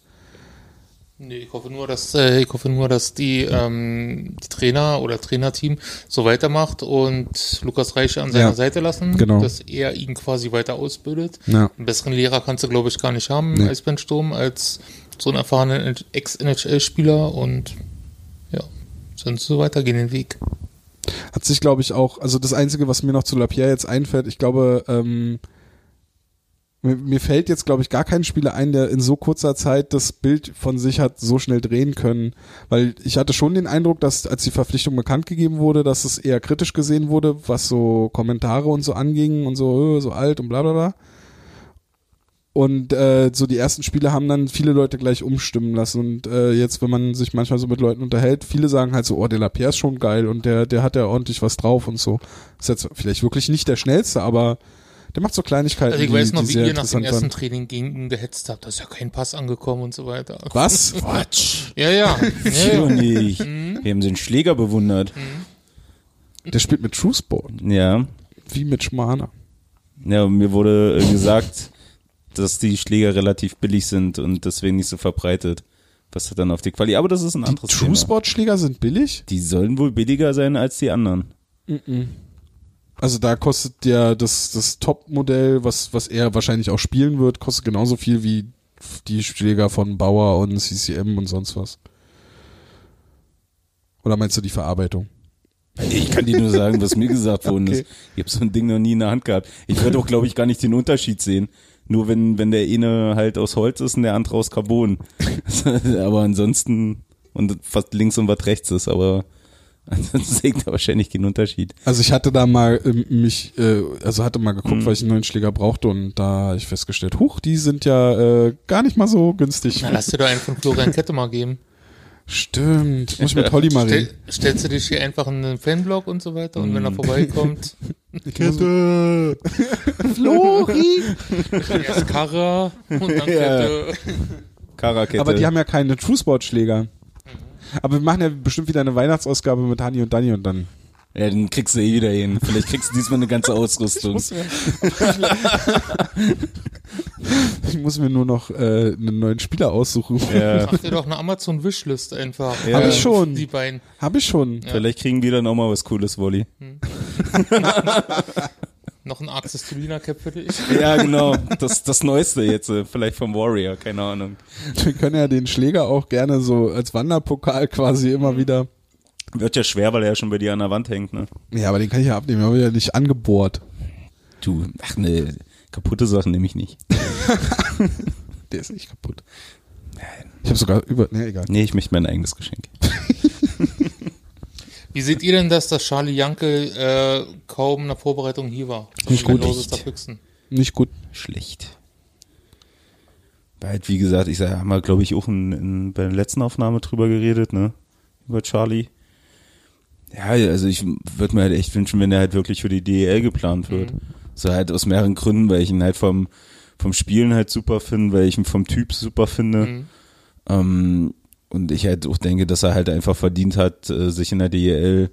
D: Nee, ich hoffe nur, dass äh, ich hoffe nur, dass die, ähm, die Trainer oder Trainerteam so weitermacht und Lukas Reich an seiner
A: Ja,
D: Seite lassen,
A: genau.
D: dass er ihn quasi weiter ausbildet.
A: Ja.
D: Einen besseren Lehrer kannst du, glaube ich, gar nicht haben
A: Nee.
D: als Ben Sturm, als so einen erfahrenen Ex-NHL-Spieler und ja, sonst so weitergehen den Weg.
A: Hat sich, glaube ich, auch, also das Einzige, was mir noch zu Lapierre jetzt einfällt, ich glaube, ähm, mir, mir fällt jetzt, glaube ich, gar kein Spieler ein, der in so kurzer Zeit das Bild von sich hat so schnell drehen können. Weil ich hatte schon den Eindruck, dass als die Verpflichtung bekannt gegeben wurde, dass es eher kritisch gesehen wurde, was so Kommentare und so anging und so, äh, so alt und bla bla bla. Und äh, so die ersten Spiele haben dann viele Leute gleich umstimmen lassen. Und äh, jetzt, wenn man sich manchmal so mit Leuten unterhält, viele sagen halt so, oh, der Lapierre ist schon geil und der, der hat ja ordentlich was drauf und so. Ist jetzt vielleicht wirklich nicht der schnellste, aber der macht so Kleinigkeiten,
D: Also ich
A: die,
D: weiß noch,
A: die
D: wie ihr nach dem ersten
A: waren.
D: Training gegen ihn gehetzt habt. Da ist ja kein Pass angekommen und so weiter.
A: Was?
C: Quatsch.
D: Ja, ja. ja, ja.
C: nicht. Wir haben den Schläger bewundert.
A: Der spielt mit True Sport,
C: Ja.
A: wie mit Schmaner.
C: Ja, und mir wurde äh, gesagt, dass die Schläger relativ billig sind und deswegen nicht so verbreitet. Was hat dann auf die Quali? Aber das ist ein
A: Die
C: anderes
A: True
C: Thema.
A: Sport Schläger sind billig?
C: Die sollen wohl billiger sein als die anderen.
A: Also da kostet der das, das Top-Modell, was, was er wahrscheinlich auch spielen wird, kostet genauso viel wie die Schläger von Bauer und CCM und sonst was. Oder meinst du die Verarbeitung?
C: Ich kann dir nur sagen, was mir gesagt worden
A: Okay.
C: ist. Ich habe so ein Ding noch nie in der Hand gehabt. Ich würde auch, glaube ich, gar nicht den Unterschied sehen. Nur wenn, wenn der eine halt aus Holz ist und der andere aus Carbon. aber ansonsten, und was links und was rechts ist, aber ansonsten sehe ich da wahrscheinlich keinen Unterschied.
A: Also ich hatte da mal ähm, mich, äh, also hatte mal
C: Mhm.
A: geguckt, weil ich einen neuen Schläger brauchte und da habe ich festgestellt, huch, die sind ja äh, gar nicht mal so günstig.
D: Na, lass dir doch einen von Florian Kette mal geben.
A: Stimmt, muss ich mit Holly mal
D: Stell,
A: reden.
D: stellst du dich hier einfach in den Fanblog und so weiter und wenn er vorbeikommt,
A: Kette.
C: Flori!
D: erst Karra und dann. Kette.
C: Karakette.
A: Aber die haben ja keine True Sport Schläger. Aber wir machen ja bestimmt wieder eine Weihnachtsausgabe mit Hani und Dani und dann.
C: Ja, den kriegst du eh wieder hin. Vielleicht kriegst du diesmal eine ganze Ausrüstung.
A: Ich muss mir nur noch äh, einen neuen Spieler aussuchen.
C: Ja,
D: Mach dir doch eine Amazon Wishlist einfach.
C: Ja. Hab
A: ich schon.
D: Die beiden.
A: Habe ich schon.
C: vielleicht kriegen wir dann auch mal was Cooles, Wolli.
D: Noch ein Axis Tulina Cap für dich.
C: Ja, genau. Das, das Neueste jetzt, äh, vielleicht vom Warrior, keine Ahnung.
A: Wir können ja den Schläger auch gerne so als Wanderpokal quasi immer wieder.
C: Wird ja schwer, weil er ja schon bei dir an der Wand hängt, ne?
A: Ja, aber den kann ich ja abnehmen. Ich habe ja nicht angebohrt.
C: Du, ach ne, kaputte Sachen nehme ich nicht.
A: Der ist nicht kaputt. Ich habe sogar über. Ne, egal.
C: Nee, ich möchte mein eigenes Geschenk.
D: Wie seht ihr denn das, dass Charlie Jankel äh, kaum in der Vorbereitung hier war?
A: Nicht gut. Nicht gut.
C: Schlecht. Weil wie gesagt, ich sag, haben wir, glaube ich, auch in, in, bei der letzten Aufnahme drüber geredet, ne? Über Charlie. Ja, also ich würde mir halt echt wünschen, wenn er halt wirklich für die DEL geplant wird. So halt aus mehreren Gründen, weil ich ihn halt vom, vom Spielen halt super finde, weil ich ihn vom Typ super finde.
D: Mhm.
C: Ähm, und ich halt auch denke, dass er halt einfach verdient hat, äh, sich in der DEL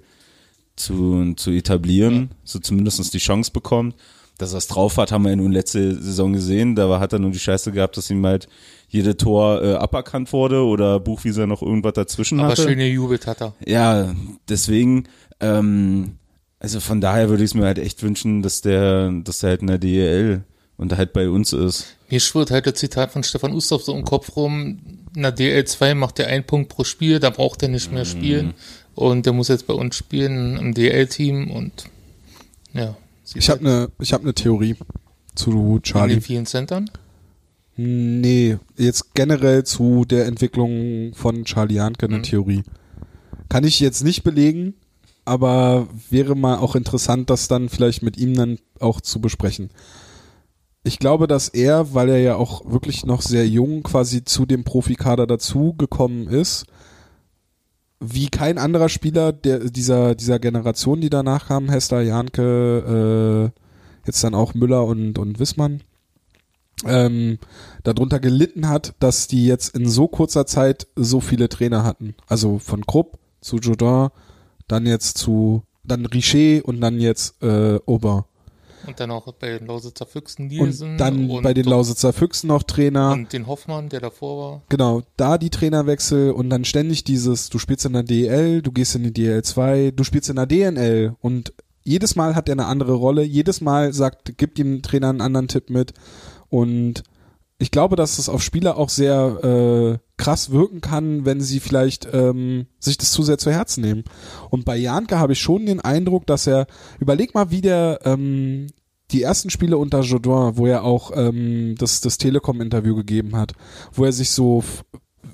C: zu, zu etablieren, so zumindest die Chance bekommt. Dass er es drauf hat, haben wir ja nun letzte Saison gesehen. Da hat er nur die Scheiße gehabt, dass ihm halt jede Tor äh, aberkannt wurde oder Buchwieser noch irgendwas dazwischen
D: Aber
C: hatte.
D: schön gejubelt hat er.
C: Ja, deswegen, ähm, also von daher würde ich es mir halt echt wünschen, dass der, dass der halt in der DEL und halt bei uns ist.
D: Mir schwirrt halt das Zitat von Stefan Ustorf so im Kopf rum. In der DL2 macht er einen Punkt pro Spiel, da braucht er nicht mehr
C: Mhm.
D: spielen. Und der muss jetzt bei uns spielen im DL-Team und ja. Sieht
A: Ich habe
D: halt
A: eine ich hab ne Theorie zu
D: in
A: Charlie.
D: den vielen Centern.
A: Nee, jetzt generell zu der Entwicklung von Charlie Janke eine
D: Mhm.
A: Theorie. Kann ich jetzt nicht belegen, aber wäre mal auch interessant, das dann vielleicht mit ihm dann auch zu besprechen. Ich glaube, dass er, weil er ja auch wirklich noch sehr jung quasi zu dem Profikader dazugekommen ist, wie kein anderer Spieler der, dieser, dieser Generation, die danach kam, Hester, Janke, äh, jetzt dann auch Müller und, und Wissmann, ähm, darunter gelitten hat, dass die jetzt in so kurzer Zeit so viele Trainer hatten. Also von Krupp zu Jodin, dann jetzt zu, dann Richer und dann jetzt äh, Ober.
D: Und dann auch bei den Lausitzer Füchsen
A: Und
D: Nielsen.
A: dann
D: und,
A: bei den Lausitzer Füchsen noch Trainer.
D: Und den Hoffmann, der davor war.
A: Genau, da die Trainerwechsel und dann ständig dieses, du spielst in der DL, du gehst in die DL2, du spielst in der DNL und jedes Mal hat er eine andere Rolle, jedes Mal sagt, gibt dem Trainer einen anderen Tipp mit und ich glaube, dass es auf Spieler auch sehr äh, krass wirken kann, wenn sie vielleicht ähm, sich das zu sehr zu Herzen nehmen. Und bei Janke habe ich schon den Eindruck, dass er, überleg mal, wie der ähm, die ersten Spiele unter Jodin, wo er auch ähm, das, das Telekom-Interview gegeben hat, wo er sich so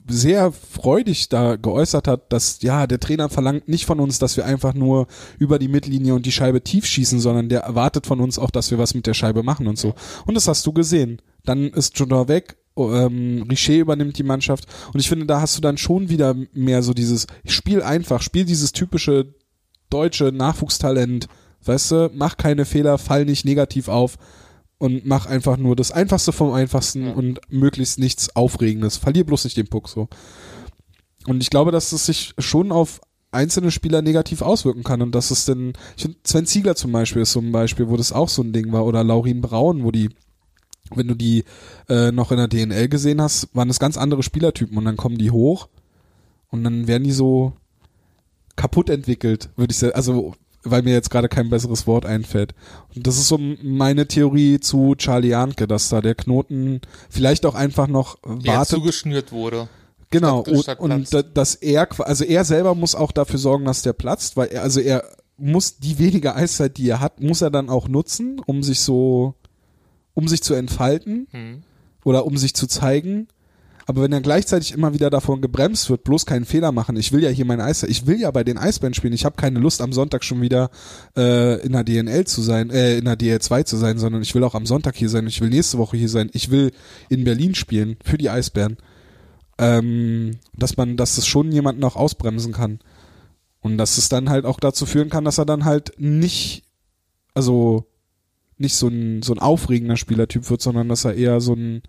A: sehr freudig da geäußert hat, dass ja, der Trainer verlangt nicht von uns, dass wir einfach nur über die Mittellinie und die Scheibe tief schießen, sondern der erwartet von uns auch, dass wir was mit der Scheibe machen und so. Und das hast du gesehen. Dann ist Jodin weg, ähm, Richer übernimmt die Mannschaft und ich finde, da hast du dann schon wieder mehr so dieses, spiel einfach, spiel dieses typische deutsche Nachwuchstalent, weißt du, mach keine Fehler, fall nicht negativ auf und mach einfach nur das Einfachste vom Einfachsten
D: Ja.
A: und möglichst nichts Aufregendes. Verlier bloß nicht den Puck so. Und ich glaube, dass es sich schon auf einzelne Spieler negativ auswirken kann und dass es denn, ich finde, Sven Ziegler zum Beispiel ist so ein Beispiel, wo das auch so ein Ding war oder Laurin Braun, wo die wenn du die äh, noch in der DNL gesehen hast, waren es ganz andere Spielertypen und dann kommen die hoch und dann werden die so kaputt entwickelt, würde ich sagen. Also weil mir jetzt gerade kein besseres Wort einfällt. Und das ist so meine Theorie zu Charlie Janke, dass da der Knoten vielleicht auch einfach noch
D: Der
A: wartet.
D: zugeschnürt wurde.
A: Genau, und, und da- dass er, also er selber muss auch dafür sorgen, dass der platzt, weil er, also er muss die wenige Eiszeit, die er hat, muss er dann auch nutzen, um sich so, um sich zu entfalten
D: Hm.
A: oder um sich zu zeigen. Aber wenn er gleichzeitig immer wieder davon gebremst wird, bloß keinen Fehler machen, ich will ja hier meine Eiszeit, ich will ja bei den Eisbären spielen, ich habe keine Lust am Sonntag schon wieder äh, in der DNL zu sein, äh, in der DL2 zu sein, sondern ich will auch am Sonntag hier sein, ich will nächste Woche hier sein, ich will in Berlin spielen für die Eisbären. Ähm, dass man, dass es schon jemanden auch ausbremsen kann. Und dass es dann halt auch dazu führen kann, dass er dann halt nicht, also nicht so ein, so ein aufregender Spielertyp wird, sondern dass er eher so ein,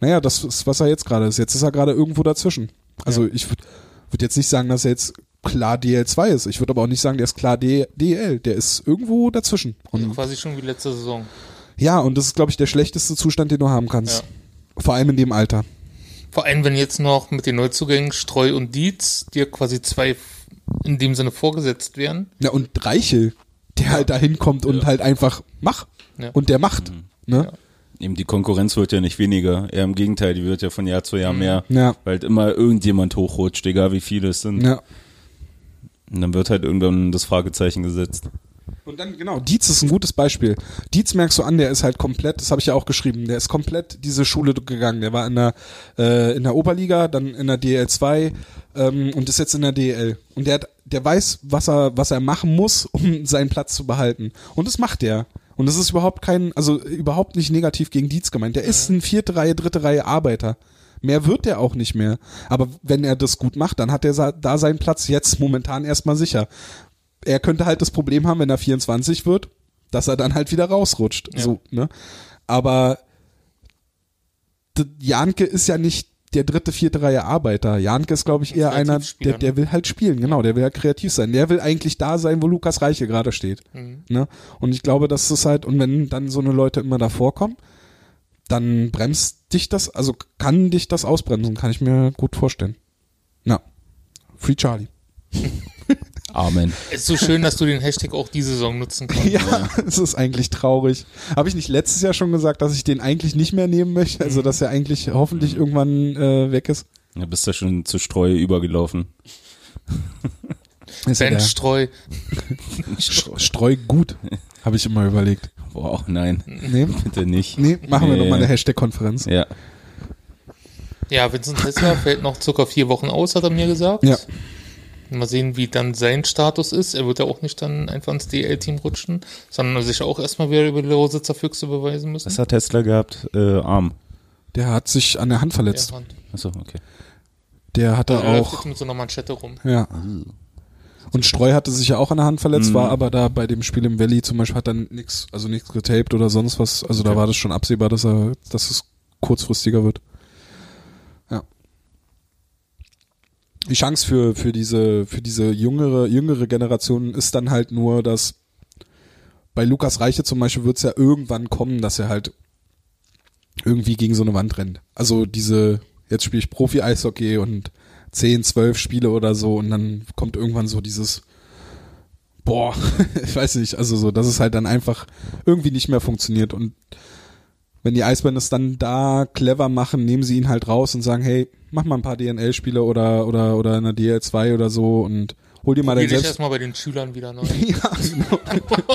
A: naja, das ist, was er jetzt gerade ist. Jetzt ist er gerade irgendwo dazwischen. Also ich würde würd jetzt nicht sagen, dass er jetzt klar DL2 ist. Ich würde aber auch nicht sagen, der ist klar D DL. Der ist irgendwo dazwischen. Und
D: Quasi schon wie letzte Saison.
A: ja, und das ist, glaube ich, der schlechteste Zustand, den du haben kannst. Vor allem in dem Alter.
D: Vor allem, wenn jetzt noch mit den Neuzugängen Streu und Dietz dir quasi zwei in dem Sinne vorgesetzt werden.
A: Ja, und Reichel, der halt da hinkommt und halt einfach mach.
D: Ja.
A: Und der macht. Ne?
C: Eben die Konkurrenz wird ja nicht weniger, eher im Gegenteil, die wird ja von Jahr zu Jahr mehr,
A: Ja.
C: weil halt immer irgendjemand hochrutscht, egal wie viele es sind.
A: Ja.
C: Und dann wird halt irgendwann das Fragezeichen gesetzt.
A: Und dann, genau, Dietz ist ein gutes Beispiel. Dietz merkst du an, der ist halt komplett, das habe ich ja auch geschrieben, der ist komplett diese Schule gegangen. Der war in der, äh, in der Oberliga, dann in der DL2 ähm, und ist jetzt in der DL. Und der, hat, der weiß, was er, was er machen muss, um seinen Platz zu behalten. Und das macht er. Und das ist überhaupt kein, also überhaupt nicht negativ gegen Dietz gemeint. Der ist ein vierte Reihe, dritte Reihe Arbeiter. Mehr wird der auch nicht mehr. Aber wenn er das gut macht, dann hat er da seinen Platz jetzt momentan erstmal sicher. Er könnte halt das Problem haben, wenn er 24 wird, dass er dann halt wieder rausrutscht.
D: Ja.
A: So, ne? Aber Janke ist ja nicht der dritte, vierte Reihe Arbeiter. Janke ist, glaube ich, eher einer, der, der will halt spielen, genau, der will ja kreativ sein. Der will eigentlich da sein, wo Lukas Reiche gerade steht.
D: Mhm.
A: Ne? Und ich glaube, dass das halt, und wenn dann so eine Leute immer davor kommen, dann bremst dich das, also kann dich das ausbremsen, kann ich mir gut vorstellen. Na, Free Charlie.
C: Amen.
D: Es ist so schön, dass du den Hashtag auch diese Saison nutzen kannst.
A: Ja, es ist eigentlich traurig. Habe ich nicht letztes Jahr schon gesagt, dass ich den eigentlich nicht mehr nehmen möchte? Also, dass er eigentlich hoffentlich irgendwann äh, weg ist?
C: Da bist du schon zu Streu übergelaufen.
A: ist ja
D: Ben
A: der
D: Streu.
A: St- Streu gut, habe ich immer überlegt.
C: Boah, nein,
A: Nee,
C: bitte nicht.
A: nee machen wir
C: Nee.
A: nochmal eine Hashtag-Konferenz.
C: Ja,
D: Ja, Vincent Tesla fällt noch circa vier Wochen aus, hat er mir gesagt.
A: Ja.
D: Mal sehen, wie dann sein Status ist. Er wird ja auch nicht dann einfach ins DL-Team rutschen, sondern sich auch erstmal wieder über die Lausitzer Füchse beweisen müssen.
C: was hat Tesla gehabt? Äh, Arm.
A: Der hat sich an der Hand verletzt.
D: Hand.
C: Achso, okay.
A: Der hatte
D: Er läuft
A: auch,
D: mit so einer Manschette rum.
A: ja. Und Streu hatte sich ja auch an der Hand verletzt,
C: Mhm.
A: war aber da bei dem Spiel im Valley zum Beispiel hat dann nichts, also nichts getaped oder sonst was. Also da
C: Okay.
A: war das schon absehbar, dass er, dass es kurzfristiger wird. Die Chance für, für diese, für diese jüngere, jüngere Generation ist dann halt nur, dass bei Lukas Reiche zum Beispiel wird es ja irgendwann kommen, dass er halt irgendwie gegen so eine Wand rennt. Also diese, jetzt spiele ich Profi-Eishockey und 10, 12 Spiele oder so und dann kommt irgendwann so dieses, boah, ich weiß nicht, also so, dass es halt dann einfach irgendwie nicht mehr funktioniert und wenn die Eisbären es dann da clever machen, nehmen sie ihn halt raus und sagen, hey, mach mal ein paar DNL-Spiele oder, oder, oder in der DL2 oder so und hol dir mal dein Selbst...
D: erstmal bei den Schülern wieder neu.
A: Ja, genau.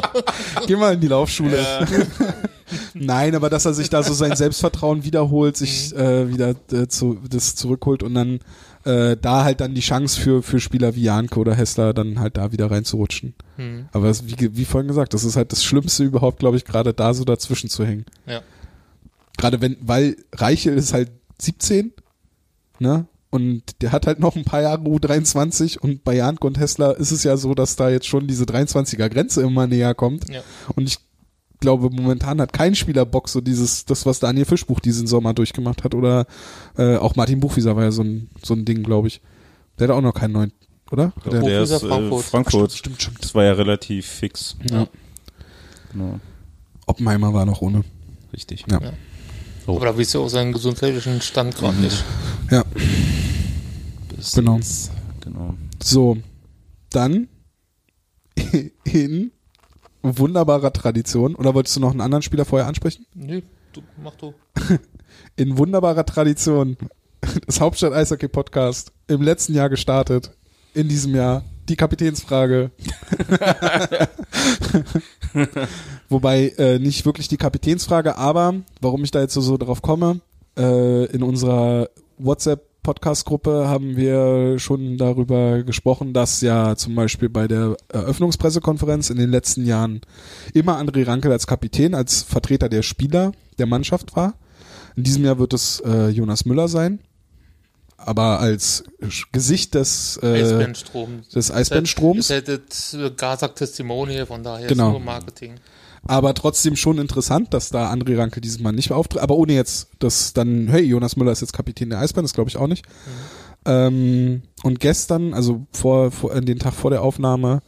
A: Geh mal in die Laufschule. Nein, aber dass er sich da so sein Selbstvertrauen wiederholt, sich äh, wieder äh, zu, das zurückholt und dann äh, da halt dann die Chance für, für Spieler wie Janke oder Hessler dann halt da wieder reinzurutschen.
D: Hm.
A: Aber es, wie, wie vorhin gesagt, das ist halt das Schlimmste überhaupt, glaube ich, gerade da so dazwischen zu hängen.
D: Ja.
A: Gerade wenn, weil Reichel ist halt 17, ne? Und der hat halt noch ein paar Jahre U23 und bei Janke und Hessler ist es ja so, dass da jetzt schon diese 23er Grenze immer näher kommt.
D: Ja.
A: Und ich glaube, momentan hat kein Spieler Bock, so dieses, das, was Daniel Fischbuch diesen Sommer durchgemacht hat. Oder äh, auch Martin Buchwieser war ja so ein, so ein Ding, glaube ich. Der hat auch noch keinen neuen, oder?
C: Der,
A: Der,
C: der ist
D: Hochhäuser,
C: Frankfurt.
D: Frankfurt.
C: Äh, Frankfurt.
A: Stimmt, stimmt.
C: Das war ja relativ fix.
A: Ja.
C: Genau.
A: Oppenheimer war noch ohne.
C: Richtig.
A: Ja.
D: Ja.
C: Oh.
D: Aber da wisst ihr auch seinen gesundheitlichen Stand gerade nicht.
A: Ja.
C: Bis
A: Genau.
C: jetzt. Genau.
A: So, dann in wunderbarer Tradition, oder wolltest du noch einen anderen Spieler vorher ansprechen?
D: Nee, du, mach du.
A: In wunderbarer Tradition des Hauptstadt Eishockey Podcast im letzten Jahr gestartet, in diesem Jahr die Kapitänsfrage. Wobei äh, nicht wirklich die Kapitänsfrage, aber warum ich da jetzt so, so drauf komme, äh, in unserer WhatsApp Podcast-Gruppe haben wir schon darüber gesprochen, dass ja zum Beispiel bei der Eröffnungspressekonferenz in den letzten Jahren immer André Rankel als Kapitän, als Vertreter der Spieler der Mannschaft war. In diesem Jahr wird es äh, Jonas Müller sein, aber als Gesicht des, äh,
D: Eisbärenstrom.
A: des Eisbärenstroms.
D: Ihr hättet Gazak Testimonial, von daher
A: Genau.
D: ist nur Marketing.
A: aber trotzdem schon interessant, dass da André Rankel dieses Mal nicht mehr auftritt. Aber ohne jetzt, dass dann, hey, Jonas Müller ist jetzt Kapitän der Eisbären, das glaube ich auch nicht. Ähm, und gestern, also vor, vor den Tag vor der Aufnahme,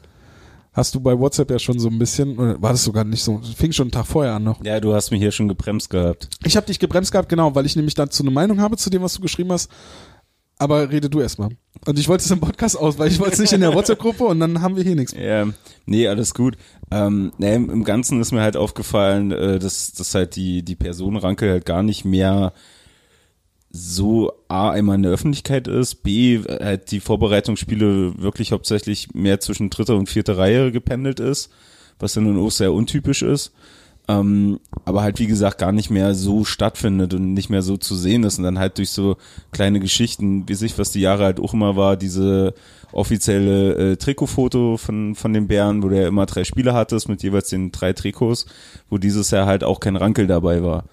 A: hast du bei WhatsApp ja schon so ein bisschen, oder war das sogar nicht so, fing schon einen Tag vorher an noch.
C: Ja, du hast mich hier schon gebremst gehabt.
A: Ich habe dich gebremst gehabt, genau, weil ich nämlich dazu eine Meinung habe zu dem, was du geschrieben hast. Aber rede du erstmal. Und ich wollte es im Podcast aus, weil ich wollte es nicht in der WhatsApp-Gruppe und dann haben wir hier nichts.
C: Ja, nee, alles gut. Ähm, nee, im Ganzen ist mir halt aufgefallen, äh, dass, dass halt die, die Person Ranke halt gar nicht mehr so A, einmal in der Öffentlichkeit ist, B, halt die Vorbereitungsspiele wirklich hauptsächlich mehr zwischen dritter und vierter Reihe gependelt ist, was ja nun auch sehr untypisch ist. Ähm, aber halt wie gesagt gar nicht mehr so stattfindet und nicht mehr so zu sehen ist und dann halt durch so kleine Geschichten, wie sich was die Jahre halt auch immer war, diese offizielle äh, Trikotfoto von von den Bären, wo ja immer drei Spieler hattest mit jeweils den drei Trikots, wo dieses Jahr halt auch kein Rankel dabei war.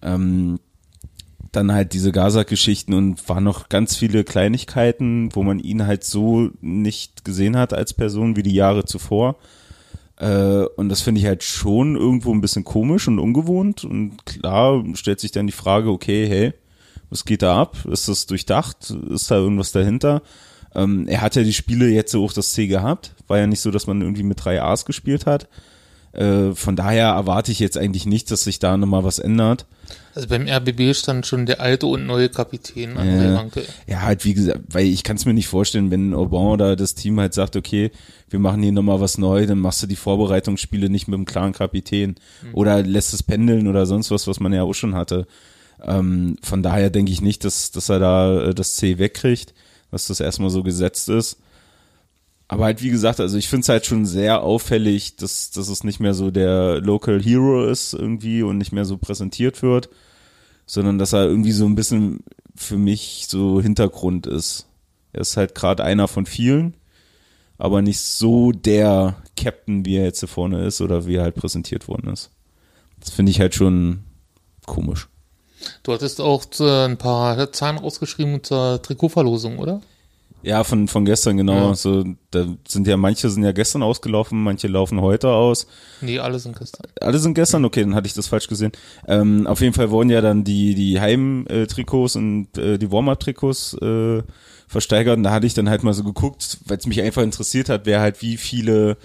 C: Ähm, dann halt diese Gaza-Geschichten und waren noch ganz viele Kleinigkeiten, wo man ihn halt so nicht gesehen hat als Person wie die Jahre zuvor. Äh, und das finde ich halt schon irgendwo ein bisschen komisch und ungewohnt. Und klar stellt sich dann die Frage, okay, hey, was geht da ab? Ist das durchdacht? Ist da irgendwas dahinter? Ähm, er hat ja die Spiele jetzt auch das C gehabt. War ja nicht so, dass man irgendwie mit drei A's gespielt hat. Äh, von daher erwarte ich jetzt eigentlich nicht, dass sich da nochmal was ändert.
D: Also beim RBB stand schon der alte und neue Kapitän André
C: Ja.
D: Ranke.
C: Ja, halt wie gesagt, weil ich kann es mir nicht vorstellen, wenn Aubin oder das Team halt sagt, okay, wir machen hier nochmal was neu, dann machst du die Vorbereitungsspiele nicht mit dem klaren Kapitän oder lässt es pendeln oder sonst was, was man ja auch schon hatte. Ähm, von daher denke ich nicht, dass, dass er da äh, das C wegkriegt, dass das erstmal so gesetzt ist. Aber halt, wie gesagt, also ich finde es halt schon sehr auffällig, dass, dass es nicht mehr so der Local Hero ist irgendwie und nicht mehr so präsentiert wird, sondern dass er irgendwie so ein bisschen für mich so Hintergrund ist. Er ist halt gerade einer von vielen, aber nicht so der Captain, wie er jetzt hier vorne ist oder wie er halt präsentiert worden ist. Das finde ich halt schon komisch.
D: Du hattest auch äh, ein paar Zahlen rausgeschrieben zur Trikotverlosung, oder?
C: Ja, von, von gestern, genau.
D: Ja.
C: So, da sind ja, manche sind ja gestern ausgelaufen, manche laufen heute aus.
D: Nee, alle sind gestern.
C: Alle sind gestern, okay, dann hatte ich das falsch gesehen. Ähm, auf jeden Fall wurden ja dann die, die Heim-Trikots und äh, die Warm-Up-Trikots äh, versteigert. Und da hatte ich dann halt mal so geguckt, weil es mich einfach interessiert hat, wer halt wie viele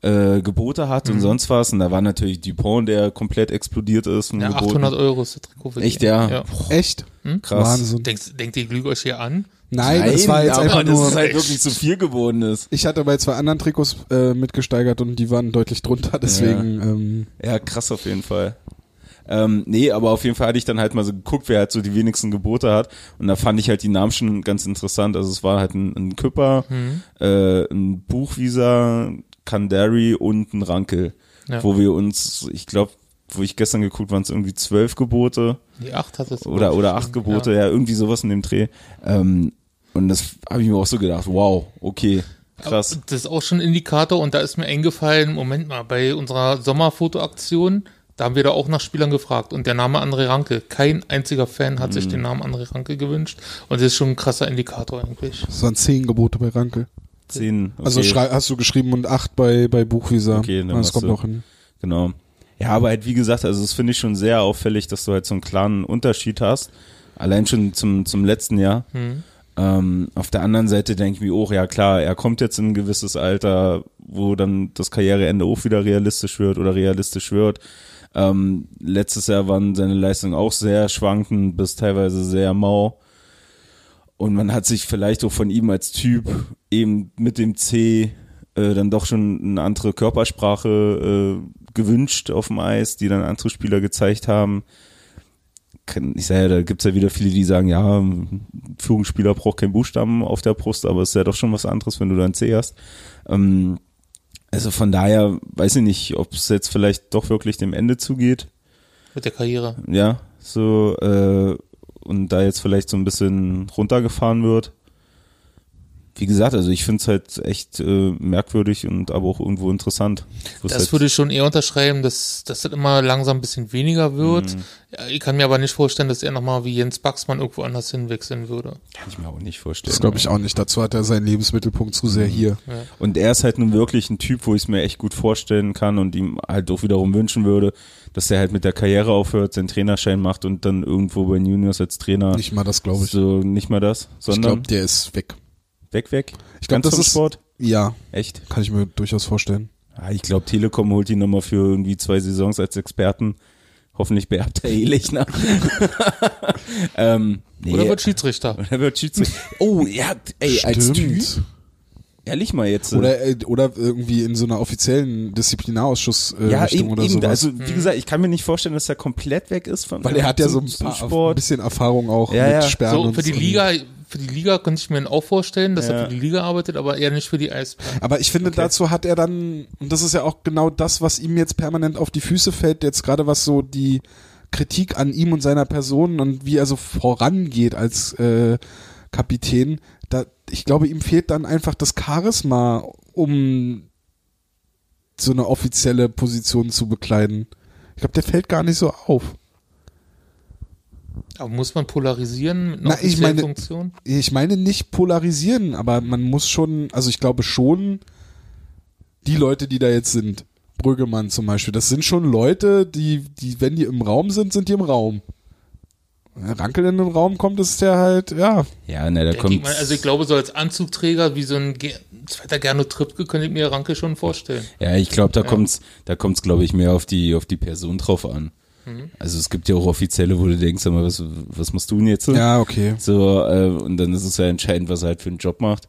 C: äh, Gebote hat
D: Mhm.
C: und sonst was. Und da war natürlich Dupont, der komplett explodiert ist.
D: Ja,
C: Geboten.
D: 800 Euro ist der Trikot. für
C: Echt,
D: die.
C: ja?
D: ja.
A: Echt?
C: Krass.
A: Wahnsinn.
D: Denkt, denkt ihr, lügt euch hier an?
A: Nein, das war jetzt
C: aber
A: einfach
C: das
A: nur.
C: ist halt wirklich zu viel geworden ist.
A: Ich hatte bei zwei anderen Trikots äh, mitgesteigert und die waren deutlich drunter, deswegen. Ähm,
C: Ja, krass auf jeden Fall. Ähm, nee, aber auf jeden Fall hatte ich dann halt mal so geguckt, wer halt so die wenigsten Gebote hat. Und da fand ich halt die Namen schon ganz interessant. Also es war halt ein, ein Küpper, äh, ein Buchwieser, Kandari und ein Rankel.
D: Ja.
C: Wo wir uns, ich glaube, wo ich gestern geguckt, waren es irgendwie zwölf Gebote
D: Die 8 hat es.
C: oder, oder acht Gebote, ja. irgendwie sowas in dem Dreh. Ähm, und das habe ich mir auch so gedacht, wow, okay, krass.
D: Das ist auch schon ein Indikator und da ist mir eingefallen, Moment mal, bei unserer Sommerfotoaktion, da haben wir da auch nach Spielern gefragt und der Name André Ranke, kein einziger Fan hat
C: Mhm.
D: sich den Namen André Ranke gewünscht und das ist schon ein krasser Indikator eigentlich.
A: das waren zehn Gebote bei Ranke.
C: Zehn. Okay.
A: Also hast du geschrieben und acht bei, bei Buchvisa.
C: Okay, dann
A: das kommt
C: du-
A: auch hin.
C: Genau. Ja, aber halt wie gesagt, also das finde ich schon sehr auffällig, dass du halt so einen klaren Unterschied hast. Allein schon zum, zum letzten Jahr. Ähm, auf der anderen Seite denke ich mir auch, ja klar, er kommt jetzt in ein gewisses Alter, wo dann das Karriereende auch wieder realistisch wird oder realistisch wird. Ähm, letztes Jahr waren seine Leistungen auch sehr schwankend bis teilweise sehr mau. Und man hat sich vielleicht auch von ihm als Typ eben mit dem C äh, dann doch schon eine andere Körpersprache äh, gewünscht auf dem Eis, die dann andere Spieler gezeigt haben. Ich sage ja, da gibt's ja wieder viele, die sagen, ja, Führungsspieler braucht keinen Buchstaben auf der Brust, aber es ist ja doch schon was anderes, wenn du da ein C hast. Ähm, also von daher weiß ich nicht, ob es jetzt vielleicht doch wirklich dem Ende zugeht
D: Mit der Karriere.
C: ja, so äh, und da jetzt vielleicht so ein bisschen runtergefahren wird. Wie gesagt, also ich finde es halt echt äh, merkwürdig und aber auch irgendwo interessant.
D: Das
C: halt,
D: würde ich schon eher unterschreiben, dass, dass das immer langsam ein bisschen weniger wird.
C: Mhm.
D: Ja, ich kann mir aber nicht vorstellen, dass er nochmal wie Jens Baxmann irgendwo anders hinwechseln würde.
C: kann ich mir auch nicht vorstellen.
A: Das glaube ich auch nicht. Dazu hat er seinen Lebensmittelpunkt zu sehr hier.
C: Und er ist halt nun wirklich ein Typ, wo ich es mir echt gut vorstellen kann und ihm halt auch wiederum wünschen würde, dass er halt mit der Karriere aufhört, seinen Trainerschein macht und dann irgendwo bei den Juniors als Trainer
A: Nicht mal das, glaube ich.
C: so nicht mal das,
A: Ich
C: sondern
A: glaube, der ist weg.
C: Weg, weg.
A: Ich glaube,
C: Ganz
A: das
C: vom
A: ist
C: Sport.
A: Ja,
C: Echt?
A: kann ich mir durchaus vorstellen.
C: Ja, ich glaube, Telekom holt ihn nochmal für irgendwie zwei Saisons als Experten. Hoffentlich bei Abter Ehlichner. ähm, nee,
D: Oder wird Schiedsrichter.
C: Oder wird Schiedsrichter. Oh, ja, ey, als Typ.
A: Stimmt.
C: Ehrlich mal jetzt.
A: Oder, äh, oder irgendwie in so einer offiziellen Disziplinarausschuss äh,
C: ja,
A: Richtung
C: eben,
A: oder
C: eben.
A: sowas.
C: Also, wie gesagt, ich kann mir nicht vorstellen, dass er komplett weg ist von
A: Weil er hat ja so ein, paar, ein
C: Sport.
A: bisschen Erfahrung auch
C: Ja,
A: mit
C: ja.
A: Sperren
D: So,
A: und
D: für die
A: so.
D: Liga, für die Liga könnte ich mir ihn auch vorstellen, dass
C: Ja.
D: er für die Liga arbeitet, aber eher nicht für die Eisbären.
A: Aber ich finde,
C: Okay.
A: dazu hat er dann, und das ist ja auch genau das, was ihm jetzt permanent auf die Füße fällt, jetzt gerade was so die Kritik an ihm und seiner Person und wie er so vorangeht als äh, Kapitän, da, ich glaube, ihm fehlt dann einfach das Charisma, um so eine offizielle Position zu bekleiden. Ich glaube, der fällt gar nicht so auf.
D: Aber muss man polarisieren mit einer
A: Na, ich meine-
D: Funktion?
A: Ich meine nicht polarisieren, aber man muss schon, also ich glaube schon, die Leute, die da jetzt sind, Brüggemann zum Beispiel, das sind schon Leute, die, die, wenn die im Raum sind, sind die im Raum. Wenn Rankel in den Raum kommt, ist der halt, ja,
C: Ja, ne, da kommt.
D: ich mal, also ich glaube, so als Anzugträger wie so ein Ge zweiter Gernot Trippke könnte ich mir Ranke schon vorstellen.
C: Ja, ich glaube, da kommt's, da kommt's, glaube ich, mehr auf die, auf die Person drauf an.
A: Mhm.
C: Also es gibt ja auch Offizielle, wo du denkst, sag mal, was, was machst du denn jetzt?
A: ja, okay.
C: So, äh, und dann ist es ja entscheidend, was er halt für einen Job macht.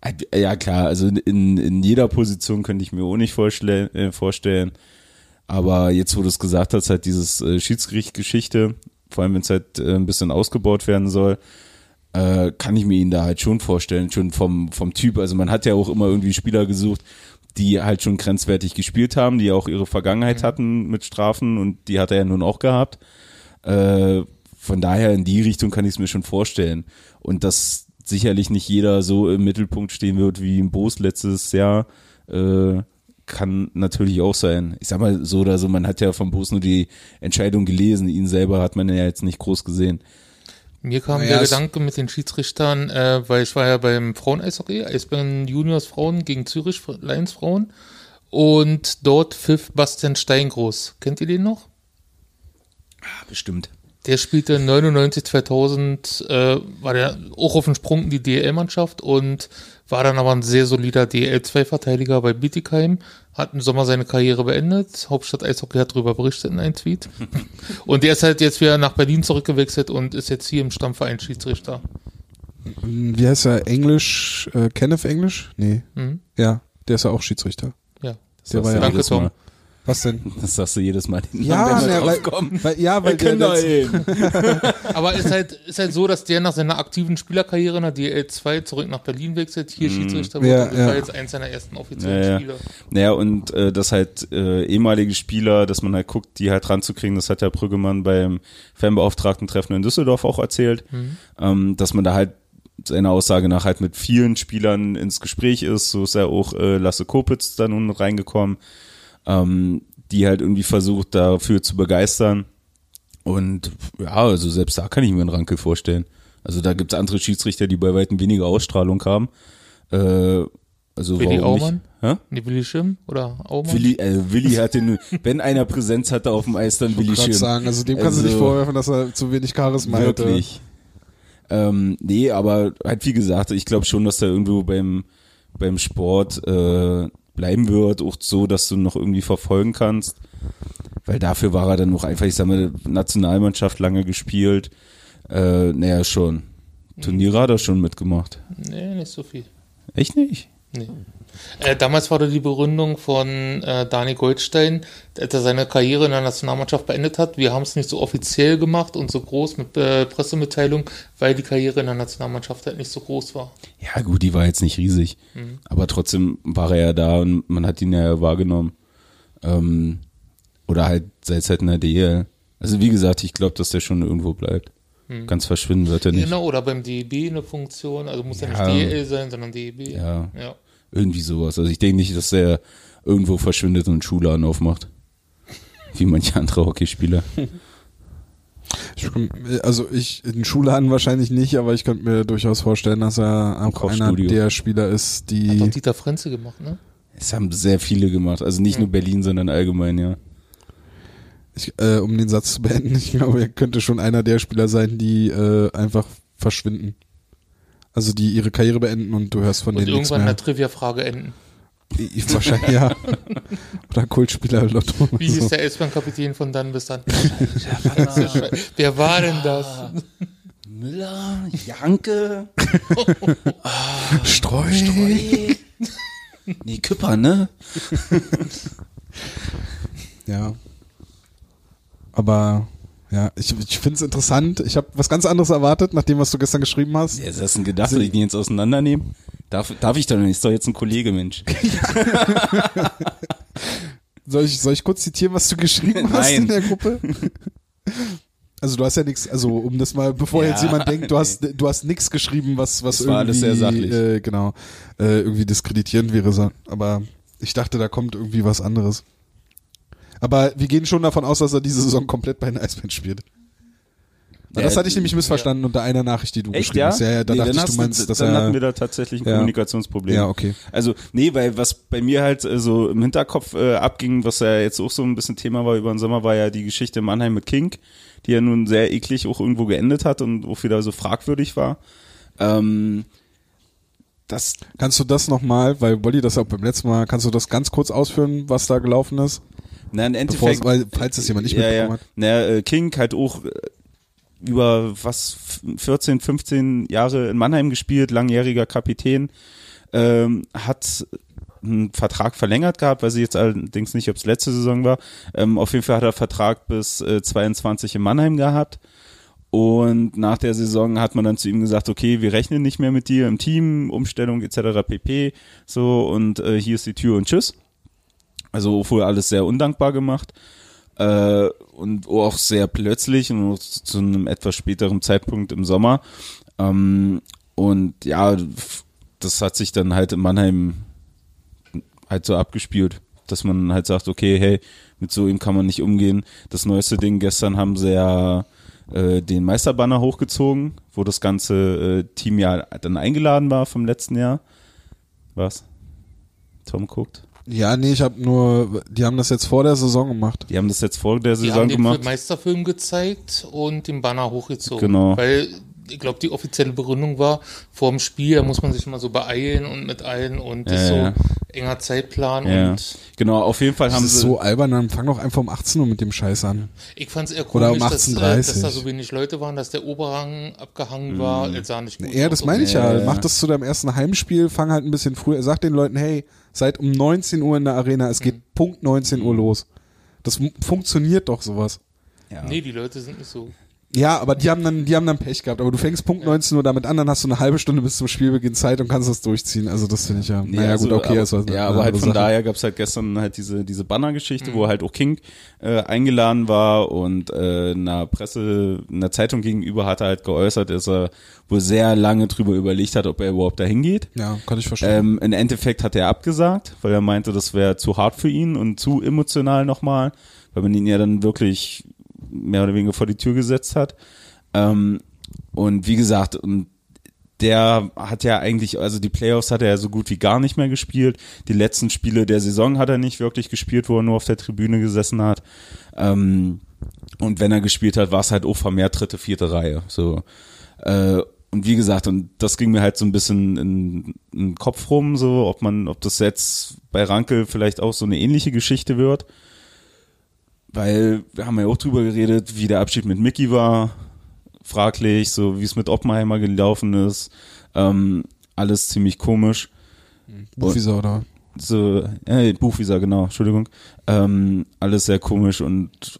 C: Äh, Ja, klar, also in, in jeder Position könnte ich mir auch nicht vorstellen, äh, vorstellen. Aber jetzt, wo du es gesagt hast, halt dieses äh, Schiedsgericht-Geschichte, vor allem wenn es halt äh, ein bisschen ausgebaut werden soll, äh, kann ich mir ihn da halt schon vorstellen, schon vom, vom Typ. Also man hat ja auch immer irgendwie Spieler gesucht, die halt schon grenzwertig gespielt haben, die auch ihre Vergangenheit hatten mit Strafen und die hat er ja nun auch gehabt. Äh, von daher in die Richtung kann ich es mir schon vorstellen. Und dass sicherlich nicht jeder so im Mittelpunkt stehen wird wie im Boos letztes Jahr, äh, kann natürlich auch sein. Ich sag mal so oder so, man hat ja vom Boos nur die Entscheidung gelesen, ihn selber hat man ja jetzt nicht groß gesehen.
D: Mir kam
A: Naja,
D: der Gedanke mit den Schiedsrichtern, äh, weil ich war ja beim Frauen-Eishockey, Eisbären Juniors Frauen gegen Zürich Lions Frauen und dort pfiff Bastian Steingroß. Kennt ihr den noch?
C: Ah, bestimmt.
D: Der spielte 99, 2000, äh, war der auch auf dem Sprung in die DL-Mannschaft und war dann aber ein sehr solider DL-2-Verteidiger bei Bietigheim, hat im Sommer seine Karriere beendet. Hauptstadt Eishockey hat darüber berichtet in einem Tweet. und der ist halt jetzt wieder nach Berlin zurückgewechselt und ist jetzt hier im Stammverein Schiedsrichter.
A: Wie heißt er? Englisch, äh, Kenneth Englisch? Nee.
D: Mhm.
A: Ja, der ist ja auch Schiedsrichter.
D: Ja.
C: Das
A: Der war ja-
D: Danke, Tom.
C: Mal.
A: Was denn?
C: Das sagst du jedes Mal.
A: Ja,
C: wir
A: ne, weil, weil, ja, weil
C: Wir
A: der
C: ihn.
D: Aber ist halt, ist halt so, dass der nach seiner aktiven Spielerkarriere in der DL2 zurück nach Berlin wechselt, hier Schiedsrichter wurde
A: Ja, ja.
D: war jetzt eins seiner ersten offiziellen
C: Ja, ja.
D: Spiele.
C: Naja, und äh, das halt äh, ehemalige Spieler, dass man halt guckt, die halt ranzukriegen, das hat der Brüggemann beim Fanbeauftragten-Treffen in Düsseldorf auch erzählt, ähm, dass man da halt seiner Aussage nach halt mit vielen Spielern ins Gespräch ist. So ist ja auch äh, Lasse Kopitz da nun reingekommen, ähm, die halt irgendwie versucht, dafür zu begeistern. Und ja, also selbst da kann ich mir einen Rankel vorstellen. Also da gibt's andere Schiedsrichter, die bei weitem weniger Ausstrahlung haben. Äh, also
D: Willi
C: warum
D: Aumann?
C: nicht? Hä?
D: Nee, Willi Schirm oder Aumann?
C: Willi, äh, Willi hatte nur, wenn einer Präsenz hatte auf dem Eis, dann Willi
A: gerade
C: Schirm.
A: sagen, also dem kannst du nicht
C: Also,
A: vorwerfen, dass er zu wenig Charisma hätte.
C: Wirklich. Ähm, nee, aber halt wie gesagt, ich glaube schon, dass er irgendwo beim, beim Sport äh, bleiben wird, auch so, dass du noch irgendwie verfolgen kannst. Weil dafür war er dann noch einfach, ich sag mal, Nationalmannschaft lange gespielt. Äh, naja, schon. Turniere hat er schon mitgemacht.
D: Nee, nicht so viel.
C: Echt nicht?
D: Nee. Äh, damals war da die Begründung von äh, Dani Goldstein, dass er seine Karriere in der Nationalmannschaft beendet hat. Wir haben es nicht so offiziell gemacht und so groß mit äh, Pressemitteilung, weil die Karriere in der Nationalmannschaft halt nicht so groß war.
C: Ja, gut, die war jetzt nicht riesig. Aber trotzdem war er ja da und man hat ihn ja wahrgenommen. Ähm, oder halt seit halt in der DL. Also wie gesagt, ich glaube, dass der schon irgendwo bleibt. Ganz verschwinden wird er nicht.
D: Genau, oder beim DEB eine Funktion, also muss ja,
C: Ja.
D: nicht DL sein, sondern DEB.
C: Ja.
D: ja.
C: Irgendwie sowas. Also ich denke nicht, dass der irgendwo verschwindet und einen Schuhladen aufmacht. Wie manche andere Hockeyspieler.
A: Ich, also ich, in Schulladen wahrscheinlich nicht, aber ich könnte mir durchaus vorstellen, dass er auch einer der Spieler ist,
D: Hat doch
A: die,
D: Dieter Frenze gemacht, ne?
C: Es haben sehr viele gemacht. Also nicht nur Berlin, sondern allgemein, ja.
A: Ich, äh, um den Satz zu beenden, ich glaube, er könnte schon einer der Spieler sein, die äh, einfach verschwinden. Also die ihre Karriere beenden und du hörst von
D: Und
A: denen nichts
D: irgendwann
A: mehr.
D: der Trivia-Frage enden.
A: Ich, wahrscheinlich, ja. Oder Kultspieler Lotto.
D: Wie hieß
A: so.
D: der S-Bahn-Kapitän von dann bis dann? Wer war denn das?
C: Müller, Janke,
A: Streu.
C: nee, Küpper, ne?
A: Ja. Aber ja, ich, ich finde es interessant. Ich habe was ganz anderes erwartet, nach dem, was du gestern geschrieben hast.
C: Wer ist das denn gedacht? Soll ich den jetzt auseinandernehmen? Darf, darf ich doch nicht? Ist doch jetzt ein Kollege, Mensch.
A: Soll ich, soll ich kurz zitieren, was du geschrieben hast
C: Nein.
A: in der Gruppe? Also du hast ja nichts, also um das mal, bevor
C: Ja,
A: jetzt jemand denkt, du hast, du hast nichts geschrieben, was, was
C: Es war alles
A: irgendwie,
C: sehr sachlich.
A: Äh, genau, äh, irgendwie diskreditierend wäre. Aber ich dachte, da kommt irgendwie was anderes. Aber wir gehen schon davon aus, dass er diese Saison komplett bei den Eisbären spielt.
C: Ja,
A: das hatte ich nämlich missverstanden unter einer Nachricht, die du
C: Echt,
A: geschrieben
C: ja?
A: hast. Ja, ja, da
C: Nee,
A: dachte ich, du meinst, dass
C: dann
A: er.
C: hatten wir da tatsächlich ein
A: Ja.
C: Kommunikationsproblem.
A: Ja, okay.
C: Also, nee, weil was bei mir halt äh, so im Hinterkopf äh, abging, was ja jetzt auch so ein bisschen Thema war über den Sommer, war ja die Geschichte in Mannheim mit King, die ja nun sehr eklig auch irgendwo geendet hat und auch wieder so fragwürdig war. Ähm, das,
A: Kannst du das nochmal, weil Wolli das auch beim letzten Mal, kannst du das ganz kurz ausführen, was da gelaufen ist?
C: Na, im Endeffekt,
A: weil, falls das jemand nicht
C: ja,
A: mitbekommen hat.
C: Na, äh, King halt auch äh, über was 14, 15 Jahre in Mannheim gespielt, langjähriger Kapitän, ähm, hat einen Vertrag verlängert gehabt, weiß ich jetzt allerdings nicht, ob es letzte Saison war. Ähm, auf jeden Fall hat er Vertrag bis äh, 22 in Mannheim gehabt. Und nach der Saison hat man dann zu ihm gesagt, okay, wir rechnen nicht mehr mit dir im Team, Umstellung etc. pp. So und äh, hier ist die Tür und tschüss. Also wohl alles sehr undankbar gemacht äh, und auch sehr plötzlich und auch zu einem etwas späteren Zeitpunkt im Sommer. Ähm, und ja, das hat sich dann halt in Mannheim halt so abgespielt, dass man halt sagt, okay, hey, mit so ihm kann man nicht umgehen. Das neueste Ding, gestern haben sie ja äh, den Meisterbanner hochgezogen, wo das ganze äh, Team ja dann eingeladen war vom letzten Jahr. Was? Tom guckt.
A: Ja, nee, ich habe nur, die haben das jetzt vor der Saison gemacht.
C: Die haben das jetzt vor der
D: Die
C: Saison
D: haben den
C: gemacht.
D: Meisterfilm gezeigt und den Banner hochgezogen.
C: Genau.
D: Weil ich glaube, die offizielle Begründung war, vor dem Spiel, da muss man sich immer so beeilen und mit allen und das
C: Ja,
D: ist so
C: ja.
D: enger Zeitplan
C: Ja,
D: und
C: genau, auf jeden Fall
A: Das
C: haben
A: ist
C: sie
A: so albern, dann fang doch einfach um 18 Uhr mit dem Scheiß an.
D: ich fand es eher
A: Oder
D: komisch,
A: um
D: dass, äh,
A: 18:30.
D: dass da so wenig Leute waren, dass der Oberrang abgehangen war. Es sah nicht gut
A: Ja, das meine ich ja. Mach das zu deinem ersten Heimspiel, fang halt ein bisschen früher. Sag den Leuten, hey, seid um 19 Uhr in der Arena, es geht Punkt 19 Uhr los. Das funktioniert doch sowas.
C: ja.
D: Nee, die Leute sind nicht so.
A: Ja, aber die haben dann, die haben dann Pech gehabt. Aber du fängst Punkt 19 Uhr damit an, dann hast du eine halbe Stunde bis zum Spielbeginn Zeit und kannst das durchziehen. Also das finde ich ja.
C: Nee,
A: naja,
C: also,
A: gut, okay,
C: aber,
A: das war
C: ja, aber halt von
A: Sache.
C: daher gab's halt gestern halt diese diese Banner-Geschichte, wo halt auch King äh, eingeladen war und äh, einer Presse, einer Zeitung gegenüber hat er halt geäußert, dass er wohl sehr lange drüber überlegt hat, ob er überhaupt dahin geht.
A: Ja, kann ich verstehen.
C: Ähm, Im Endeffekt hat er abgesagt, weil er meinte, das wäre zu hart für ihn und zu emotional nochmal, weil man ihn ja dann wirklich mehr oder weniger vor die Tür gesetzt hat. Ähm, und wie gesagt, und der hat ja eigentlich, also die Playoffs hat er ja so gut wie gar nicht mehr gespielt. Die letzten Spiele der Saison hat er nicht wirklich gespielt, wo er nur auf der Tribüne gesessen hat. Ähm, und wenn er gespielt hat, war es halt auch vermehrt dritte, vierte Reihe. So. Äh, und wie gesagt, und das ging mir halt so ein bisschen in, in den Kopf rum, so, ob man, ob das jetzt bei Rankel vielleicht auch so eine ähnliche Geschichte wird. Weil wir haben ja auch drüber geredet, wie der Abschied mit Mickey war. Fraglich, so wie es mit Oppenheimer gelaufen ist. Ähm, alles ziemlich komisch.
A: Buchvisa oder?
C: so, äh, Buchvisa, genau, Entschuldigung. Ähm, alles sehr komisch und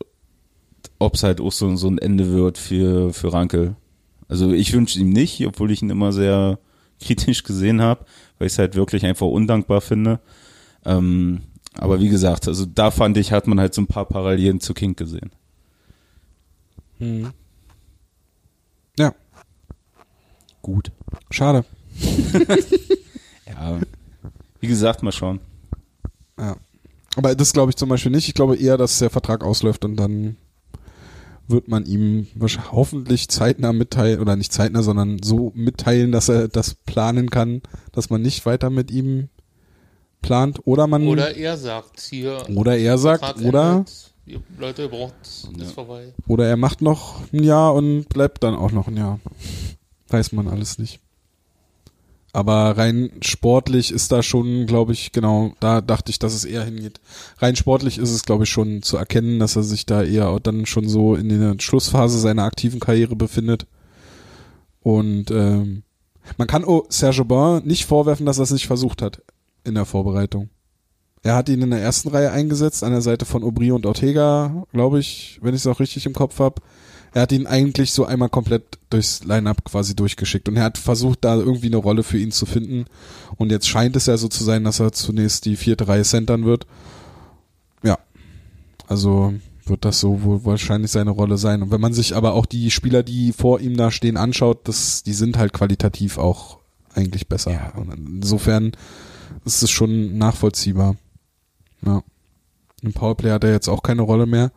C: ob es halt auch so, so ein Ende wird für, für Rankel. Also ich wünsche ihm nicht, obwohl ich ihn immer sehr kritisch gesehen habe, weil ich es halt wirklich einfach undankbar finde. Ähm, aber wie gesagt, also da fand ich, hat man halt so ein paar Parallelen zu King gesehen.
A: Ja,
C: Gut.
A: schade.
C: Ja, wie gesagt, mal schauen.
A: Ja. Aber das glaube ich zum Beispiel nicht. Ich glaube eher, dass der Vertrag ausläuft und dann wird man ihm hoffentlich zeitnah mitteilen, oder nicht zeitnah, sondern so mitteilen, dass er das planen kann, dass man nicht weiter mit ihm plant. Oder man,
D: Oder er sagt hier.
A: oder er sagt, oder,
D: endet. Ihr- Leute, ihr braucht das vorbei.
A: oder er macht noch ein Jahr und bleibt dann auch noch ein Jahr. Weiß man alles nicht. Aber rein sportlich ist da schon, glaube ich, genau, da dachte ich, dass es eher hingeht. Rein sportlich ist es, glaube ich, schon zu erkennen, dass er sich da eher dann schon so in der Schlussphase seiner aktiven Karriere befindet. Und ähm, man kann oh, Serge Aubin nicht vorwerfen, dass er es nicht versucht hat in der Vorbereitung. Er hat ihn in der ersten Reihe eingesetzt, an der Seite von Aubry und Ortega, glaube ich, wenn ich es auch richtig im Kopf habe. Er hat ihn eigentlich so einmal komplett durchs Line-Up quasi durchgeschickt und er hat versucht, da irgendwie eine Rolle für ihn zu finden. Und jetzt scheint es ja so zu sein, dass er zunächst die vierte Reihe centern wird. Ja, also wird das so wohl wahrscheinlich seine Rolle sein. Und wenn man sich aber auch die Spieler, die vor ihm da stehen, anschaut, das, die sind halt qualitativ auch eigentlich besser. Und insofern ist es schon nachvollziehbar. Ja. Im Powerplay hat er jetzt auch keine Rolle mehr.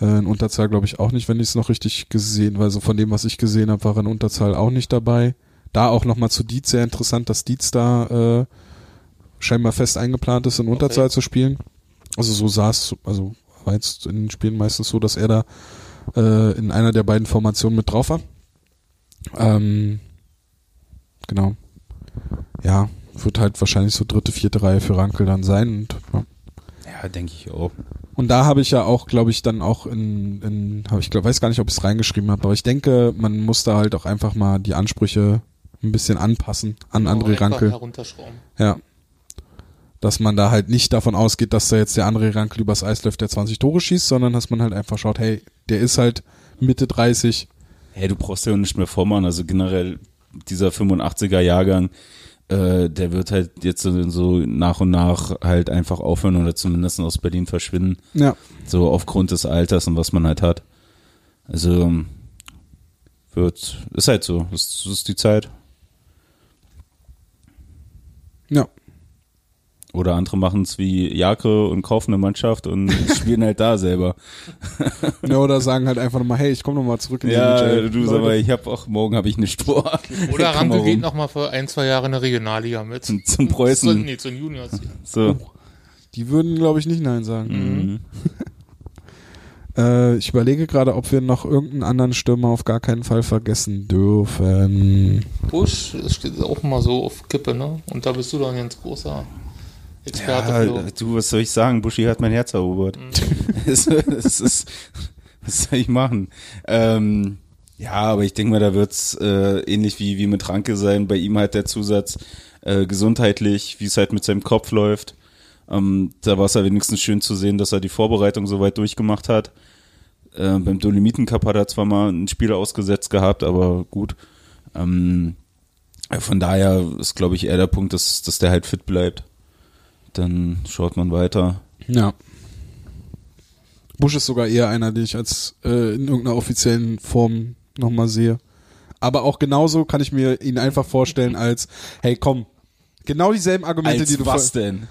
A: Äh, in Unterzahl glaube ich auch nicht, wenn ich es noch richtig gesehen, weil so von dem, was ich gesehen habe, war in Unterzahl auch nicht dabei. Da auch nochmal zu Dietz sehr interessant, dass Dietz da äh, scheinbar fest eingeplant ist, in Unterzahl zu spielen. Also so saß, also war jetzt in den Spielen meistens so, dass er da äh, in einer der beiden Formationen mit drauf war. Ähm, genau. Ja, wird halt wahrscheinlich so dritte, vierte Reihe für Rankel dann sein. Und, ja.
C: Ja, denke ich auch.
A: Und da habe ich ja auch, glaube ich, dann auch in, in hab ich glaub, weiß gar nicht, ob ich es reingeschrieben habe, aber ich denke, man muss da halt auch einfach mal die Ansprüche ein bisschen anpassen an
D: Genau,
A: André Rankel.
D: herunterschrauben.
A: Ja. Dass man da halt nicht davon ausgeht, dass da jetzt der André Rankel übers Eis läuft, der 20 Tore schießt, sondern dass man halt einfach schaut, hey, der ist halt Mitte 30.
C: Hey, du brauchst ja auch nicht mehr vormachen. Also generell dieser 85er Jahrgang, äh, der wird halt jetzt so, so nach und nach halt einfach aufhören oder zumindest aus Berlin verschwinden.
A: Ja.
C: So aufgrund des Alters und was man halt hat. Also ähm, wird, ist halt so. Das, das ist die Zeit.
A: Ja.
C: Oder andere machen es wie Jake und kaufen eine Mannschaft und spielen halt da selber.
A: ja. Oder sagen halt einfach nochmal, hey, ich komme nochmal zurück in die
C: Ja,
A: NHL.
C: du sag mal, ich habe auch morgen habe ich eine Spur.
D: Oder Ranke geht
C: rum.
D: noch mal für ein, zwei Jahre in der Regionalliga mit.
C: Zum, zum Preußen.
D: Zu, nee, zu den Juniors.
C: So.
A: Die würden, glaube ich, nicht Nein sagen.
C: Mhm.
A: Äh, ich überlege gerade, ob wir noch irgendeinen anderen Stürmer auf gar keinen Fall vergessen dürfen.
D: Busch das steht auch mal so auf Kippe, ne? Und da bist du dann ganz großer Experte
C: Ja,
D: für.
C: du, was soll ich sagen? Buschi hat mein Herz erobert. Es es ist, was soll ich machen? Ähm, ja, aber ich denke mal, da wird's äh, ähnlich wie, wie mit Ranke sein. Bei ihm halt der Zusatz äh, gesundheitlich, wie es halt mit seinem Kopf läuft. Ähm, da war es ja wenigstens schön zu sehen, dass er die Vorbereitung soweit durchgemacht hat. Äh, beim Dolomiten Cup hat er zwar mal ein Spiel ausgesetzt gehabt, aber gut. Ähm, von daher ist, glaube ich, eher der Punkt, dass, dass der halt fit bleibt. Dann schaut man weiter.
A: Ja. Busch ist sogar eher einer, den ich als äh, in irgendeiner offiziellen Form nochmal sehe. Aber auch genauso kann ich mir ihn einfach vorstellen als, hey komm, genau dieselben Argumente, die du
C: was denn?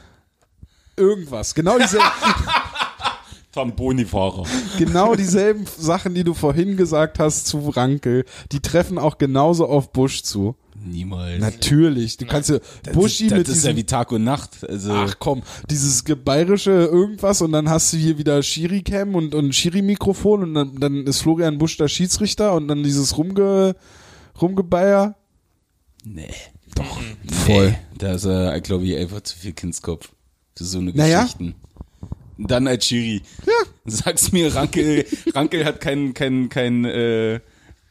A: irgendwas, genau dieselben,
C: Tamboni-Fahrer.
A: genau dieselben Sachen, die du vorhin gesagt hast zu Rankel, die treffen auch genauso auf Busch zu.
C: Niemals.
A: Natürlich, du kannst ja
C: das
A: Buschi
C: ist, das
A: mit
C: ist
A: diesem
C: ja wie Tag und Nacht. Also,
A: Ach komm, dieses bayerische irgendwas und dann hast du hier wieder Schiri-Cam und, und Schiri-Mikrofon und dann, dann ist Florian Busch der Schiedsrichter und dann dieses Rumge, Rumgebeier.
C: nee.
A: Doch,
C: Voll. Da ist er, glaube ich, einfach zu viel Kindskopf. Für so eine
A: Naja.
C: Geschichten. Dann als Schiri. Ja. Sag's mir, Rankel, Rankel hat kein, kein, kein, äh,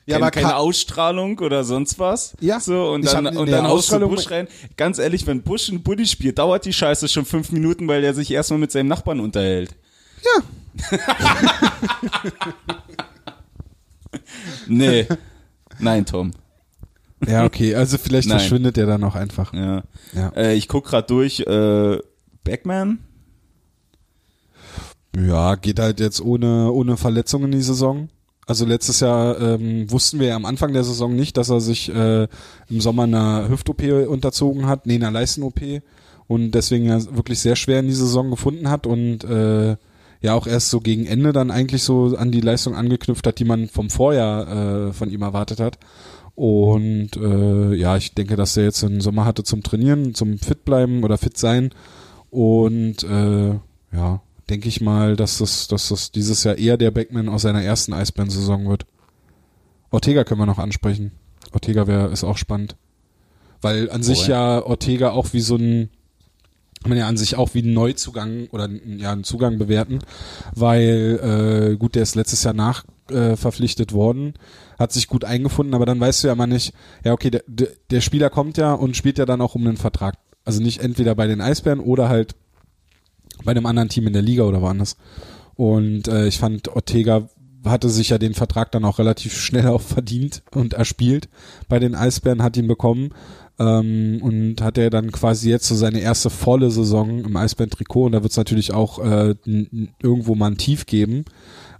A: Ja,
C: keine,
A: aber
C: keine Ausstrahlung oder sonst was.
A: Ja,
C: So, und dann,
A: hab-
C: und
A: nee,
C: dann du
A: Ausstrahlung-
C: Busch rein. Ganz ehrlich, wenn Busch ein Buddy spielt, dauert die Scheiße schon fünf Minuten, weil er sich erstmal mit seinem Nachbarn unterhält.
A: Ja.
C: Nee. Nein, Tom.
A: Ja, okay, also vielleicht
C: Nein.
A: verschwindet der dann auch einfach.
C: Ja.
A: Ja.
C: Äh, ich guck gerade durch, äh, Backman.
A: Ja, geht halt jetzt ohne, ohne Verletzung in die Saison. Also letztes Jahr ähm, wussten wir ja am Anfang der Saison nicht, dass er sich äh, im Sommer einer Hüft-OP unterzogen hat, nee, einer Leisten-OP und deswegen ja wirklich sehr schwer in die Saison gefunden hat und äh, ja auch erst so gegen Ende dann eigentlich so an die Leistung angeknüpft hat, die man vom Vorjahr äh, von ihm erwartet hat. Und äh, ja, ich denke, dass er jetzt einen Sommer hatte zum Trainieren, zum fit bleiben oder fit sein. Und äh, ja, denke ich mal, dass das, dass das dieses Jahr eher der Backman aus seiner ersten Eisbären-Saison wird. Ortega können wir noch ansprechen. Ortega wäre ist auch spannend. Weil an sich
C: Woher?
A: ja Ortega auch wie so ein kann man ja an sich auch wie einen Neuzugang oder einen- ja einen Zugang bewerten, weil äh, gut, der ist letztes Jahr nach äh, verpflichtet worden, hat sich gut eingefunden, aber dann weißt du ja immer nicht, ja okay, der, der, der Spieler kommt ja und spielt ja dann auch um einen Vertrag. Also nicht entweder bei den Eisbären oder halt bei einem anderen Team in der Liga oder woanders. Und äh, ich fand, Ortega hatte sich ja den Vertrag dann auch relativ schnell auch verdient und erspielt bei den Eisbären, hat ihn bekommen ähm, und hat er dann quasi jetzt so seine erste volle Saison im Eisbären-Trikot und da wird es natürlich auch äh, irgendwo mal ein Tief geben.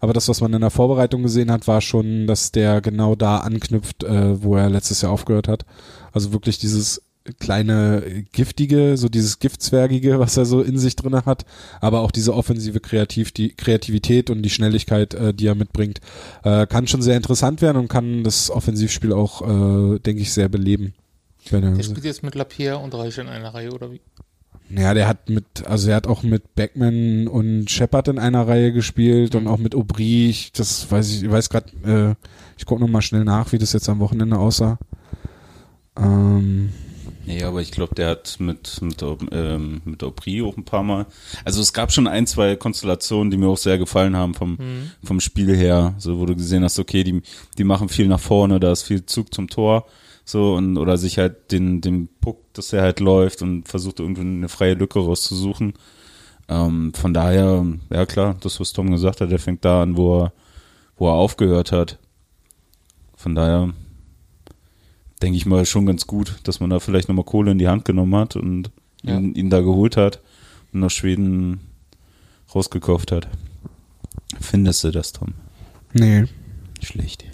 A: Aber das, was man in der Vorbereitung gesehen hat, war schon, dass der genau da anknüpft, äh, wo er letztes Jahr aufgehört hat. Also wirklich dieses kleine giftige, so dieses Giftzwergige, was er so in sich drinne hat, aber auch diese offensive Kreativ die Kreativität und die Schnelligkeit, äh, die er mitbringt, äh, kann schon sehr interessant werden und kann das Offensivspiel auch, äh, denke ich, sehr beleben. Er,
D: Der spielt jetzt mit Lapierre und Reich in einer Reihe, oder wie?
A: ja, der hat mit, also er hat auch mit Beckman und Shepard in einer Reihe gespielt und auch mit Aubry. Ich, das weiß ich, ich weiß gerade, äh, ich gucke noch mal schnell nach, wie das jetzt am Wochenende aussah. Ähm,
C: Nee, aber ich glaube, der hat mit, mit, ähm, mit Aubry auch ein paar Mal. Also es gab schon ein, zwei Konstellationen, die mir auch sehr gefallen haben vom, vom Spiel her. So, wo du gesehen hast, okay, die, die machen viel nach vorne, da ist viel Zug zum Tor. So, und, oder sich halt den, den Puck, dass er halt läuft und versucht irgendwie eine freie Lücke rauszusuchen. Ähm, von daher, ja klar, das, was Tom gesagt hat, der fängt da an, wo er, wo er aufgehört hat. Von daher, denke ich mal, schon ganz gut, dass man da vielleicht nochmal Kohle in die Hand genommen hat und
D: Ja.
C: ihn, ihn da geholt hat und nach Schweden rausgekauft hat. Findest du das, Tom?
A: nee.
C: Schlecht.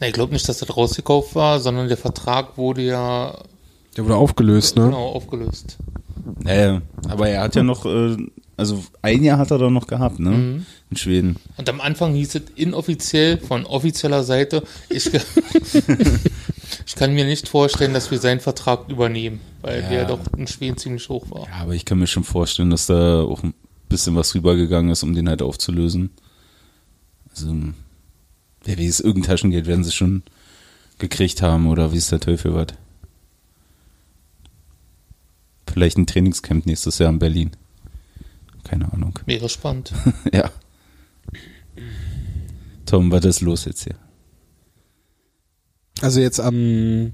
D: Na, ich glaube nicht, dass das rausgekauft war, sondern der Vertrag wurde ja
A: Der wurde aufgelöst, ne?
D: genau aufgelöst.
C: Äh, aber er hat ja noch, äh, also ein Jahr hat er doch noch gehabt, ne?
D: Mhm.
C: In Schweden.
D: Und am Anfang hieß es inoffiziell von offizieller Seite, ich, ich kann mir nicht vorstellen, dass wir seinen Vertrag übernehmen, weil
C: Ja.
D: der doch in Schweden ziemlich hoch war.
C: Ja, aber ich kann mir schon vorstellen, dass da auch ein bisschen was rübergegangen ist, um den halt aufzulösen. Also, wer weiß, irgendein Taschengeld werden sie schon gekriegt haben oder wie ist der Teufel was. Vielleicht ein Trainingscamp nächstes Jahr in Berlin. Keine Ahnung.
D: Wäre spannend.
C: ja. Tom, was ist los jetzt hier?
A: Also jetzt am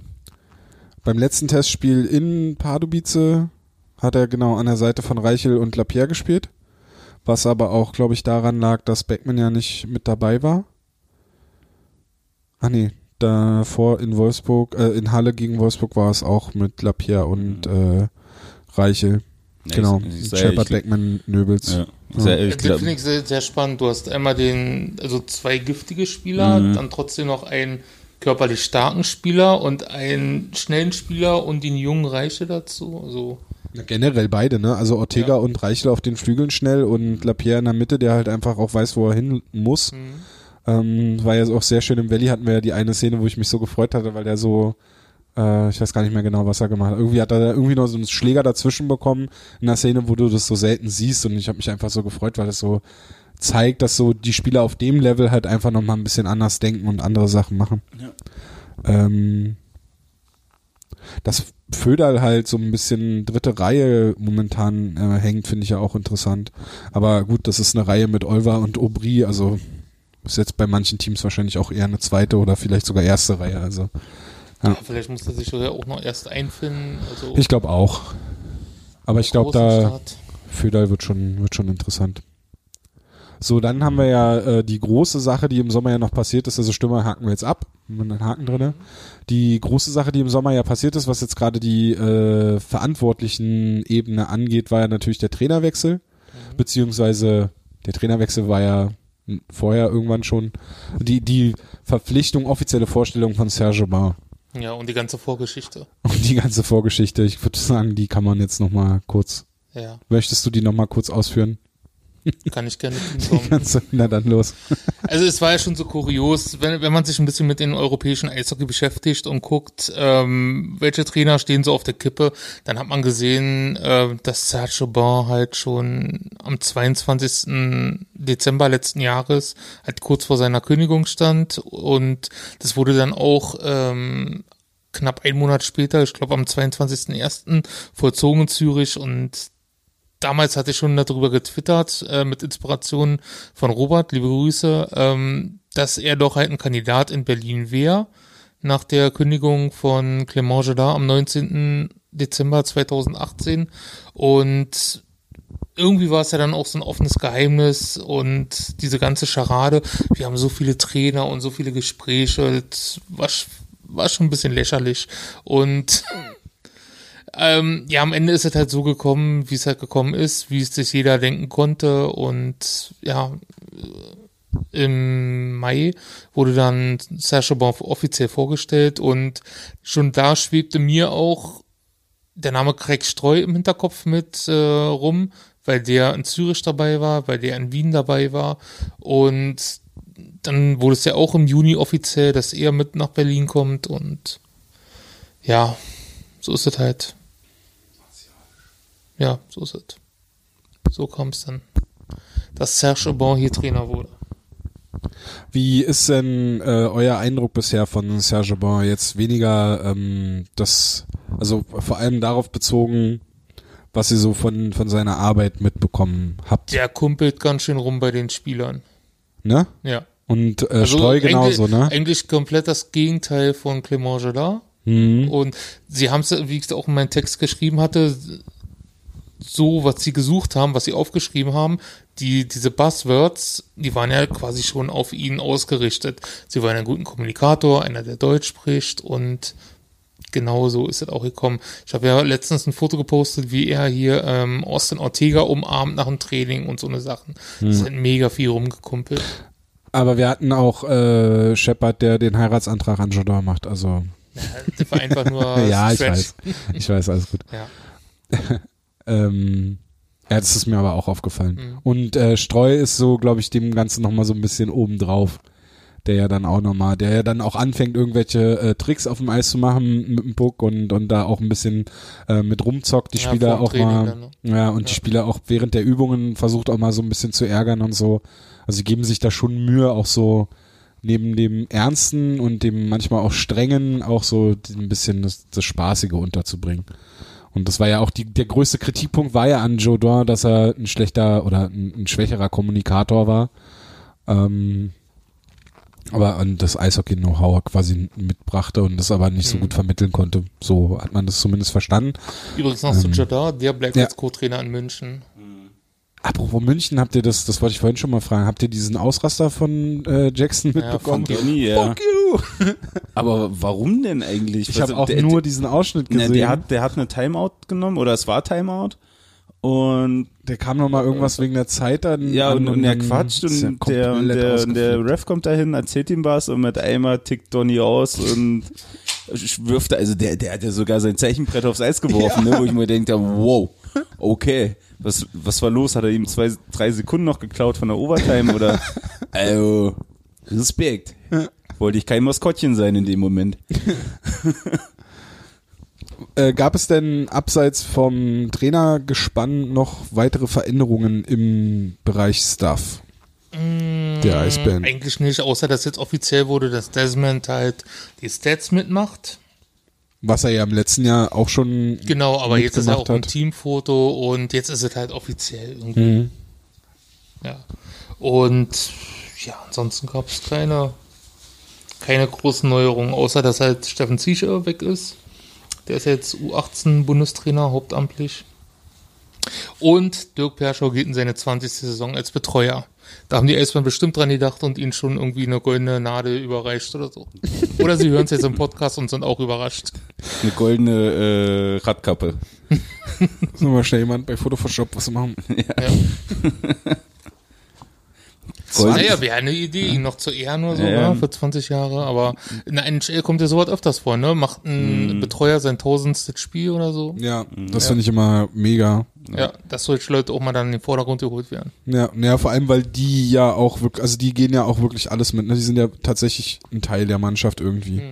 A: beim letzten Testspiel in Pardubice hat er genau an der Seite von Reichel und Lapierre gespielt, was aber auch, glaube ich, daran lag, dass Beckman ja nicht mit dabei war. Ah nee, davor in Wolfsburg, äh, in Halle gegen Wolfsburg war es auch mit Lapierre und äh, Reichel.
C: Ja,
A: genau,
C: ich- ich
A: Shepard,
C: ehrlich,
A: Beckman, Nöbels.
C: Ja. Sehr, ich
D: das
C: glaub,
D: finde ich sehr, sehr spannend. Du hast einmal den, also zwei giftige Spieler,
C: Mhm.
D: dann trotzdem noch einen körperlich starken Spieler und einen schnellen Spieler und den jungen Reiche dazu. Also,
A: Ja, Generell beide, ne? Also Ortega
D: Ja.
A: und Reichel auf den Flügeln schnell und Lapierre in der Mitte, der halt einfach auch weiß, wo er hin muss.
D: Mhm.
A: Ähm, war ja auch sehr schön im Valley hatten wir ja die eine Szene, wo ich mich so gefreut hatte, weil der so, äh, ich weiß gar nicht mehr genau, was er gemacht hat. Irgendwie hat er da irgendwie noch so einen Schläger dazwischen bekommen in einer Szene, wo du das so selten siehst und ich habe mich einfach so gefreut, weil das so zeigt, dass so die Spieler auf dem Level halt einfach nochmal ein bisschen anders denken und andere Sachen machen.
C: Ja.
A: Ähm, dass Föderl halt so ein bisschen dritte Reihe momentan äh, hängt, finde ich ja auch interessant. Aber gut, das ist eine Reihe mit Olver und Aubry, also ist jetzt bei manchen Teams wahrscheinlich auch eher eine zweite oder vielleicht sogar erste Reihe. Also
D: Ja, vielleicht muss er sich ja auch noch erst einfinden. Also
A: ich glaube auch. Aber ich glaube, da
D: Start.
A: Föderl wird schon, wird schon interessant. So, dann haben wir ja äh, die große Sache, die im Sommer ja noch passiert ist. Also Stürmer haken wir jetzt ab. Wir einen Haken drinne. Die große Sache, die im Sommer ja passiert ist, was jetzt gerade die äh, verantwortlichen Ebene angeht, war ja natürlich der Trainerwechsel. Beziehungsweise der Trainerwechsel war ja vorher irgendwann schon die, die Verpflichtung, offizielle Vorstellung von Serge Bar.
D: Ja, und die ganze Vorgeschichte.
A: Und die ganze Vorgeschichte, ich würde sagen, die kann man jetzt nochmal kurz,
D: Ja,
A: möchtest du die nochmal kurz ausführen?
D: Kann ich gerne hinkommen.
A: Kannst du, na dann los.
D: Also es war ja schon so kurios, wenn, wenn man sich ein bisschen mit den europäischen Eishockey beschäftigt und guckt, ähm, welche Trainer stehen so auf der Kippe, dann hat man gesehen, äh, dass Serge Aubin halt schon am 22. Dezember letzten Jahres halt kurz vor seiner Kündigung stand und das wurde dann auch ähm, knapp einen Monat später, ich glaube am 22.01. vollzogen in Zürich und damals hatte ich schon darüber getwittert, äh, mit Inspiration von Robert, liebe Grüße, ähm, dass er doch halt ein Kandidat in Berlin wäre, nach der Kündigung von Clément Gedard am 19. Dezember 2018. Und irgendwie war es ja dann auch so ein offenes Geheimnis und diese ganze Scharade, wir haben so viele Trainer und so viele Gespräche, das war, war schon ein bisschen lächerlich. Und ähm, ja, am Ende ist es halt so gekommen, wie es halt gekommen ist, wie es sich jeder denken konnte. Und ja, im Mai wurde dann Serge Aubin offiziell vorgestellt und schon da schwebte mir auch der Name Craig Streu im Hinterkopf mit äh, rum, weil der in Zürich dabei war, weil der in Wien dabei war und dann wurde es ja auch im Juni offiziell, dass er mit nach Berlin kommt und ja, so ist es halt. Ja, so ist es. So kam es dann, dass Serge Aubin hier Trainer wurde.
A: Wie ist denn äh, euer Eindruck bisher von Serge Bon? Jetzt weniger ähm, das, also vor allem darauf bezogen, was ihr so von, von seiner Arbeit mitbekommen habt.
D: Der kumpelt ganz schön rum bei den Spielern.
A: Ne?
D: Ja.
A: Und äh,
D: Also
A: Streu genauso, ne?
D: Eigentlich komplett das Gegenteil von Clément Gedard.
A: Mhm.
D: Und sie haben es, wie ich es auch in meinem Text geschrieben hatte, so, was sie gesucht haben, was sie aufgeschrieben haben, die, diese Buzzwords, die waren ja quasi schon auf ihn ausgerichtet. Sie waren ein guter Kommunikator, einer, der Deutsch spricht und genau so ist es auch gekommen. Ich habe ja letztens ein Foto gepostet, wie er hier ähm, Austin Ortega umarmt nach dem Training und so eine Sachen. Das ist halt mega viel rumgekumpelt.
A: Aber wir hatten auch äh, Shepard, der den Heiratsantrag an Jodor macht. Also
D: Das war einfach nur
A: ja, ich weiß, ich weiß, alles gut.
D: Ja.
A: Ähm, ja, das ist mir aber auch aufgefallen.
D: Mhm.
A: Und äh, Streu ist so, glaube ich, dem Ganzen nochmal so ein bisschen obendrauf. Der ja dann auch nochmal, der ja dann auch anfängt, irgendwelche äh, Tricks auf dem Eis zu machen mit dem Puck und, und da auch ein bisschen äh, mit rumzockt, die
D: Ja,
A: Spieler auch
D: Training
A: mal.
D: dann, ne?
A: Ja, und die
D: Ja.
A: Spieler auch während der Übungen versucht auch mal so ein bisschen zu ärgern und so. Also sie geben sich da schon Mühe, auch so neben dem Ernsten und dem manchmal auch Strengen auch so ein bisschen das, das Spaßige unterzubringen. Und das war ja auch die, der größte Kritikpunkt war ja an Joe Dorn, dass er ein schlechter oder ein, ein schwächerer Kommunikator war. Ähm, aber an das Eishockey-Know-how quasi mitbrachte und das aber nicht so
D: Mhm.
A: gut vermitteln konnte. So hat man das zumindest verstanden.
D: Übrigens noch zu Jadar, der bleibt
A: ja.
D: als Co-Trainer in München.
A: Apropos München, habt ihr das, das wollte ich vorhin schon mal fragen, habt ihr diesen Ausraster von äh, Jackson
D: Ja,
A: mitbekommen?
D: von
C: Donny, ja.
A: Fuck you!
C: Aber warum denn eigentlich?
A: Ich habe auch
C: der-
A: nur diesen Ausschnitt
C: Ne,
A: gesehen.
C: der hat, der hat eine Timeout genommen oder es war Timeout und
A: der kam noch mal irgendwas wegen der Zeit dann.
C: ja und, und er quatscht und der, und der, und der Ref kommt dahin, erzählt ihm was und mit einmal tickt Donny aus und wirft, also der, der hat ja sogar sein Zeichenbrett aufs Eis geworfen, ne, wo ich mir denke, wow, okay, was, was war los? Hat er ihm zwei, drei Sekunden noch geklaut von der Overtime oder, also, Respekt. Wollte ich kein Maskottchen sein in dem Moment.
A: Äh, gab es denn abseits vom Trainergespann noch weitere Veränderungen im Bereich Staff? Der Eisbären.
D: Eigentlich nicht, außer dass jetzt offiziell wurde, dass Desmond halt die Stats mitmacht.
A: Was er ja im letzten Jahr auch schon
D: Genau, aber jetzt ist er auch
A: hat.
D: Teamfoto und jetzt ist es halt offiziell irgendwie.
A: Mhm.
D: Ja. Und Ja, ansonsten gab es keine, keine großen Neuerungen, außer dass halt Steffen Ziesche weg ist. Der ist jetzt U18-Bundestrainer, hauptamtlich. Und Dirk Perschau geht in seine 20. Saison als Betreuer. Da haben die erstmal bestimmt dran gedacht und ihnen schon irgendwie eine goldene Nadel überreicht oder so. Oder sie hören es jetzt im Podcast und sind auch überrascht.
C: Eine goldene äh, Radkappe.
A: Muss mal schnell jemand bei Photoshop was machen.
D: Ja.
C: Gold-
D: Naja, wäre eine Idee, ihn noch zu ehren oder so,
C: Ja, ja.
D: ne, für 20 Jahre. Aber in der NHL kommt ja sowas öfters vor, ne? Macht ein Betreuer sein tausendstes Spiel oder so.
A: Ja, das finde ich immer mega.
D: Ja, dass solche Leute auch mal dann in den Vordergrund geholt werden.
A: Ja, ja, vor allem, weil die ja auch wirklich, also die gehen ja auch wirklich alles mit, ne? Die sind ja tatsächlich ein Teil der Mannschaft irgendwie.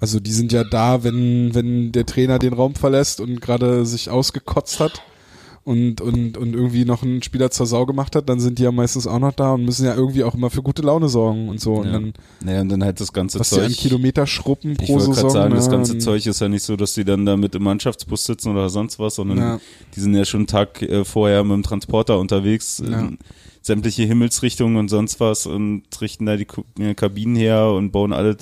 A: Also die sind ja da, wenn, wenn der Trainer den Raum verlässt und gerade sich ausgekotzt hat und, und, und irgendwie noch einen Spieler zur Sau gemacht hat, dann sind die ja meistens auch noch da und müssen ja irgendwie auch immer für gute Laune sorgen und so. Und
C: Ja.
A: dann,
C: Naja, und dann halt das ganze
A: was die an
C: Zeug.
A: Kilometer schruppen
C: Ich
A: pro
C: wollte
A: Saison.
C: gerade sagen, das
A: ne?
C: ganze Zeug ist ja nicht so, dass die dann da mit im Mannschaftsbus sitzen oder sonst was, sondern
A: Ja.
C: die sind ja schon einen Tag äh, vorher mit dem Transporter unterwegs,
A: Ja.
C: in sämtliche Himmelsrichtungen und sonst was und richten da die Kabinen her und bauen alles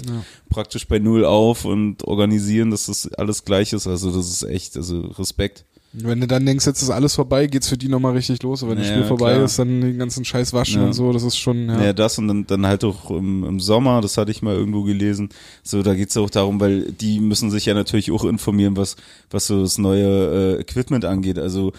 C: praktisch bei Null auf und organisieren, dass das alles gleich ist. Also das ist echt, also Respekt.
A: Wenn du dann denkst, jetzt ist alles vorbei, geht's für die nochmal richtig los. Und wenn das
C: Ja,
A: Spiel vorbei
C: klar.
A: ist, dann den ganzen Scheiß waschen
C: Ja.
A: und so, das ist schon, ja.
C: Ja, das und dann, dann halt auch im, im Sommer, das hatte ich mal irgendwo gelesen. So, da geht's auch darum, weil die müssen sich ja natürlich auch informieren, was, was so das neue äh, Equipment angeht. Also,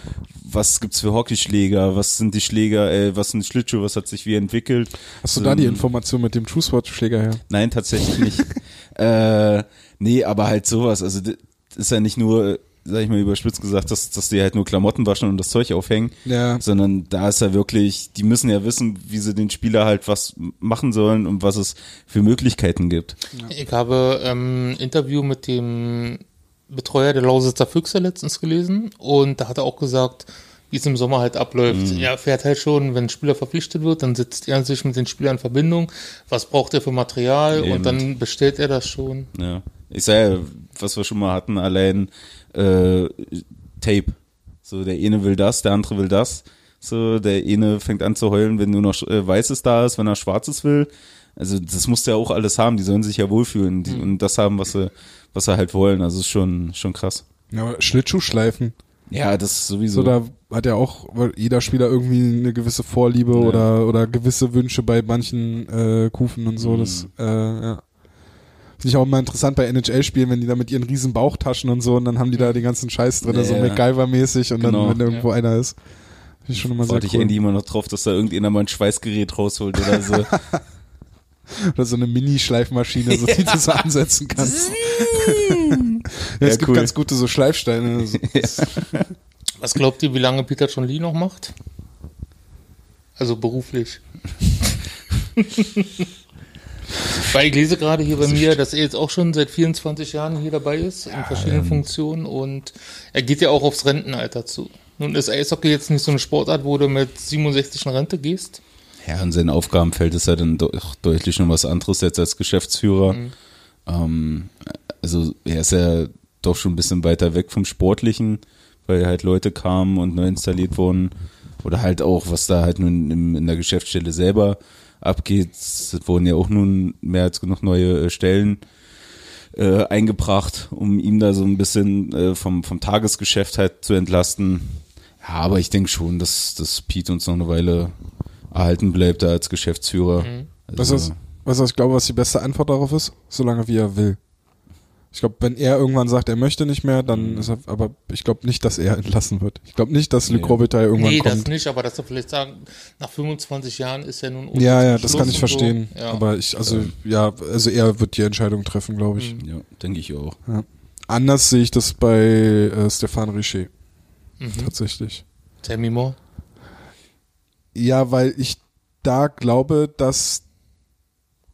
C: was gibt's für Hockeyschläger, was sind die Schläger, äh, was sind Schlittschuhe, was hat sich wie entwickelt.
A: Hast du
C: So,
A: da die
C: ähm,
A: Information mit dem True Sport Schläger her?
C: Nein, tatsächlich nicht. äh, nee, aber halt sowas. Also, das ist ja nicht nur, sag ich mal überspitzt gesagt, dass, dass die halt nur Klamotten waschen und das Zeug aufhängen
A: Ja.
C: sondern da ist ja wirklich, die müssen ja wissen, wie sie den Spieler halt was machen sollen und was es für Möglichkeiten gibt.
D: Ich habe ähm, ein Interview mit dem Betreuer der Lausitzer Füchse letztens gelesen und da hat er auch gesagt, wie es im Sommer halt abläuft. Er fährt halt schon, wenn ein Spieler verpflichtet wird, dann setzt er sich mit den Spielern in Verbindung. Was braucht er für Material?
C: Eben.
D: Und dann bestellt er das schon.
C: Ja. Ich sag ja, was wir schon mal hatten, allein äh, Tape. So, der eine will das, der andere will das. So, der eine fängt an zu heulen, wenn nur noch äh, Weißes da ist, wenn er Schwarzes will. Also das muss ja auch alles haben, die sollen sich ja wohlfühlen die, und das haben, was sie, was sie halt wollen. Also ist schon, schon krass.
A: Ja, aber Schlittschuhschleifen.
C: Ja, das ist sowieso.
A: So, da hat ja auch jeder Spieler irgendwie eine gewisse Vorliebe oder, oder gewisse Wünsche bei manchen äh, Kufen und
C: Mhm.
A: so. Das, äh, ja. Finde ich auch immer interessant bei NHL-Spielen, wenn die da mit ihren riesen Bauchtaschen und so und dann haben die da den ganzen Scheiß drin,
C: Ja,
A: so
C: ja.
A: MacGyver-mäßig und
C: Genau.
A: dann, wenn irgendwo einer ist. Finde ich schon immer
C: Warte ich
A: cool.
C: endlich immer noch drauf, dass da irgendjemand mal ein Schweißgerät rausholt oder so.
A: Oder so eine Mini-Schleifmaschine, so, die du so ansetzen kannst. ja, es
C: Ja,
A: gibt
C: cool.
A: ganz gute so Schleifsteine. So.
D: Was glaubt ihr, wie lange Peter John Lee noch macht? Also beruflich. Weil ich lese gerade hier bei mir, dass er jetzt auch schon seit 24 Jahren hier dabei ist, in verschiedenen Funktionen und er geht ja auch aufs Rentenalter zu. Nun ist Eishockey jetzt nicht so eine Sportart, wo du mit 67 in Rente gehst.
C: Ja, und sein Aufgabenfeld ist ja dann doch deutlich schon was anderes jetzt als Geschäftsführer. Ähm, also er ist ja doch schon ein bisschen weiter weg vom Sportlichen, weil halt Leute kamen und neu installiert wurden. Oder halt auch, was da halt nun in der Geschäftsstelle selber abgeht. Es wurden ja auch nun mehr als genug neue äh, Stellen äh, eingebracht, um ihm da so ein bisschen äh, vom, vom Tagesgeschäft halt zu entlasten. Ja, aber ich denke schon, dass, dass Pete uns noch eine Weile erhalten bleibt da als Geschäftsführer.
A: Was ist, was ist, ich glaube, was die beste Antwort darauf ist? Solange wie er will. Ich glaube, wenn er irgendwann sagt, er möchte nicht mehr,
C: Mhm.
A: dann ist er, aber ich glaube nicht, dass er entlassen wird. Ich glaube nicht, dass
C: Nee.
A: Lukrovita irgendwann
D: nee, das
A: kommt.
D: nicht, aber dass er vielleicht sagen, nach 25 Jahren ist er nun
A: Ja, ja,
D: Schluss
A: das kann ich verstehen.
D: So. Ja.
A: Aber ich, also, ja, also er wird die Entscheidung treffen, glaube ich.
C: Ja, denke ich auch.
A: Ja. Anders sehe ich das bei äh, Stefan Richer.
D: Mhm.
A: Tatsächlich.
D: Tell me more.
A: Ja, weil ich da glaube, dass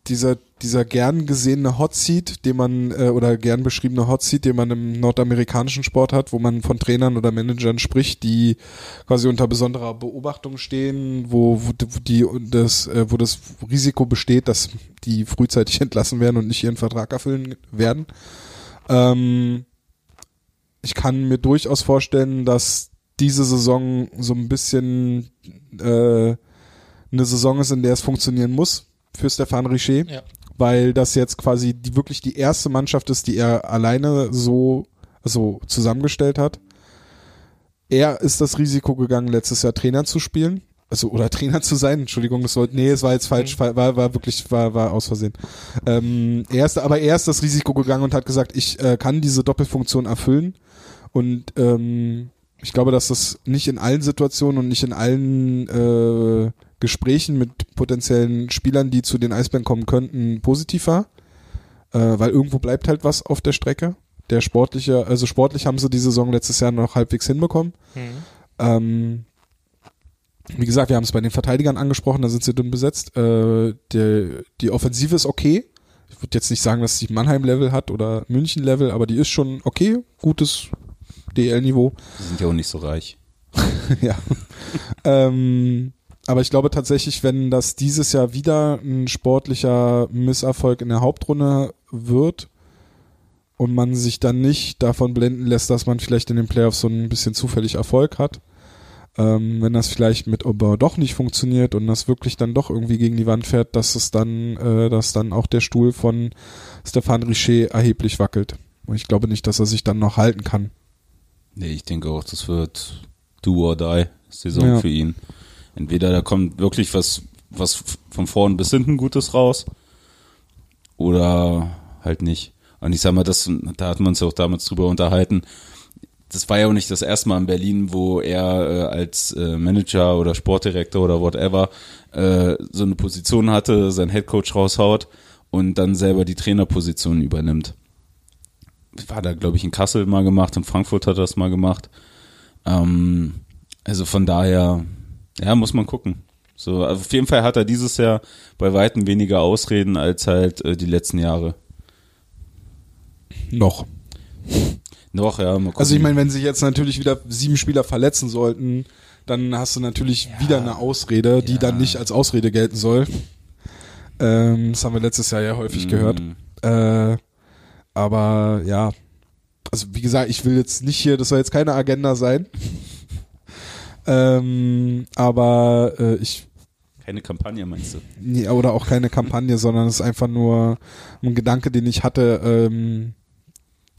A: dieser, dieser gern gesehene Hot Seat, den man, äh, oder gern beschriebene Hot Seat, den man im nordamerikanischen Sport hat, wo man von Trainern oder Managern spricht, die quasi unter besonderer Beobachtung stehen, wo, wo die, das, äh, wo das Risiko besteht, dass die frühzeitig entlassen werden und nicht ihren Vertrag erfüllen werden. Ähm, ich kann mir durchaus vorstellen, dass diese Saison so ein bisschen äh, eine Saison ist, in der es funktionieren muss für Stefan Richer,
D: Ja.
A: Weil das jetzt quasi die wirklich die erste Mannschaft ist, die er alleine so so zusammengestellt hat. Er ist das Risiko gegangen, letztes Jahr Trainer zu spielen. Also, oder Trainer zu sein, Entschuldigung, das sollte, nee, es war jetzt falsch, war, war war wirklich, war, war aus Versehen. Ähm, er ist, aber er ist das Risiko gegangen und hat gesagt, ich äh, kann diese Doppelfunktion erfüllen. Und ähm, ich glaube, dass das nicht in allen Situationen und nicht in allen äh, Gesprächen mit potenziellen Spielern, die zu den Eisbären kommen könnten, positiv war. Äh, weil irgendwo bleibt halt was auf der Strecke. Der sportliche, also sportlich haben sie die Saison letztes Jahr noch halbwegs hinbekommen.
D: Mhm.
A: Ähm, wie gesagt, wir haben es bei den Verteidigern angesprochen, da sind sie dünn besetzt. Äh, der, die Offensive ist okay. Ich würde jetzt nicht sagen, dass sie Mannheim-Level hat oder München-Level, aber die ist schon okay. Gutes DL-Niveau.
C: Die sind ja auch nicht so reich.
A: ja. ähm, aber ich glaube tatsächlich, wenn das dieses Jahr wieder ein sportlicher Misserfolg in der Hauptrunde wird und man sich dann nicht davon blenden lässt, dass man vielleicht in den Playoffs so ein bisschen zufällig Erfolg hat, ähm, wenn das vielleicht mit Ober doch nicht funktioniert und das wirklich dann doch irgendwie gegen die Wand fährt, dass es dann, äh, dass dann auch der Stuhl von Stefan Richer erheblich wackelt. Und ich glaube nicht, dass er sich dann noch halten kann.
C: Nee, ich denke auch, das wird do or die Saison
A: Ja.
C: für ihn. Entweder da kommt wirklich was, was von vorn bis hinten Gutes raus oder halt nicht. Und ich sag mal, das, da hatten wir uns ja auch damals drüber unterhalten. Das war ja auch nicht das erste Mal in Berlin, wo er äh, als äh, Manager oder Sportdirektor oder whatever äh, so eine Position hatte, seinen Headcoach raushaut und dann selber die Trainerposition übernimmt. War da, glaube ich, in Kassel mal gemacht, in Frankfurt hat er das mal gemacht. Ähm, also von daher, ja, muss man gucken. So, also auf jeden Fall hat er dieses Jahr bei weitem weniger Ausreden als halt äh, die letzten Jahre.
A: Noch.
C: Noch, ja, mal gucken.
A: Also ich meine, wenn sich jetzt natürlich wieder sieben Spieler verletzen sollten, dann hast du natürlich wieder eine Ausrede, die
C: Ja.
A: dann nicht als Ausrede gelten soll. Ähm, das haben wir letztes Jahr ja häufig
C: Mhm.
A: gehört. Äh, aber ja, also wie gesagt, ich will jetzt nicht hier, das soll jetzt keine Agenda sein. Ähm, aber äh, ich
C: Keine Kampagne, meinst du?
A: Nee, oder auch keine Kampagne, sondern es ist einfach nur ein Gedanke, den ich hatte, ähm,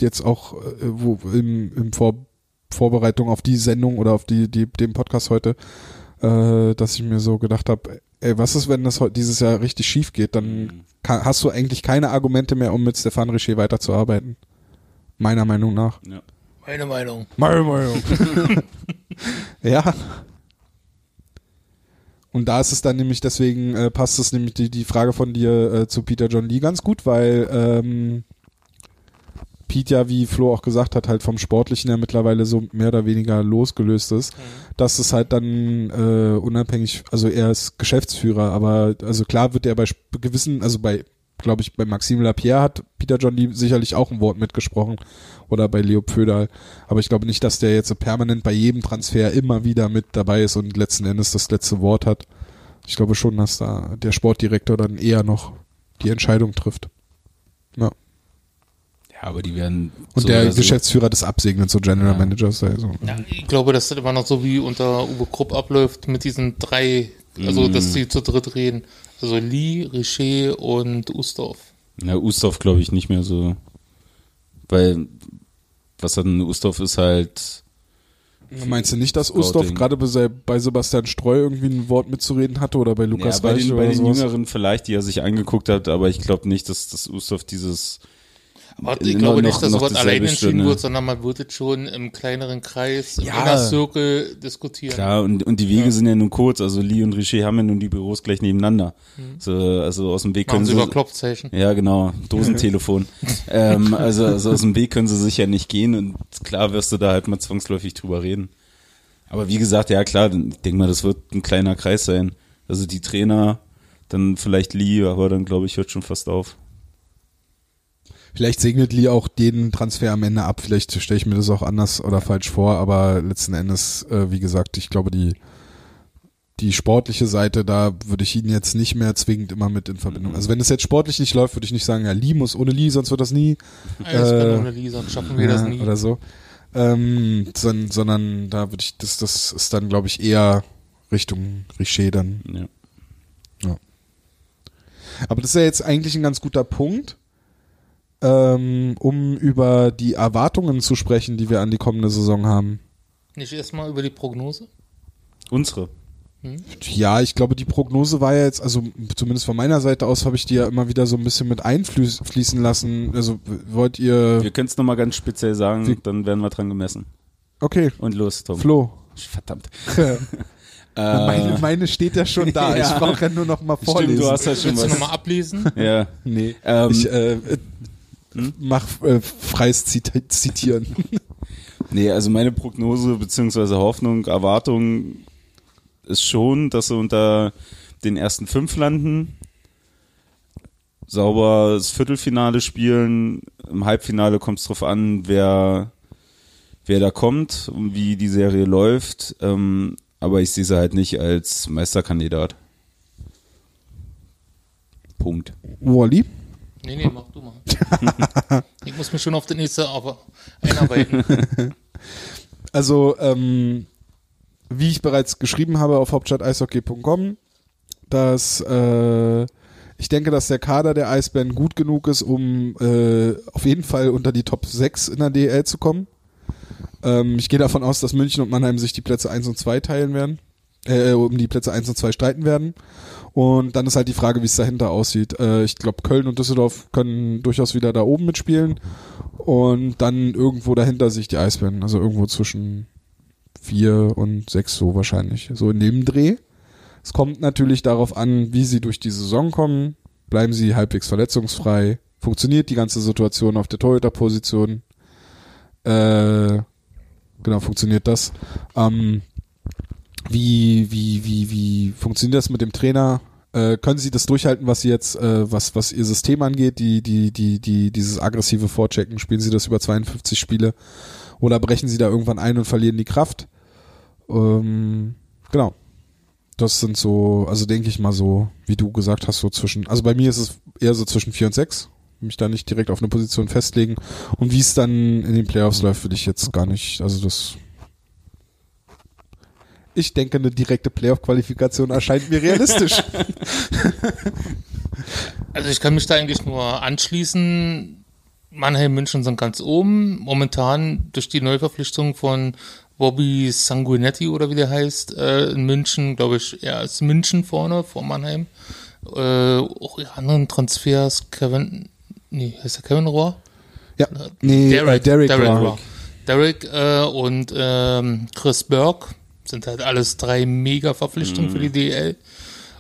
A: jetzt auch äh, wo, im, im Vor Vorbereitung auf die Sendung oder auf die, die den Podcast heute, äh, dass ich mir so gedacht habe, ey, was ist, wenn das dieses Jahr richtig schief geht, dann kann, hast du eigentlich keine Argumente mehr, um mit Stefan Richer weiterzuarbeiten. Meiner Meinung nach.
C: Ja.
D: Meine Meinung.
A: Meine Meinung. ja. Und da ist es dann nämlich, deswegen äh, passt es nämlich die, die Frage von dir äh, zu Peter John Lee ganz gut, weil ähm, Pete ja, wie Flo auch gesagt hat, halt vom Sportlichen ja mittlerweile so mehr oder weniger losgelöst ist, dass es halt dann äh, unabhängig, also er ist Geschäftsführer, aber also klar wird er bei gewissen, also bei, glaube ich, bei Maxime Lapierre hat Peter John Lee sicherlich auch ein Wort mitgesprochen oder bei Leo Pföderl, aber ich glaube nicht, dass der jetzt so permanent bei jedem Transfer immer wieder mit dabei ist und letzten Endes das letzte Wort hat. Ich glaube schon, dass da der Sportdirektor dann eher noch die Entscheidung trifft. Ja.
C: Ja, aber die werden.
A: Und
C: so
A: der
C: oder so-
A: Geschäftsführer des Absegnens, so General
C: Ja.
A: Managers. Also.
D: Ja, ich glaube, dass das immer noch so wie unter Uwe Krupp abläuft mit diesen drei, also
C: Mm.
D: dass sie zu dritt reden. Also Lee, Richer und Ustorf.
C: Ja, Ustorf glaube ich nicht mehr so. Weil, was hat ein Ustorf ist halt.
A: Meinst du nicht, dass
C: Scouting.
A: Ustorf gerade bei, Se- bei Sebastian Streu irgendwie ein Wort mitzureden hatte oder bei Lukas
C: ja, bei
A: Reich
C: den,
A: oder
C: bei den
A: sowas?
C: Jüngeren vielleicht, die er sich angeguckt hat, aber ich glaube nicht, dass das Ustorf dieses.
D: Aber
C: Noch-
D: ich glaube
C: noch-
D: nicht, dass sowas alleine entschieden wird, sondern man wird es schon im kleineren Kreis, im
C: Ja.
D: Inner Circle diskutieren.
C: Klar, und, und die Wege
D: Ja.
C: sind ja nun kurz. Also Lee und Richer haben ja nun die Büros gleich nebeneinander. So, also aus dem Weg können
D: Machen sie
C: sie.
D: über Klopfzeichen.
C: Ja, genau, Dosentelefon. ähm, also, also aus dem Weg können sie sicher nicht gehen und klar wirst du da halt mal zwangsläufig drüber reden. Aber wie gesagt, ja klar, ich denke mal, das wird ein kleiner Kreis sein. Also die Trainer, dann vielleicht Lee, aber dann glaube ich, hört schon fast auf.
A: Vielleicht segnet Lee auch den Transfer am Ende ab. Vielleicht stelle ich mir das auch anders oder falsch vor, aber letzten Endes, äh, wie gesagt, ich glaube, die, die sportliche Seite, da würde ich ihn jetzt nicht mehr zwingend immer mit in Verbindung. Also wenn es jetzt sportlich nicht läuft, würde ich nicht sagen, ja, Lee muss ohne Lee, sonst wird das nie. Äh,
D: ohne Lee, sonst schaffen wir das
A: Ja,
D: nie.
A: Oder so. Ähm, sondern, sondern da würde ich, das, das ist dann, glaube ich, eher Richtung Richer dann.
C: Ja.
A: Aber das ist ja jetzt eigentlich ein ganz guter Punkt, ähm, um über die Erwartungen zu sprechen, die wir an die kommende Saison haben.
D: Nicht erstmal über die Prognose?
C: Unsere.
A: Ja, ich glaube, die Prognose war ja jetzt, also zumindest von meiner Seite aus habe ich die ja immer wieder so ein bisschen mit einfließen lassen. Also wollt ihr.
C: Wir können es nochmal ganz speziell sagen,
A: Wie-
C: dann werden wir dran gemessen.
A: Okay,
C: Und los, Tom.
A: Flo.
C: Verdammt.
A: meine, meine steht ja schon da.
C: Ja.
A: Ich brauche ja nur noch mal vorlesen.
C: Stimmt, du hast ja schon
D: Willst du
C: was.
D: nochmal ablesen?
C: Ja.
A: Nee,
C: Ähm,
A: ich äh, äh, mach äh, freies Zita Zitieren.
C: Nee, also meine Prognose beziehungsweise Hoffnung, Erwartung ist schon, dass sie unter den ersten fünf landen, sauber das Viertelfinale spielen. Im Halbfinale kommt es drauf an, wer, wer da kommt und wie die Serie läuft. Ähm, aber ich sehe sie halt nicht als Meisterkandidat. Punkt.
A: Wally?
D: Nee, nee, mach du mal. ich muss mich schon auf den nächsten einarbeiten.
A: Also, ähm, wie ich bereits geschrieben habe auf hauptstadt-eishockey.com, dass äh, ich denke, dass der Kader der Eisbären gut genug ist, um äh, auf jeden Fall unter die Top 6 in der DL zu kommen. Ähm, ich gehe davon aus, dass München und Mannheim sich die Plätze 1 und 2 teilen werden, äh, um die Plätze 1 und 2 streiten werden. Und dann ist halt die Frage, wie es dahinter aussieht. Äh, ich glaube, Köln und Düsseldorf können durchaus wieder da oben mitspielen. Und dann irgendwo dahinter sich die Eisbären. Also irgendwo zwischen vier und sechs so wahrscheinlich. So in dem Dreh. Es kommt natürlich darauf an, wie sie durch die Saison kommen. Bleiben sie halbwegs verletzungsfrei? Funktioniert die ganze Situation auf der Torhüterposition? Äh, genau, funktioniert das? Ähm, wie, wie, wie, wie funktioniert das mit dem Trainer? Äh, können Sie das durchhalten, was Sie jetzt, äh, was, was Ihr System angeht, die, die, die, die, dieses aggressive Vorchecken? Spielen Sie das über 52 Spiele? Oder brechen Sie da irgendwann ein und verlieren die Kraft? Ähm, genau. Das sind so, also denke ich mal so, wie du gesagt hast, so zwischen, also bei mir ist es eher so zwischen vier und sechs. Mich da nicht direkt auf eine Position festlegen. Und wie es dann in den Playoffs läuft, will ich jetzt gar nicht, also das ich denke, eine direkte Playoff-Qualifikation erscheint mir realistisch.
D: Also ich kann mich da eigentlich nur anschließen. Mannheim, München sind ganz oben. Momentan durch die Neuverpflichtung von Bobby Sanguinetti oder wie der heißt, äh, in München, glaube ich, ja, ist München vorne vor Mannheim. Äh, auch die anderen Transfers, Kevin, nee, heißt der Kevin Rohr?
A: ja, nee, Derek, äh, Derek,
D: Derek, Rohr. Derek äh, und ähm, Chris Burke sind halt alles drei Mega-Verpflichtungen für die DL.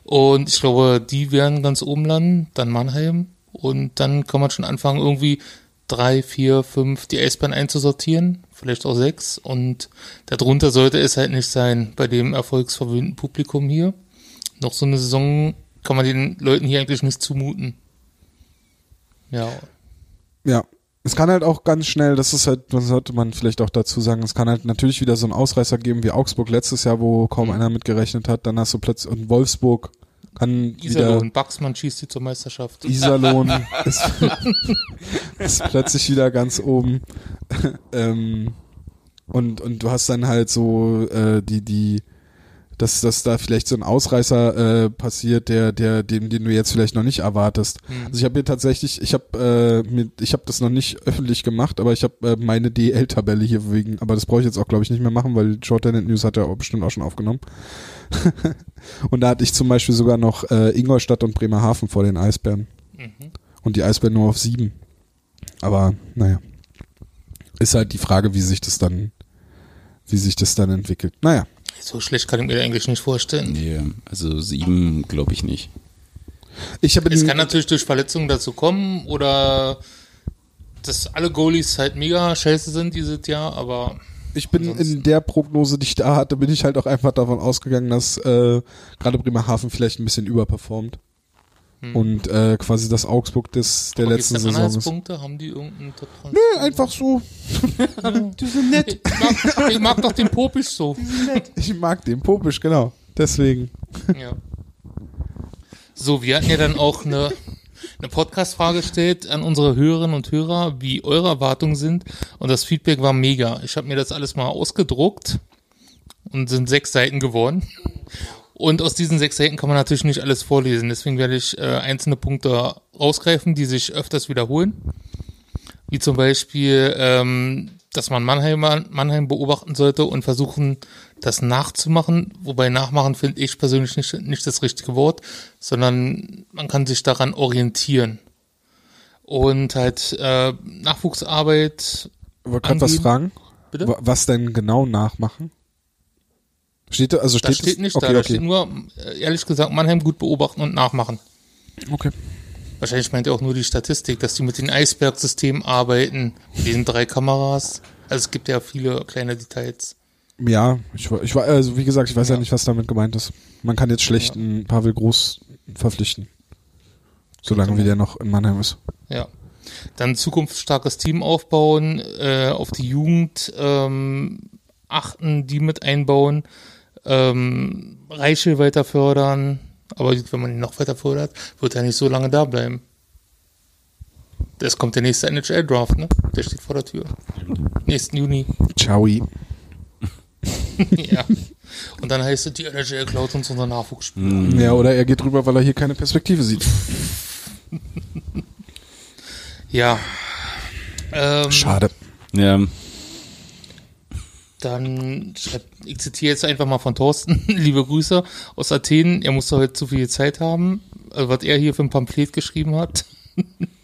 D: Und ich glaube, die werden ganz oben landen, dann Mannheim. Und dann kann man schon anfangen, irgendwie drei, vier, fünf die Eisbahn einzusortieren, vielleicht auch sechs. Und darunter sollte es halt nicht sein bei dem erfolgsverwöhnten Publikum hier. Noch so eine Saison kann man den Leuten hier eigentlich nicht zumuten. Ja,
A: Ja. Es kann halt auch ganz schnell, das ist halt, das sollte man vielleicht auch dazu sagen, es kann halt natürlich wieder so einen Ausreißer geben wie Augsburg letztes Jahr, wo kaum einer mitgerechnet hat. Dann hast du plötzlich, und Wolfsburg kann wieder,
D: Iserlohn, Baxmann schießt die zur Meisterschaft.
A: Iserlohn ist, ist plötzlich wieder ganz oben. ähm, und, und du hast dann halt so äh, die, die, dass, dass da vielleicht so ein Ausreißer äh, passiert, der, der, den, den du jetzt vielleicht noch nicht erwartest. Also ich habe mir tatsächlich, ich habe äh, mir, ich habe das noch nicht öffentlich gemacht, aber ich habe äh, meine DL-Tabelle hier wegen, aber das brauche ich jetzt auch glaube ich nicht mehr machen, weil Shorthanded News hat ja auch bestimmt auch schon aufgenommen. und da hatte ich zum Beispiel sogar noch äh, Ingolstadt und Bremerhaven vor den Eisbären. Und die Eisbären nur auf sieben. Aber naja. Ist halt die Frage, wie sich das dann, wie sich das dann entwickelt. Naja.
D: So schlecht kann ich mir eigentlich nicht vorstellen.
C: Nee, also sieben glaube ich nicht.
A: Ich habe
D: Es kann natürlich durch Verletzungen dazu kommen oder dass alle Goalies halt mega scheiße sind dieses Jahr, aber
A: Ich bin
D: Ansonsten-
A: in der Prognose, die ich da hatte, bin ich halt auch einfach davon ausgegangen, dass äh, gerade Bremerhaven vielleicht ein bisschen überperformt. Und äh, quasi das Augsburg des der
D: aber
A: letzten
D: gibt's
A: Saison ist.
D: Anhaltspunkte? Haben die irgendeinen top
A: Nö, einfach so. die sind nett.
D: Ich mag, ich mag doch den Popisch so.
A: Ich mag den Popisch, genau. Deswegen.
D: Ja. So, wir hatten ja dann auch eine, eine Podcast-Frage gestellt an unsere Hörerinnen und Hörer, wie eure Erwartungen sind. Und das Feedback war mega. Ich habe mir das alles mal ausgedruckt und sind sechs Seiten geworden. Und aus diesen sechs Seiten kann man natürlich nicht alles vorlesen. Deswegen werde ich äh, einzelne Punkte rausgreifen, die sich öfters wiederholen. Wie zum Beispiel, ähm, dass man Mannheim, Mannheim beobachten sollte und versuchen, das nachzumachen. Wobei nachmachen finde ich persönlich nicht, nicht das richtige Wort, sondern man kann sich daran orientieren. Und halt äh, Nachwuchsarbeit.
A: Ich wollte gerade was fragen.
D: Bitte?
A: Wa- Was denn genau nachmachen? Steht da, also steht
D: Das steht
A: es-
D: nicht
A: okay,
D: da, da
A: okay.
D: steht nur, äh, ehrlich gesagt, Mannheim gut beobachten und nachmachen.
A: okay.
D: Wahrscheinlich meint er auch nur die Statistik, dass die mit den Eisbergsystemen arbeiten, mit diesen drei Kameras. Also es gibt ja viele kleine Details.
A: Ja, ich, ich war, also wie gesagt, ich weiß ja.
D: Ja.
A: nicht, was damit gemeint ist. Man kann jetzt schlecht einen Pavel Groß verpflichten. Solange wie der noch in Mannheim ist.
D: Ja. Dann zukunftsstarkes Team aufbauen, äh, auf die Jugend ähm, achten, die mit einbauen, ähm, Reichel weiter fördern. Aber wenn man ihn noch weiter fördert, wird er nicht so lange da bleiben. Es kommt der nächste NHL-Draft, ne? Der steht vor der Tür. Nächsten Juni.
A: Ciao.
D: ja. Und dann heißt es, die NHL klaut uns unser Nachwuchsspieler.
A: Ja, oder er geht rüber, weil er hier keine Perspektive sieht.
D: Ja. Ähm,
A: Schade.
C: Ja,
D: Dann schreibt, ich zitiere jetzt einfach mal von Thorsten, liebe Grüße aus Athen. Er musste heute zu viel Zeit haben, also was er hier für ein Pamphlet geschrieben hat.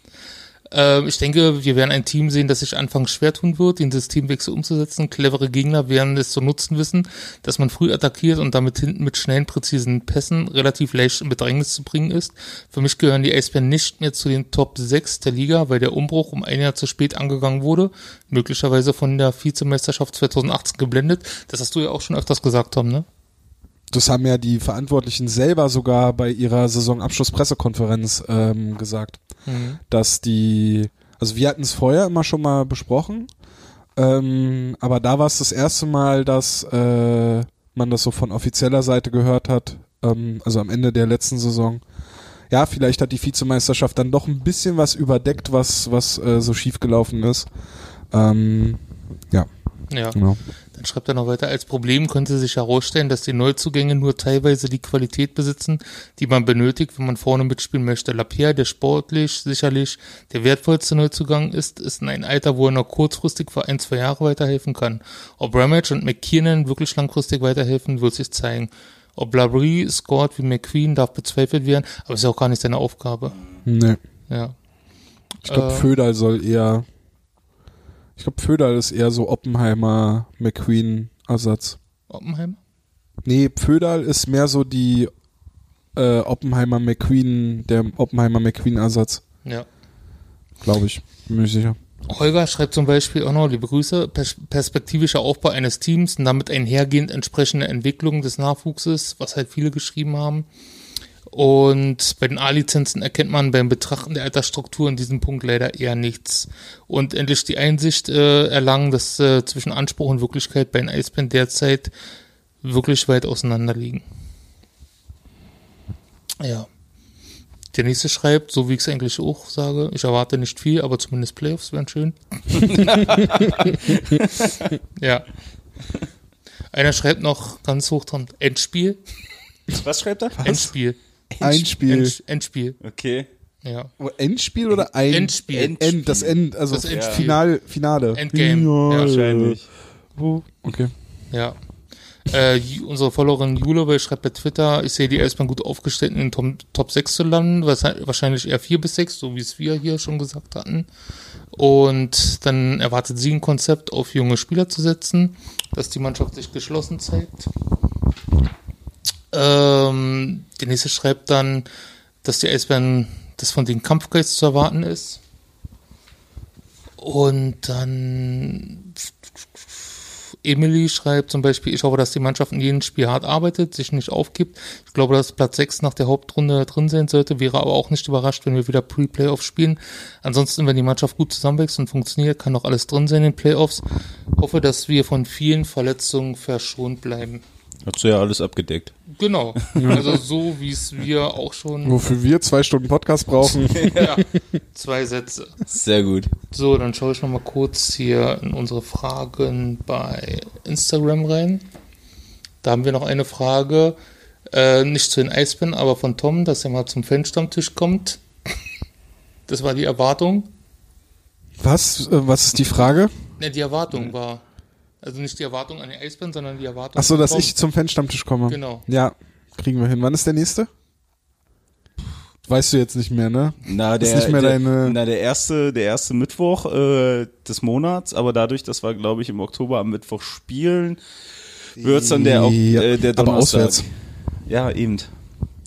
D: ähm, ich denke, wir werden ein Team sehen, das sich anfangs schwer tun wird, den Systemwechsel umzusetzen. Clevere Gegner werden es zu nutzen wissen, dass man früh attackiert und damit hinten mit schnellen, präzisen Pässen relativ leicht in Bedrängnis zu bringen ist. Für mich gehören die Eisbären nicht mehr zu den Top 6 der Liga, weil der Umbruch um ein Jahr zu spät angegangen wurde, möglicherweise von der Vizemeisterschaft 2018 geblendet. Das hast du ja auch schon öfters gesagt, Tom, ne?
A: Das haben ja die Verantwortlichen selber sogar bei ihrer Saisonabschlusspressekonferenz ähm, gesagt, dass die, also wir hatten es vorher immer schon mal besprochen, ähm, aber da war es das erste Mal, dass äh, man das so von offizieller Seite gehört hat, ähm, also am Ende der letzten Saison. Ja, vielleicht hat die Vizemeisterschaft dann doch ein bisschen was überdeckt, was was äh, so schief gelaufen ist. Ähm, ja,
D: Ja.
A: genau.
D: Dann schreibt er noch weiter, als Problem könnte sich herausstellen, dass die Neuzugänge nur teilweise die Qualität besitzen, die man benötigt, wenn man vorne mitspielen möchte. Lapierre, der sportlich sicherlich der wertvollste Neuzugang ist, ist in einem Alter, wo er noch kurzfristig für ein, zwei Jahre weiterhelfen kann. Ob Ramage und McKinnon wirklich langfristig weiterhelfen, wird sich zeigen. Ob Labrie scored wie McQueen, darf bezweifelt werden, aber ist ja auch gar nicht seine Aufgabe.
A: Nee.
D: Ja.
A: Ich glaube,
D: Äh,
A: Föderl soll eher. Ich glaube, Föderl ist eher so Oppenheimer McQueen Ersatz.
D: Oppenheimer?
A: Nee, Föderl ist mehr so die äh, Oppenheimer McQueen, der Oppenheimer McQueen Ersatz,
D: Ja.
A: glaube ich. Bin mir sicher.
D: Holger schreibt zum Beispiel auch noch, liebe Grüße, pers perspektivischer Aufbau eines Teams und damit einhergehend entsprechende Entwicklung des Nachwuchses, was halt viele geschrieben haben. Und bei den A-Lizenzen erkennt man beim Betrachten der Altersstruktur in diesem Punkt leider eher nichts. Und endlich die Einsicht äh, erlangen, dass äh, zwischen Anspruch und Wirklichkeit bei den Eisbären derzeit wirklich weit auseinander liegen. Ja. Der nächste schreibt, so wie ich es eigentlich auch sage, ich erwarte nicht viel, aber zumindest Playoffs wären schön. ja. Einer schreibt noch ganz hoch dran, Endspiel.
C: was schreibt er?
D: Endspiel.
A: Ein Spiel.
D: End, Endspiel.
C: Okay.
D: Ja.
A: Oh, Endspiel oder ein
D: Endspiel.
A: End, das End, also
D: Das Endspiel.
A: Final, Finale.
D: Endgame.
A: Finale.
D: Ja,
C: Wahrscheinlich.
A: Oh, Okay.
D: Ja. Äh, unsere Followerin Jule schreibt bei Twitter, ich sehe die erstmal gut aufgestellt in den Top, Top 6 zu landen, was- wahrscheinlich eher 4 bis 6, so wie es wir hier schon gesagt hatten. Und dann erwartet sie ein Konzept, auf junge Spieler zu setzen, dass die Mannschaft sich geschlossen zeigt. Ähm, der nächste schreibt dann, dass die Eisbären, dass von den Kampfgeist zu erwarten ist. Und dann Emily schreibt zum Beispiel, ich hoffe, dass die Mannschaft in jedem Spiel hart arbeitet, sich nicht aufgibt. Ich glaube, dass Platz 6 nach der Hauptrunde drin sein sollte, wäre aber auch nicht überrascht, wenn wir wieder Pre-Playoff spielen. Ansonsten, wenn die Mannschaft gut zusammenwächst und funktioniert, kann noch alles drin sein in den Playoffs. Hoffe, dass wir von vielen Verletzungen verschont bleiben.
C: Hast du ja alles abgedeckt.
D: Genau. Also so, wie es wir auch schon.
A: Wofür wir zwei Stunden Podcast brauchen.
D: Ja, zwei Sätze.
C: Sehr gut.
D: So, dann schaue ich noch mal kurz hier in unsere Fragen bei Instagram rein. Da haben wir noch eine Frage. Äh, nicht zu den Eisbären, aber von Tom, dass er mal zum Fanstammtisch kommt. Das war die Erwartung.
A: Was, äh, was ist die Frage?
D: Ne, die Erwartung war. Also nicht die Erwartung an die Eisbären, sondern die Erwartung.
A: Ach so, dass ich zum Fanstammtisch komme.
D: Genau.
A: Ja, kriegen wir hin. Wann ist der nächste? Weißt du jetzt nicht mehr, ne?
C: Na,
A: Ist
C: der,
A: nicht mehr
C: der,
A: deine-
C: na, der erste, der erste Mittwoch äh, des Monats, aber dadurch, dass wir, glaube ich, im Oktober am Mittwoch spielen, wird's dann der,
A: Ja,
C: äh, der
A: aber
C: Donnerstag.
A: auswärts.
C: Ja, eben.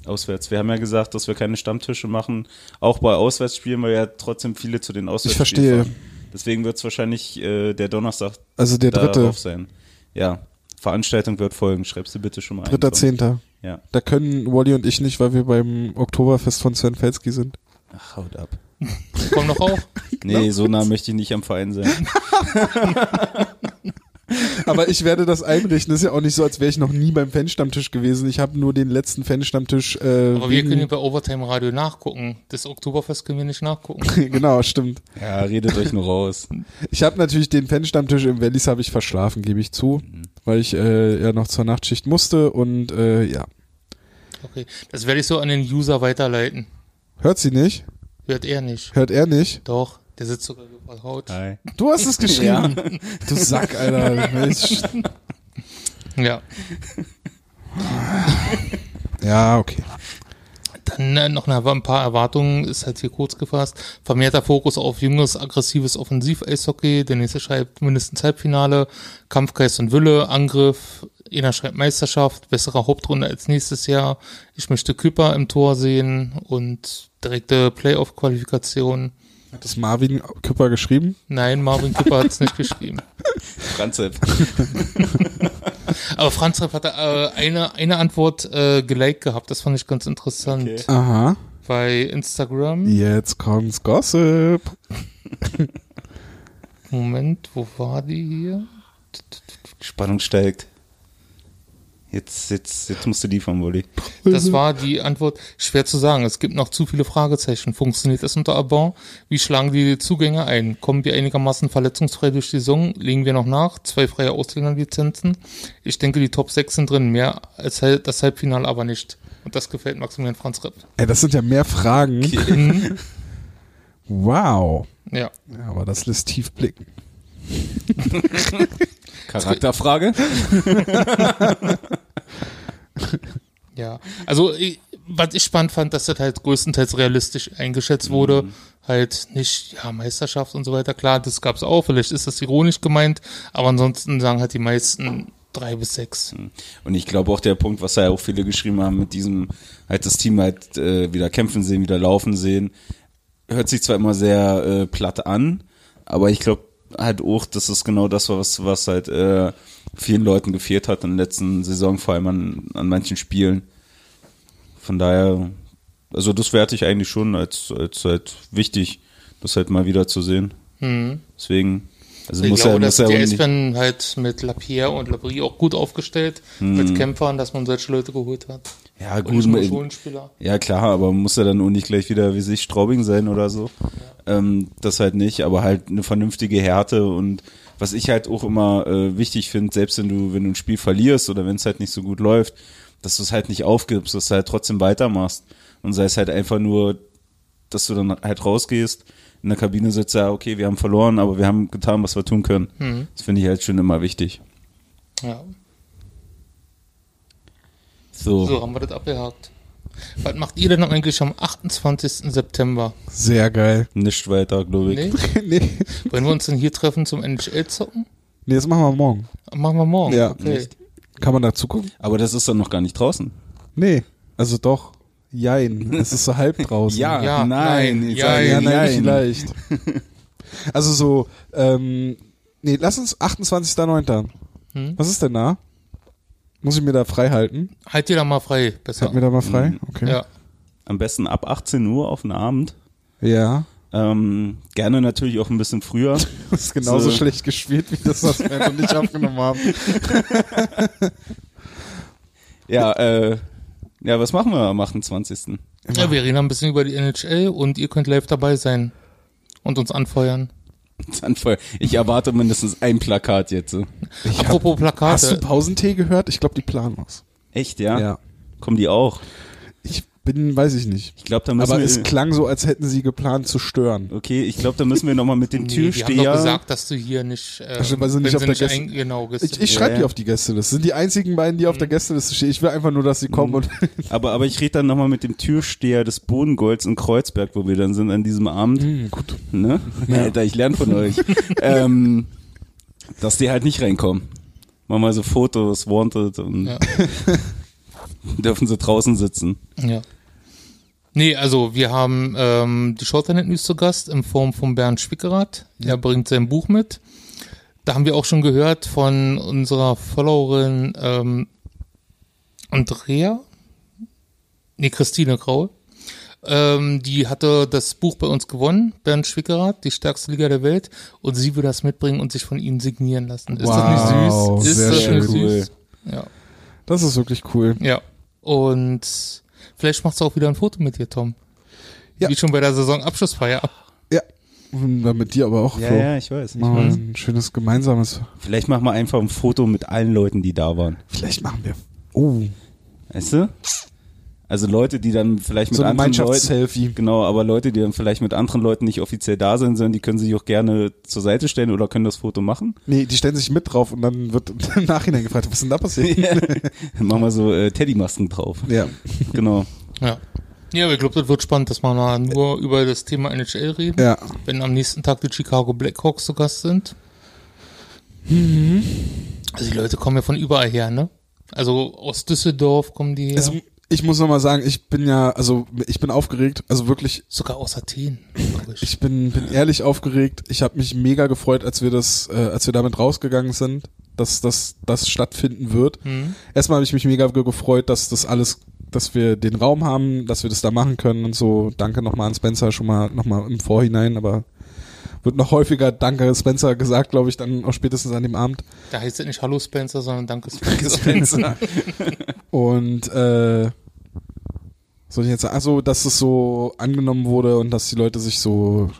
C: Auswärts. Wir haben ja gesagt, dass wir keine Stammtische machen, auch bei Auswärtsspielen, weil ja trotzdem viele zu den Auswärtsspielen
A: verstehe.
C: fahren. Deswegen wird's wahrscheinlich äh, der Donnerstag
A: Also der dritte,
C: darauf sein. Ja, Veranstaltung wird folgen. Schreibst du bitte schon mal ein.
A: dritter, zehnter.
C: Ja.
A: Da können Wally und ich nicht, weil wir beim Oktoberfest von Sven Felski sind.
C: Ach, haut ab.
D: Komm noch auf.
C: Nee, so nah möchte ich nicht am Verein sein.
A: Aber ich werde das einrichten. Das ist ja auch nicht so, als wäre ich noch nie beim Fanstammtisch gewesen. Ich habe nur den letzten Fanstammtisch. Äh,
D: Aber wir
A: wegen-
D: können ja bei Overtime Radio nachgucken. Das Oktoberfest können wir nicht nachgucken.
A: genau, stimmt.
C: Ja, redet euch nur raus.
A: Ich habe natürlich den Fanstammtisch im Wallis habe ich verschlafen, gebe ich zu, weil ich äh, ja noch zur Nachtschicht musste und äh, ja.
D: Okay. Das werde ich so an den User weiterleiten.
A: Hört sie nicht?
D: Hört er nicht.
A: Hört er nicht?
D: Doch, der sitzt sogar Haut.
C: Hi.
A: Du hast es geschrieben. Du Sack, Alter. Mensch.
D: Ja.
A: Ja, okay.
D: Dann äh, noch eine, ein paar Erwartungen, ist halt hier kurz gefasst. Vermehrter Fokus auf junges, aggressives Offensiv-Eishockey. Der nächste schreibt mindestens Halbfinale, Kampfgeist und Wille, Angriff. Einer schreibt Meisterschaft, bessere Hauptrunde als nächstes Jahr. Ich möchte Küpper im Tor sehen und direkte Playoff-Qualifikation.
A: Hat das Marvin Küpper geschrieben?
D: Nein, Marvin Küpper hat es nicht geschrieben.
C: Franz,
D: Aber Franz Repp hat äh, eine, eine Antwort äh, geliked gehabt. Das fand ich ganz interessant.
C: Okay.
A: Aha.
D: Bei Instagram.
A: Jetzt kommt's Gossip.
D: Moment, wo war die hier?
C: Spannung steigt. Jetzt, jetzt, jetzt musst du liefern, Wolli.
D: Das war die Antwort. Schwer zu sagen. Es gibt noch zu viele Fragezeichen. Funktioniert es unter Abon? Wie schlagen die Zugänge ein? Kommen wir einigermaßen verletzungsfrei durch die Saison? Legen wir noch nach? Zwei freie Ausländerlizenzen? Ich denke, die Top 6 sind drin. Mehr als das Halbfinale aber nicht. Und das gefällt Maximilian Franz Repp.
A: Ey, das sind ja mehr Fragen. Wow.
D: Ja.
A: Ja, aber das lässt tief blicken.
C: Charakterfrage?
D: Ja, also ich, was ich spannend fand, dass das halt größtenteils realistisch eingeschätzt wurde. Halt nicht, ja, Meisterschaft und so weiter. Klar, das gab's auch, vielleicht ist das ironisch gemeint, aber ansonsten sagen halt die meisten drei bis sechs.
C: Und ich glaube auch der Punkt, was ja auch viele geschrieben haben, mit diesem, halt das Team halt äh, wieder kämpfen sehen, wieder laufen sehen, hört sich zwar immer sehr äh, platt an, aber ich glaube halt auch, dass es genau das war, was, was halt äh, vielen Leuten gefehlt hat in der letzten Saison, vor allem an, an manchen Spielen. Von daher, also das werte ich eigentlich schon als, als halt wichtig, das halt mal wieder zu sehen.
D: Hm.
C: Deswegen, also
D: ich
C: muss
D: glaube,
C: er,
D: dass
C: muss er
D: die Eisbären halt mit Lapierre und Labrie auch gut aufgestellt, mit Kämpfern, dass man solche Leute geholt hat.
C: Ja gut,
D: Schulenspieler.
C: Ja, klar, aber muss er dann auch nicht gleich wieder wie sich Straubing sein oder so. Ähm, das halt nicht, aber halt eine vernünftige Härte und was ich halt auch immer äh, wichtig finde, selbst wenn du, wenn du ein Spiel verlierst oder wenn es halt nicht so gut läuft, dass du es halt nicht aufgibst, dass du halt trotzdem weitermachst. Und sei es halt einfach nur, dass du dann halt rausgehst, in der Kabine sitzt, ja, okay, wir haben verloren, aber wir haben getan, was wir tun können. Das finde ich halt schon immer wichtig.
D: Ja.
C: So.
D: So haben wir das abgehakt. Was macht ihr denn eigentlich am 28. September?
A: Sehr geil.
C: Nicht weiter, glaube ich.
D: Nee?
A: nee.
D: Wollen wir uns denn hier treffen zum NHL-Zocken?
A: nee, das machen wir morgen.
D: Machen wir morgen.
A: Ja.
D: okay.
C: Nicht.
A: Kann man da zugucken?
C: Aber das ist dann noch gar nicht draußen.
A: Nee. Also doch. Jein. Es ist so halb draußen.
C: Ja,
D: Ja,
C: nein,
D: nein,
C: ich
D: ja,
A: nein,
C: nein.
A: vielleicht. Also so, ähm, nee, lass uns 28.09.
D: Hm?
A: Was ist denn da? Muss ich mir da frei halten?
D: Halt dir da mal frei, besser.
A: Halt mir da mal frei? Okay.
D: ja.
C: Am besten ab 18 Uhr auf den Abend.
A: Ja.
C: Ähm, gerne natürlich auch ein bisschen früher.
A: Das ist genauso
C: So.
A: schlecht gespielt, wie das, was wir noch nicht aufgenommen haben.
C: ja, äh, ja, was machen wir am 28.?
D: ja, wir reden ein bisschen über die NHL und ihr könnt live dabei sein und uns anfeuern.
C: Anfall. Ich erwarte mindestens ein Plakat jetzt.
A: Ich hab,
D: Apropos
A: hast du
D: Plakate.
A: Pausentee gehört? Ich glaube, die planen was.
C: Echt, ja?
A: Ja.
C: Kommen die auch?
A: Ich bin, weiß ich nicht.
C: Ich glaube, da müssen
A: Aber
C: wir.
A: es klang so, als hätten sie geplant zu stören.
C: okay, ich glaube, da müssen wir nochmal mit dem
D: Nee, die haben doch
C: Türsteher.
D: gesagt, dass du hier nicht, äh,
A: stimmt, weil sie nicht auf der Gäste-
D: genau,
A: Ich, ich schreibe
C: Ja,
A: die
C: ja.
A: auf die Gästeliste. Das sind die einzigen beiden, die auf der Gästeliste stehen. Ich will einfach nur, dass sie kommen und
C: aber, aber ich rede dann nochmal mit dem Türsteher des Bodengolds in Kreuzberg, wo wir dann sind an diesem Abend.
A: Hm, gut.
C: Ne? Alter, ich lerne von euch. ähm, dass die halt nicht reinkommen. Machen mal so Fotos, wanted und
D: Ja.
C: dürfen sie draußen sitzen.
D: Ja. Nee, also wir haben ähm, die Shorthanded News zu Gast in Form von Bernd Schwickerath. Er bringt sein Buch mit. Da haben wir auch schon gehört von unserer Followerin ähm, Andrea, nee, Christine Graue. Ähm, die hatte das Buch bei uns gewonnen, Bernd Schwickerath, die stärkste Liga der Welt, und sie will das mitbringen und sich von ihnen signieren lassen. Ist
A: Wow,
D: das nicht süß? Ist das nicht
C: Cool.
D: süß? Ja.
A: Das ist wirklich cool.
D: Ja. Und vielleicht machst du auch wieder ein Foto mit dir, Tom.
A: Ja.
D: Wie schon bei der Saisonabschlussfeier.
A: Ja. Und dann mit dir aber auch.
C: Ja,
A: so.
C: ja, ich weiß. Ich
A: Machen wir
C: weiß.
A: ein schönes gemeinsames.
C: Vielleicht machen wir einfach ein Foto mit allen Leuten, die da waren.
A: Vielleicht machen wir. Oh.
C: Weißt du? Also Leute, die dann vielleicht mit
A: So
C: anderen Leuten. Genau, aber Leute, die dann vielleicht mit anderen Leuten nicht offiziell da sind, sondern die können sich auch gerne zur Seite stellen oder können das Foto machen.
A: Nee, die stellen sich mit drauf und dann wird im Nachhinein gefragt, was ist denn da passiert?
C: Dann machen wir so äh, Teddymasken drauf.
A: Ja.
C: Genau.
D: Ja. Ja, aber ich glaube, das wird spannend, dass wir mal nur über das Thema NHL reden.
A: Ja.
D: Wenn am nächsten Tag die Chicago Blackhawks zu Gast sind.
A: Mhm.
D: Also die Leute kommen ja von überall her, ne? Also aus Düsseldorf kommen die her.
A: Also, ich muss noch mal sagen, ich bin ja, also ich bin aufgeregt, also wirklich,
D: Sogar aus Athen, ich.
A: bin, bin ehrlich aufgeregt. Ich habe mich mega gefreut, als wir das, äh, als wir damit rausgegangen sind, dass das, das stattfinden wird.
D: Mhm.
A: Erstmal habe ich mich mega ge- gefreut, dass das alles, dass wir den Raum haben, dass wir das da machen können und so. Danke nochmal an Spencer schon mal nochmal im Vorhinein, aber wird noch häufiger Danke Spencer gesagt, glaube ich, dann auch spätestens an dem Abend.
D: Da heißt es nicht Hallo Spencer, sondern Danke Spencer.
A: Und äh, soll ich jetzt sagen, also, dass es so angenommen wurde und dass die Leute sich so,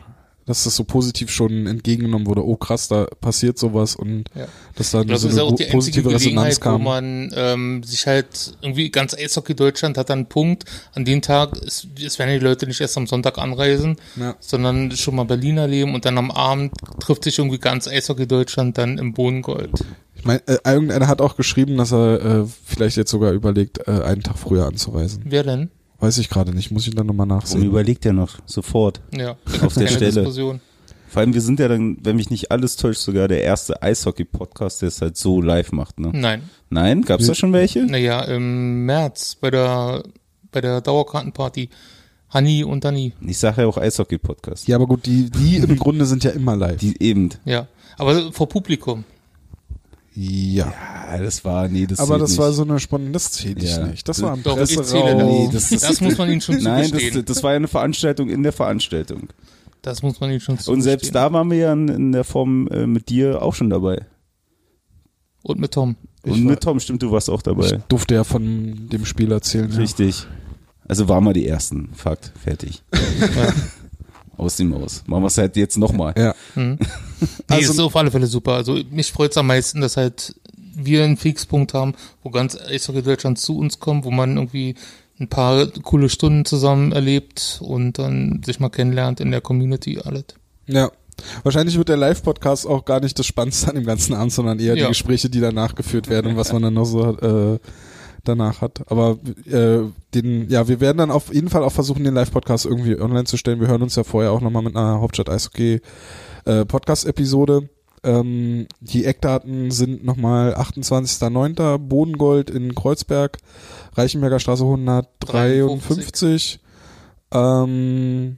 A: dass das so positiv schon entgegengenommen wurde. Oh krass, da passiert sowas und
D: Ja.
A: dass da
D: Das
A: so
D: ist ja
A: eine
D: die einzige
A: positive Resonanz
D: Gelegenheit, wo
A: kam.
D: man ähm, sich halt irgendwie ganz Eishockey Deutschland hat dann einen Punkt. An dem Tag, es, es werden die Leute nicht erst am Sonntag anreisen,
A: Ja.
D: sondern schon mal Berliner leben und dann am Abend trifft sich irgendwie ganz Eishockey Deutschland dann im Bodengold.
A: Ich meine, äh, irgendeiner hat auch geschrieben, dass er äh, vielleicht jetzt sogar überlegt, äh, einen Tag früher anzureisen.
D: Wer denn?
A: Weiß ich gerade nicht, muss ich dann nochmal nachsehen.
C: überlegt ihr noch? Sofort.
D: Ja,
C: Auf der
D: keine
C: Stelle.
D: Diskussion.
C: Vor allem, wir sind ja dann, wenn mich nicht alles täuscht, sogar der erste Eishockey-Podcast, der es halt so live macht, ne?
D: Nein.
C: Nein? Gab's da schon welche?
D: Naja, im März bei der bei der Dauerkartenparty. Hanni und Dani.
C: Ich sage ja auch Eishockey-Podcast.
A: Ja, aber gut, die, die im Grunde sind ja immer live.
C: Die eben.
D: Ja. Aber vor Publikum.
A: Ja.
C: Ja, das war, nee, das
A: Aber das
C: nicht.
A: war so eine spannende, das zähle ich
C: Ja.
A: nicht. Das war ein
D: Doch, ich
A: Presseraum.
D: das.
C: Nee, das, das,
D: Das muss man ihnen schon
C: Nein, das, das war ja eine Veranstaltung in der Veranstaltung.
D: Das muss man ihnen schon zugestehen.
C: Und selbst da waren wir ja in, in der Form äh, mit dir auch schon dabei.
D: Und mit Tom.
A: Ich
C: Und
A: war-
C: mit Tom, stimmt, du warst auch
A: Ich
C: dabei.
A: durfte ja von dem Spiel erzählen. Ja.
C: Richtig. Also waren wir die Ersten. Fakt. Fertig. Aus dem Aus. Machen wir es halt jetzt nochmal.
A: Ja.
D: Mhm. Nee,
A: Also-
D: ist auf alle Fälle super. Also mich freut's am meisten, dass halt wir einen Fixpunkt haben, wo ganz Eishockey Deutschland zu uns kommt, wo man irgendwie ein paar coole Stunden zusammen erlebt und dann sich mal kennenlernt in der Community alles.
A: Ja. Wahrscheinlich wird der Live-Podcast auch gar nicht das Spannendste an dem ganzen Abend, sondern eher die
D: Ja.
A: Gespräche, die danach geführt werden und was man dann noch so äh, danach hat. Aber äh, den, ja, wir werden dann auf jeden Fall auch versuchen, den Live-Podcast irgendwie online zu stellen. Wir hören uns ja vorher auch nochmal mit einer Hauptstadt Eishockey äh, Podcast-Episode. Ähm, die Eckdaten sind nochmal 28.09. Bodengold in Kreuzberg, Reichenberger Straße 153. Ähm,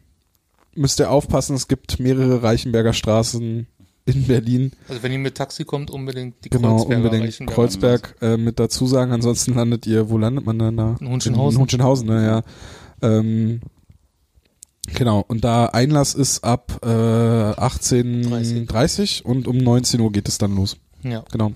A: müsst ihr aufpassen, es gibt mehrere Reichenberger Straßen in Berlin.
D: Also wenn ihr mit Taxi kommt, unbedingt die
A: Genau,
D: Kreuzberger
A: unbedingt
D: Reichenberger.
A: Kreuzberg äh, mit dazu sagen. Ansonsten landet ihr, wo landet man denn da?
D: In Hohenschönhausen.
A: In Hohenschönhausen, naja. Ähm, genau, und da Einlass ist ab äh, 18.30 und um 19 Uhr geht es dann los.
D: Ja.
A: Genau.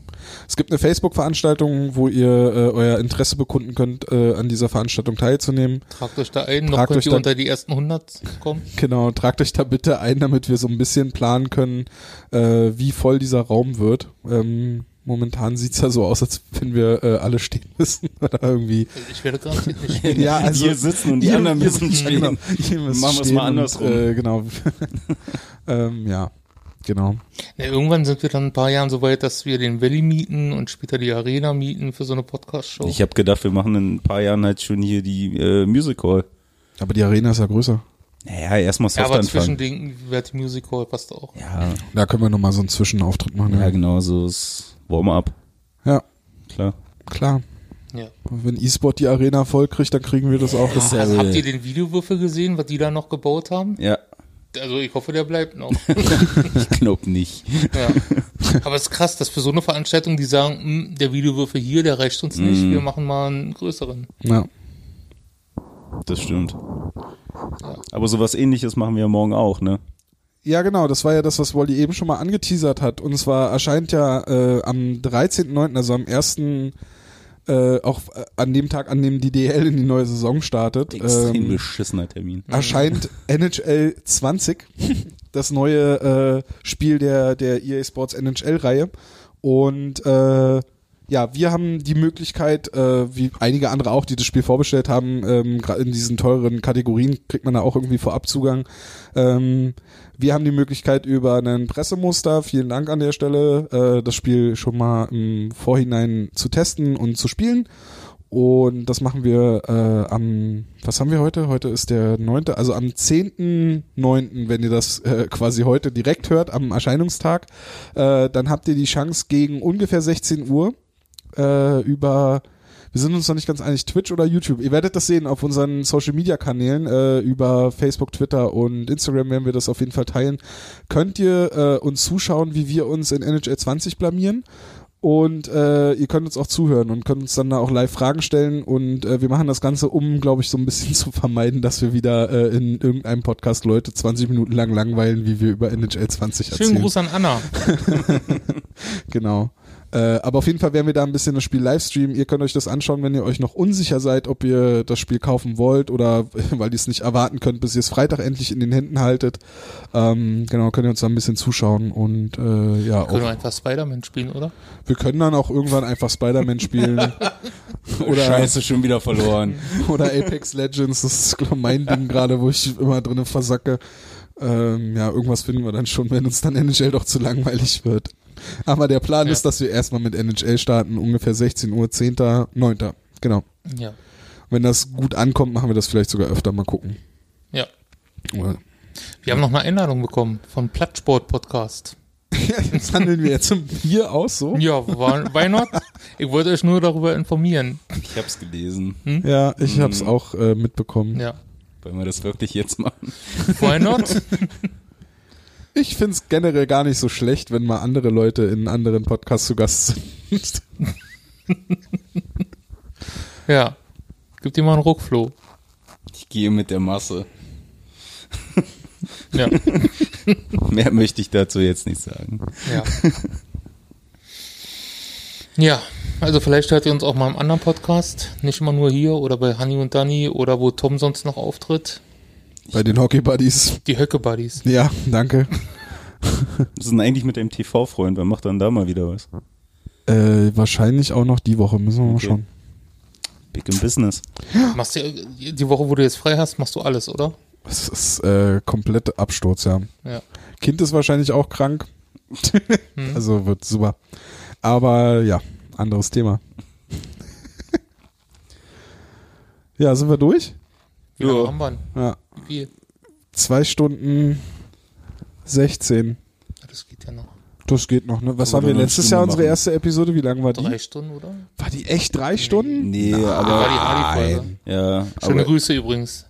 A: Es gibt eine Facebook-Veranstaltung, wo ihr äh, euer Interesse bekunden könnt, äh, an dieser Veranstaltung teilzunehmen.
D: Tragt euch da ein, noch
A: Tragt
D: könnt
A: euch
D: ihr
A: da-
D: unter die ersten 100 kommen.
A: Genau, tragt euch da bitte ein, damit wir so ein bisschen planen können, äh, wie voll dieser Raum wird. Ähm, Momentan sieht's ja so aus, als wenn wir äh, alle stehen müssen oder irgendwie.
D: Also ich werde garantiert nicht stehen.
A: Ja, also
C: Hier sitzen und die
A: ihr-
C: anderen müssen stehen.
A: Genau, ihr müsst
C: Machen wir's
A: stehen
C: mal andersrum.
A: Und, äh, genau. ähm, ja, genau.
D: Ja, irgendwann sind wir dann ein paar Jahren so weit, dass wir den Valley mieten und später die Arena mieten für so eine Podcast-Show.
C: Ich habe gedacht, wir machen in ein paar Jahren halt schon hier die äh, Music Hall.
A: Aber die Arena ist ja größer.
C: Naja, erstmal
D: ja,
C: soft
D: aber zwischen
C: anfangen.
D: wird die Music Hall passt auch.
C: Ja,
A: Da können wir nochmal so einen Zwischenauftritt machen.
C: ja, genau, so ist Warm-up,
A: ja
C: klar.
A: klar.
D: Ja.
A: Wenn E-Sport die Arena voll kriegt, dann kriegen wir das auch.
C: Das ja
D: Also habt ihr den Videowürfel gesehen, was die da noch gebaut haben?
C: Ja,
D: Also ich hoffe, der bleibt noch.
C: ich glaub nicht.
D: ja. Aber es ist krass, dass für so eine Veranstaltung, die sagen, "Hm, der Videowürfel hier, der reicht uns nicht,
C: Mhm.
D: wir machen mal einen größeren.
A: Ja.
C: Das stimmt. Aber sowas ähnliches machen wir morgen auch, ne?
A: Ja, genau, das war ja das, was Wally eben schon mal angeteasert hat. Und zwar erscheint ja äh, am 13.09., also am ersten, äh, auch äh, an dem Tag, an dem die DL in die neue Saison startet,
C: Extrem
A: ähm,
C: beschissener Termin.
A: erscheint NHL 20, das neue äh, Spiel der, der EA Sports NHL-Reihe. Und äh, ja, wir haben die Möglichkeit, äh, wie einige andere auch, die das Spiel vorbestellt haben, ähm, gerade in diesen teuren Kategorien kriegt man da auch irgendwie Vorabzugang. Ähm, wir haben die Möglichkeit über einen Pressemuster, vielen Dank an der Stelle, äh, das Spiel schon mal im Vorhinein zu testen und zu spielen. Und das machen wir äh, am, was haben wir heute? Heute ist der neunte, also am 10.9., wenn ihr das äh, quasi heute direkt hört, am Erscheinungstag, äh, dann habt ihr die Chance gegen ungefähr 16 Uhr äh, über wir sind uns noch nicht ganz einig, Twitch oder YouTube. Ihr werdet das sehen auf unseren Social Media Kanälen, äh, über Facebook, Twitter und Instagram werden wir das auf jeden Fall teilen. Könnt ihr äh, uns zuschauen, wie wir uns in NHL 20 blamieren. Und äh, ihr könnt uns auch zuhören und könnt uns dann da auch live Fragen stellen. Und äh, wir machen das Ganze, um, glaube ich, so ein bisschen zu vermeiden, dass wir wieder äh, in irgendeinem Podcast Leute 20 Minuten lang langweilen, wie wir über NHL 20 erzählen.
D: Schönen Gruß an Anna.
A: Genau. Äh, aber auf jeden Fall werden wir da ein bisschen das Spiel livestreamen. Ihr könnt euch das anschauen, wenn ihr euch noch unsicher seid, ob ihr das Spiel kaufen wollt oder weil ihr es nicht erwarten könnt, bis ihr es Freitag endlich in den Händen haltet. Ähm, genau, könnt ihr uns da ein bisschen zuschauen und äh, ja,
D: Können wir
A: auch,
D: einfach Spider-Man spielen, oder?
A: wir können dann auch irgendwann einfach Spider-Man spielen oder,
C: Scheiße, schon wieder verloren.
A: oder Apex Legends. Das ist glaub, mein Ding gerade, wo ich immer drinnen versacke. Ähm, ja, irgendwas finden wir dann schon, wenn uns dann NHL doch zu langweilig wird. Aber der Plan
D: Ja.
A: ist, dass wir erstmal mit NHL starten, ungefähr 16 Uhr, 10., 9. Genau.
D: Ja.
A: Wenn das gut ankommt, machen wir das vielleicht sogar öfter mal gucken.
D: Ja.
A: Oder-
D: Wir haben noch eine Einladung bekommen von Plattsport Podcast.
A: Ja, jetzt handeln wir jetzt im Bier aus, so?
D: Ja, why not? Ich wollte euch nur darüber informieren.
C: Ich hab's gelesen.
A: Ja, ich hab's auch äh, mitbekommen.
D: Ja.
C: Wollen wir das wirklich jetzt machen?
D: Why not?
A: Ich find's generell gar nicht so schlecht, wenn mal andere Leute in anderen Podcasts zu Gast sind.
D: Ja. Gib dir mal einen Ruckfloh.
C: Ich gehe mit der Masse.
D: Ja.
C: Mehr möchte ich dazu jetzt nicht sagen.
D: Ja. Ja, also vielleicht hört ihr uns auch mal im anderen Podcast, nicht immer nur hier oder bei Honey und Danny oder wo Tom sonst noch auftritt.
A: Bei den Hockey Buddies.
D: Die Höcke Buddies.
A: Ja, danke.
C: Was ist denn eigentlich mit dem TV-Freund? Wer macht dann da mal wieder was?
A: Äh, wahrscheinlich auch noch die Woche, müssen wir mal
C: Okay.
A: schauen.
C: Big in Business.
D: Machst du die Woche, wo du jetzt frei hast, machst du alles, oder?
A: Es ist äh, komplett Absturz, ja.
D: Ja.
A: Kind ist wahrscheinlich auch krank. also wird super. Aber ja, anderes Thema. ja, sind wir durch?
D: Wie
C: Ja.
D: haben wir?
A: Ja.
D: Wie?
A: Zwei Stunden 16.
D: Ja, das geht ja noch.
A: Das geht noch, ne? Was
C: Können
A: haben
C: wir
A: letztes
C: Stunde
A: Jahr unsere
C: machen?
A: erste Episode? Wie lang war die?
D: Drei Stunden, oder?
A: War die echt drei Stunden?
C: Nee,
D: war die
C: aber.
D: Hardy-Folge.
C: Ja,
D: Schöne
C: aber.
D: Grüße übrigens,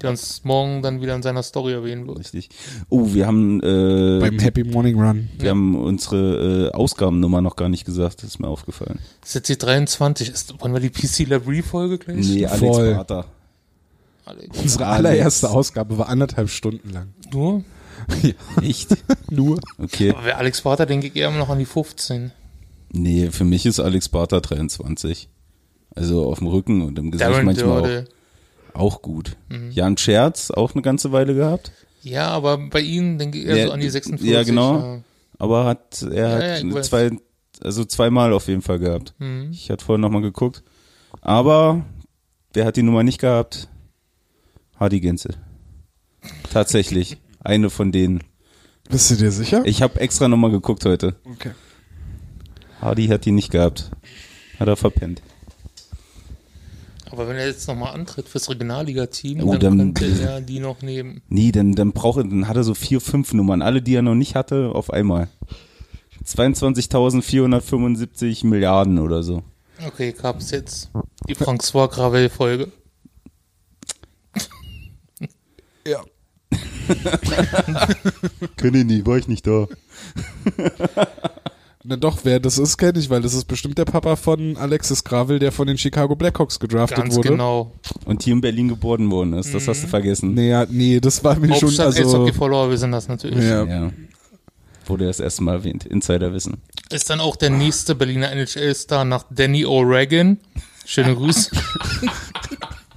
D: der uns morgen dann wieder in seiner Story erwähnen wird.
C: Richtig. Oh, wir haben, äh,
A: Beim Happy Morning Run.
C: wir haben unsere äh, Ausgabennummer noch gar nicht gesagt. Das ist mir aufgefallen.
D: Das ist jetzt die 23. Ist, wollen wir die PC Library Folge gleich?
C: Nee, Alex
A: Voll.
C: Vater.
D: Alex.
A: Unsere
C: Alex.
A: allererste Ausgabe war anderthalb Stunden lang.
D: Nur?
C: Echt?
A: Nur?
C: Okay.
D: Aber wer Alex Vater, denke ich eher immer noch an die 15.
C: Nee, für mich ist Alex Barter 23. Also auf dem Rücken und im Gesicht
D: Darren
C: manchmal
D: Dörde.
C: auch, auch gut.
D: Mhm.
C: Jan Scherz auch eine ganze Weile gehabt,
D: Ja, aber bei Ihnen denke ich eher
C: Ja,
D: so an die 46.
C: ja, genau. aber hat er
D: Ja,
C: hat
D: ja,
C: zwei Also zweimal auf jeden Fall gehabt.
D: Mhm.
C: Ich hatte vorhin nochmal geguckt. Aber wer hat die Nummer nicht gehabt? Hardy Gänse. Tatsächlich. Eine von denen.
A: Bist du dir sicher?
C: Ich habe extra nochmal geguckt heute.
A: Okay.
C: Hardy hat die nicht gehabt. Hat er verpennt.
D: Aber wenn er jetzt nochmal antritt fürs Regionalliga-Team,
C: Oh,
D: dann,
C: dann-
D: könnte er die noch nehmen.
C: Nee, dann, dann braucht er, dann hat er so vier, fünf Nummern. Alle, die er noch nicht hatte, auf einmal. 22.475 Milliarden oder so.
D: Okay, gab's jetzt die François Gravel-Folge.
A: Ja.
C: Kenne ich nie, war ich nicht da.
A: Na doch, wer das ist, kenne ich, weil das ist bestimmt der Papa von Alexis Gravel, der von den Chicago Blackhawks gedraftet
D: Ganz
A: wurde.
D: genau.
C: Und hier in Berlin geboren worden ist. Das hast du vergessen.
A: Nee, ja, nee, das war mir schon,
D: Hauptstadt
A: also,
D: Eishockey-Follower, wir sind das natürlich.
A: ja.
C: Ja. Wurde das erste Mal erwähnt. Insiderwissen.
D: Ist dann auch der nächste Berliner NHL-Star nach Danny O'Regan. Schöne Grüße.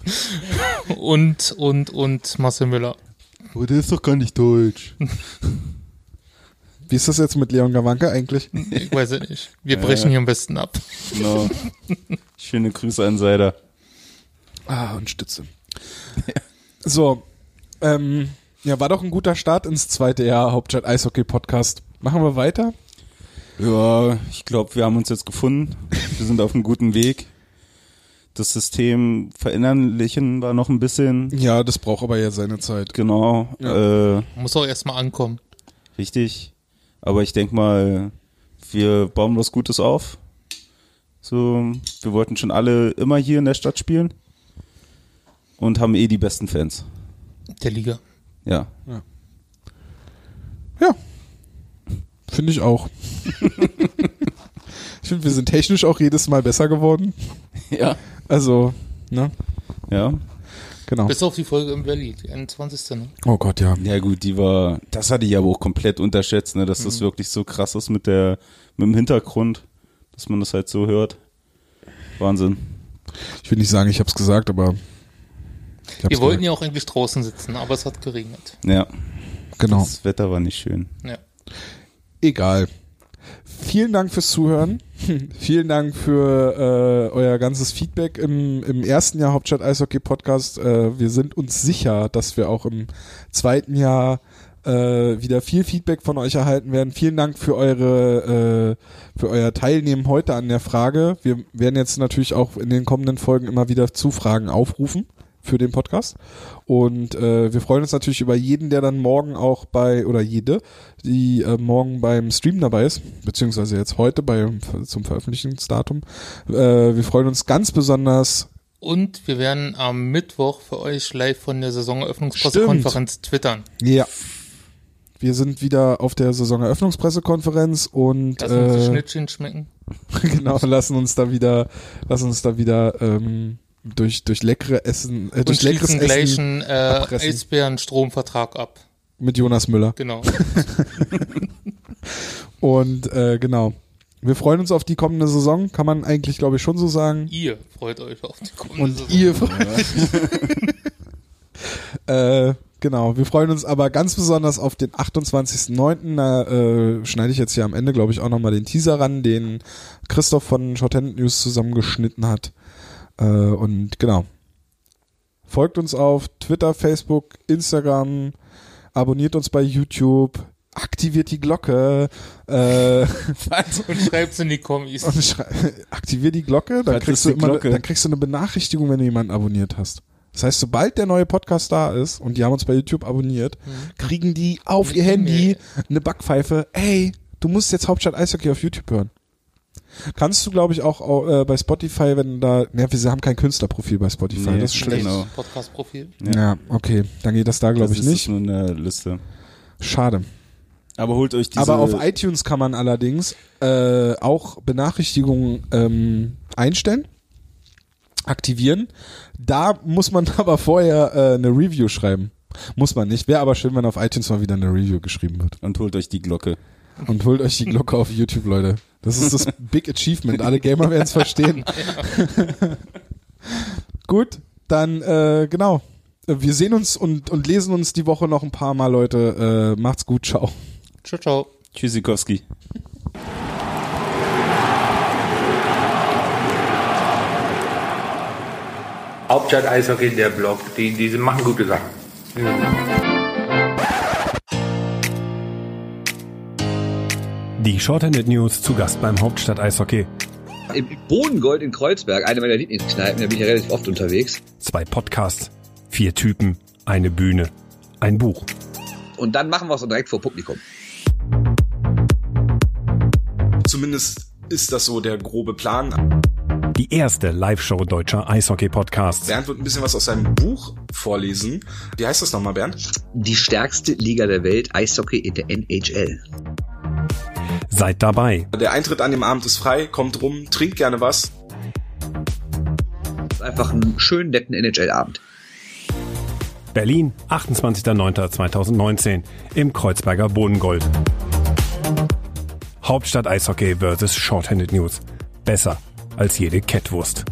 D: und, und, und Marcel Müller.
C: Oh, der ist doch gar nicht deutsch.
A: Wie ist das jetzt mit Leon Gawanke eigentlich?
D: Ich weiß es nicht. Wir brechen hier am besten ab.
C: Genau. Schöne Grüße an Seider.
A: Ah, und Stütze. So, ähm, ja, war doch ein guter Start ins zweite Jahr Hauptstadt Eishockey Podcast. Machen wir weiter?
C: Ja, ich glaube, wir haben uns jetzt gefunden. Wir sind auf einem guten Weg. Das System verinnerlichen war noch ein bisschen,
A: Ja, das braucht aber ja seine Zeit.
C: genau, äh,
D: Muss auch erstmal ankommen.
C: richtig. Aber ich denke mal, wir bauen was Gutes auf. So, wir wollten schon alle immer hier in der Stadt spielen und haben eh die besten Fans.
D: Der Liga.
C: Ja.
A: Ja, finde ich auch. ich finde, wir sind technisch auch jedes Mal besser geworden.
C: Ja.
A: Also, ne?
C: Ja.
A: Genau.
D: Bis auf die Folge im Valley, die 21. Ne?
A: Oh Gott, ja.
C: Ja gut, die war, das hatte ich aber auch komplett unterschätzt, ne, dass das wirklich so krass ist mit der, mit dem Hintergrund, dass man das halt so hört. Wahnsinn.
A: Ich will nicht sagen, ich habe es gesagt, aber hab's
D: Wir wollten ja auch eigentlich draußen sitzen, aber es hat geregnet.
C: Ja,
A: genau.
C: das Wetter war nicht schön.
D: Ja.
A: Egal. Vielen Dank fürs Zuhören. Vielen Dank für äh, euer ganzes Feedback im, im ersten Jahr Hauptstadt Eishockey Podcast. Äh, wir sind uns sicher, dass wir auch im zweiten Jahr äh, wieder viel Feedback von euch erhalten werden. Vielen Dank für eure äh, für euer Teilnehmen heute an der Frage. Wir werden jetzt natürlich auch in den kommenden Folgen immer wieder Zufragen aufrufen für den Podcast. Und äh, wir freuen uns natürlich über jeden, der dann morgen auch bei, oder jede, die äh, morgen beim Stream dabei ist, beziehungsweise jetzt heute bei, zum Veröffentlichungsdatum. Äh, wir freuen uns ganz besonders.
D: Und wir werden am Mittwoch für euch live von der Saisoneröffnungspressekonferenz twittern.
A: Ja. Wir sind wieder auf der Saisoneröffnungspressekonferenz und
D: Lass uns
A: äh,
D: Schnittchen schmecken.
A: genau lassen uns da wieder, lassen uns da wieder ähm, durch durch leckere Essen, äh,
D: Und
A: durch leckeres
D: schließen gleich
A: Essen
D: einen äh. Eisbären-Stromvertrag ab.
A: mit Jonas Müller.
D: Genau.
A: Und äh, genau. Wir freuen uns auf die kommende Saison, kann man eigentlich, glaube ich, schon so sagen.
D: Ihr freut euch auf die kommende
A: Und
D: Saison.
A: ihr freut äh, Genau, wir freuen uns aber ganz besonders auf den 28.09. Da äh, schneide ich jetzt hier am Ende, glaube ich, auch nochmal den Teaser ran, den Christoph von Shorthand News zusammengeschnitten hat. Äh, und genau. Folgt uns auf Twitter, Facebook, Instagram, abonniert uns bei YouTube, aktiviert die Glocke, äh,
D: Und schreibt's in die Kommis.
A: und schrei- aktivier die Glocke, dann kriegst,
C: die
A: immer,
C: Glocke?
A: dann kriegst du eine Benachrichtigung, wenn du jemanden abonniert hast. Das heißt, sobald der neue Podcast da ist und die haben uns bei YouTube abonniert, kriegen die auf ihr Handy eine Backpfeife. Ey, du musst jetzt Hauptstadt Eishockey auf YouTube hören. Kannst du, glaube ich, auch äh, bei Spotify, wenn da, ne, wir haben kein Künstlerprofil bei Spotify,
C: Nee,
A: das ist schlecht.
C: genau.
D: Podcast-Profil.
A: Ja. okay, dann geht das da, glaube
C: Das
A: ich,
C: ist
A: nicht.
C: nur eine Liste.
A: Schade.
C: Aber holt euch diese.
A: Aber auf iTunes kann man allerdings äh, auch Benachrichtigungen ähm, einstellen, aktivieren. Da muss man aber vorher äh, eine Review schreiben. Muss man nicht. Wäre aber schön, wenn auf iTunes mal wieder eine Review geschrieben wird.
C: und holt euch die Glocke.
A: Und holt euch die Glocke auf YouTube, Leute. Das ist das Big Achievement. Alle Gamer werden es verstehen. Gut, dann äh, genau. Wir sehen uns und, und lesen uns die Woche noch ein paar Mal, Leute. Äh, macht's gut, ciao.
D: Ciao, ciao.
C: Tschüssikowski.
E: Hauptstadt Eishockey, der Blog, die, die machen gute Sachen. Ja.
F: Die Shorthanded News zu Gast beim Hauptstadt Eishockey.
G: Im Bodengold in Kreuzberg, eine meiner Lieblingskneipen, da bin ich ja relativ oft unterwegs.
F: Zwei Podcasts, vier Typen, eine Bühne, ein Buch.
G: Und dann machen wir es direkt vor Publikum.
A: Zumindest ist das so der grobe Plan.
F: Die erste Live-Show deutscher Eishockey-Podcasts.
A: Bernd wird ein bisschen was aus seinem Buch vorlesen. Wie heißt das nochmal, Bernd?
G: Die stärkste Liga der Welt, Eishockey in der NHL.
F: Seid dabei.
A: Der Eintritt an dem Abend ist frei, kommt rum, trinkt gerne was.
G: Einfach einen schönen, netten NHL-Abend.
F: Berlin, 28.09.2019 im Kreuzberger Bodengold. Hauptstadt Eishockey vs. Shorthanded News. Besser als jede Kettwurst.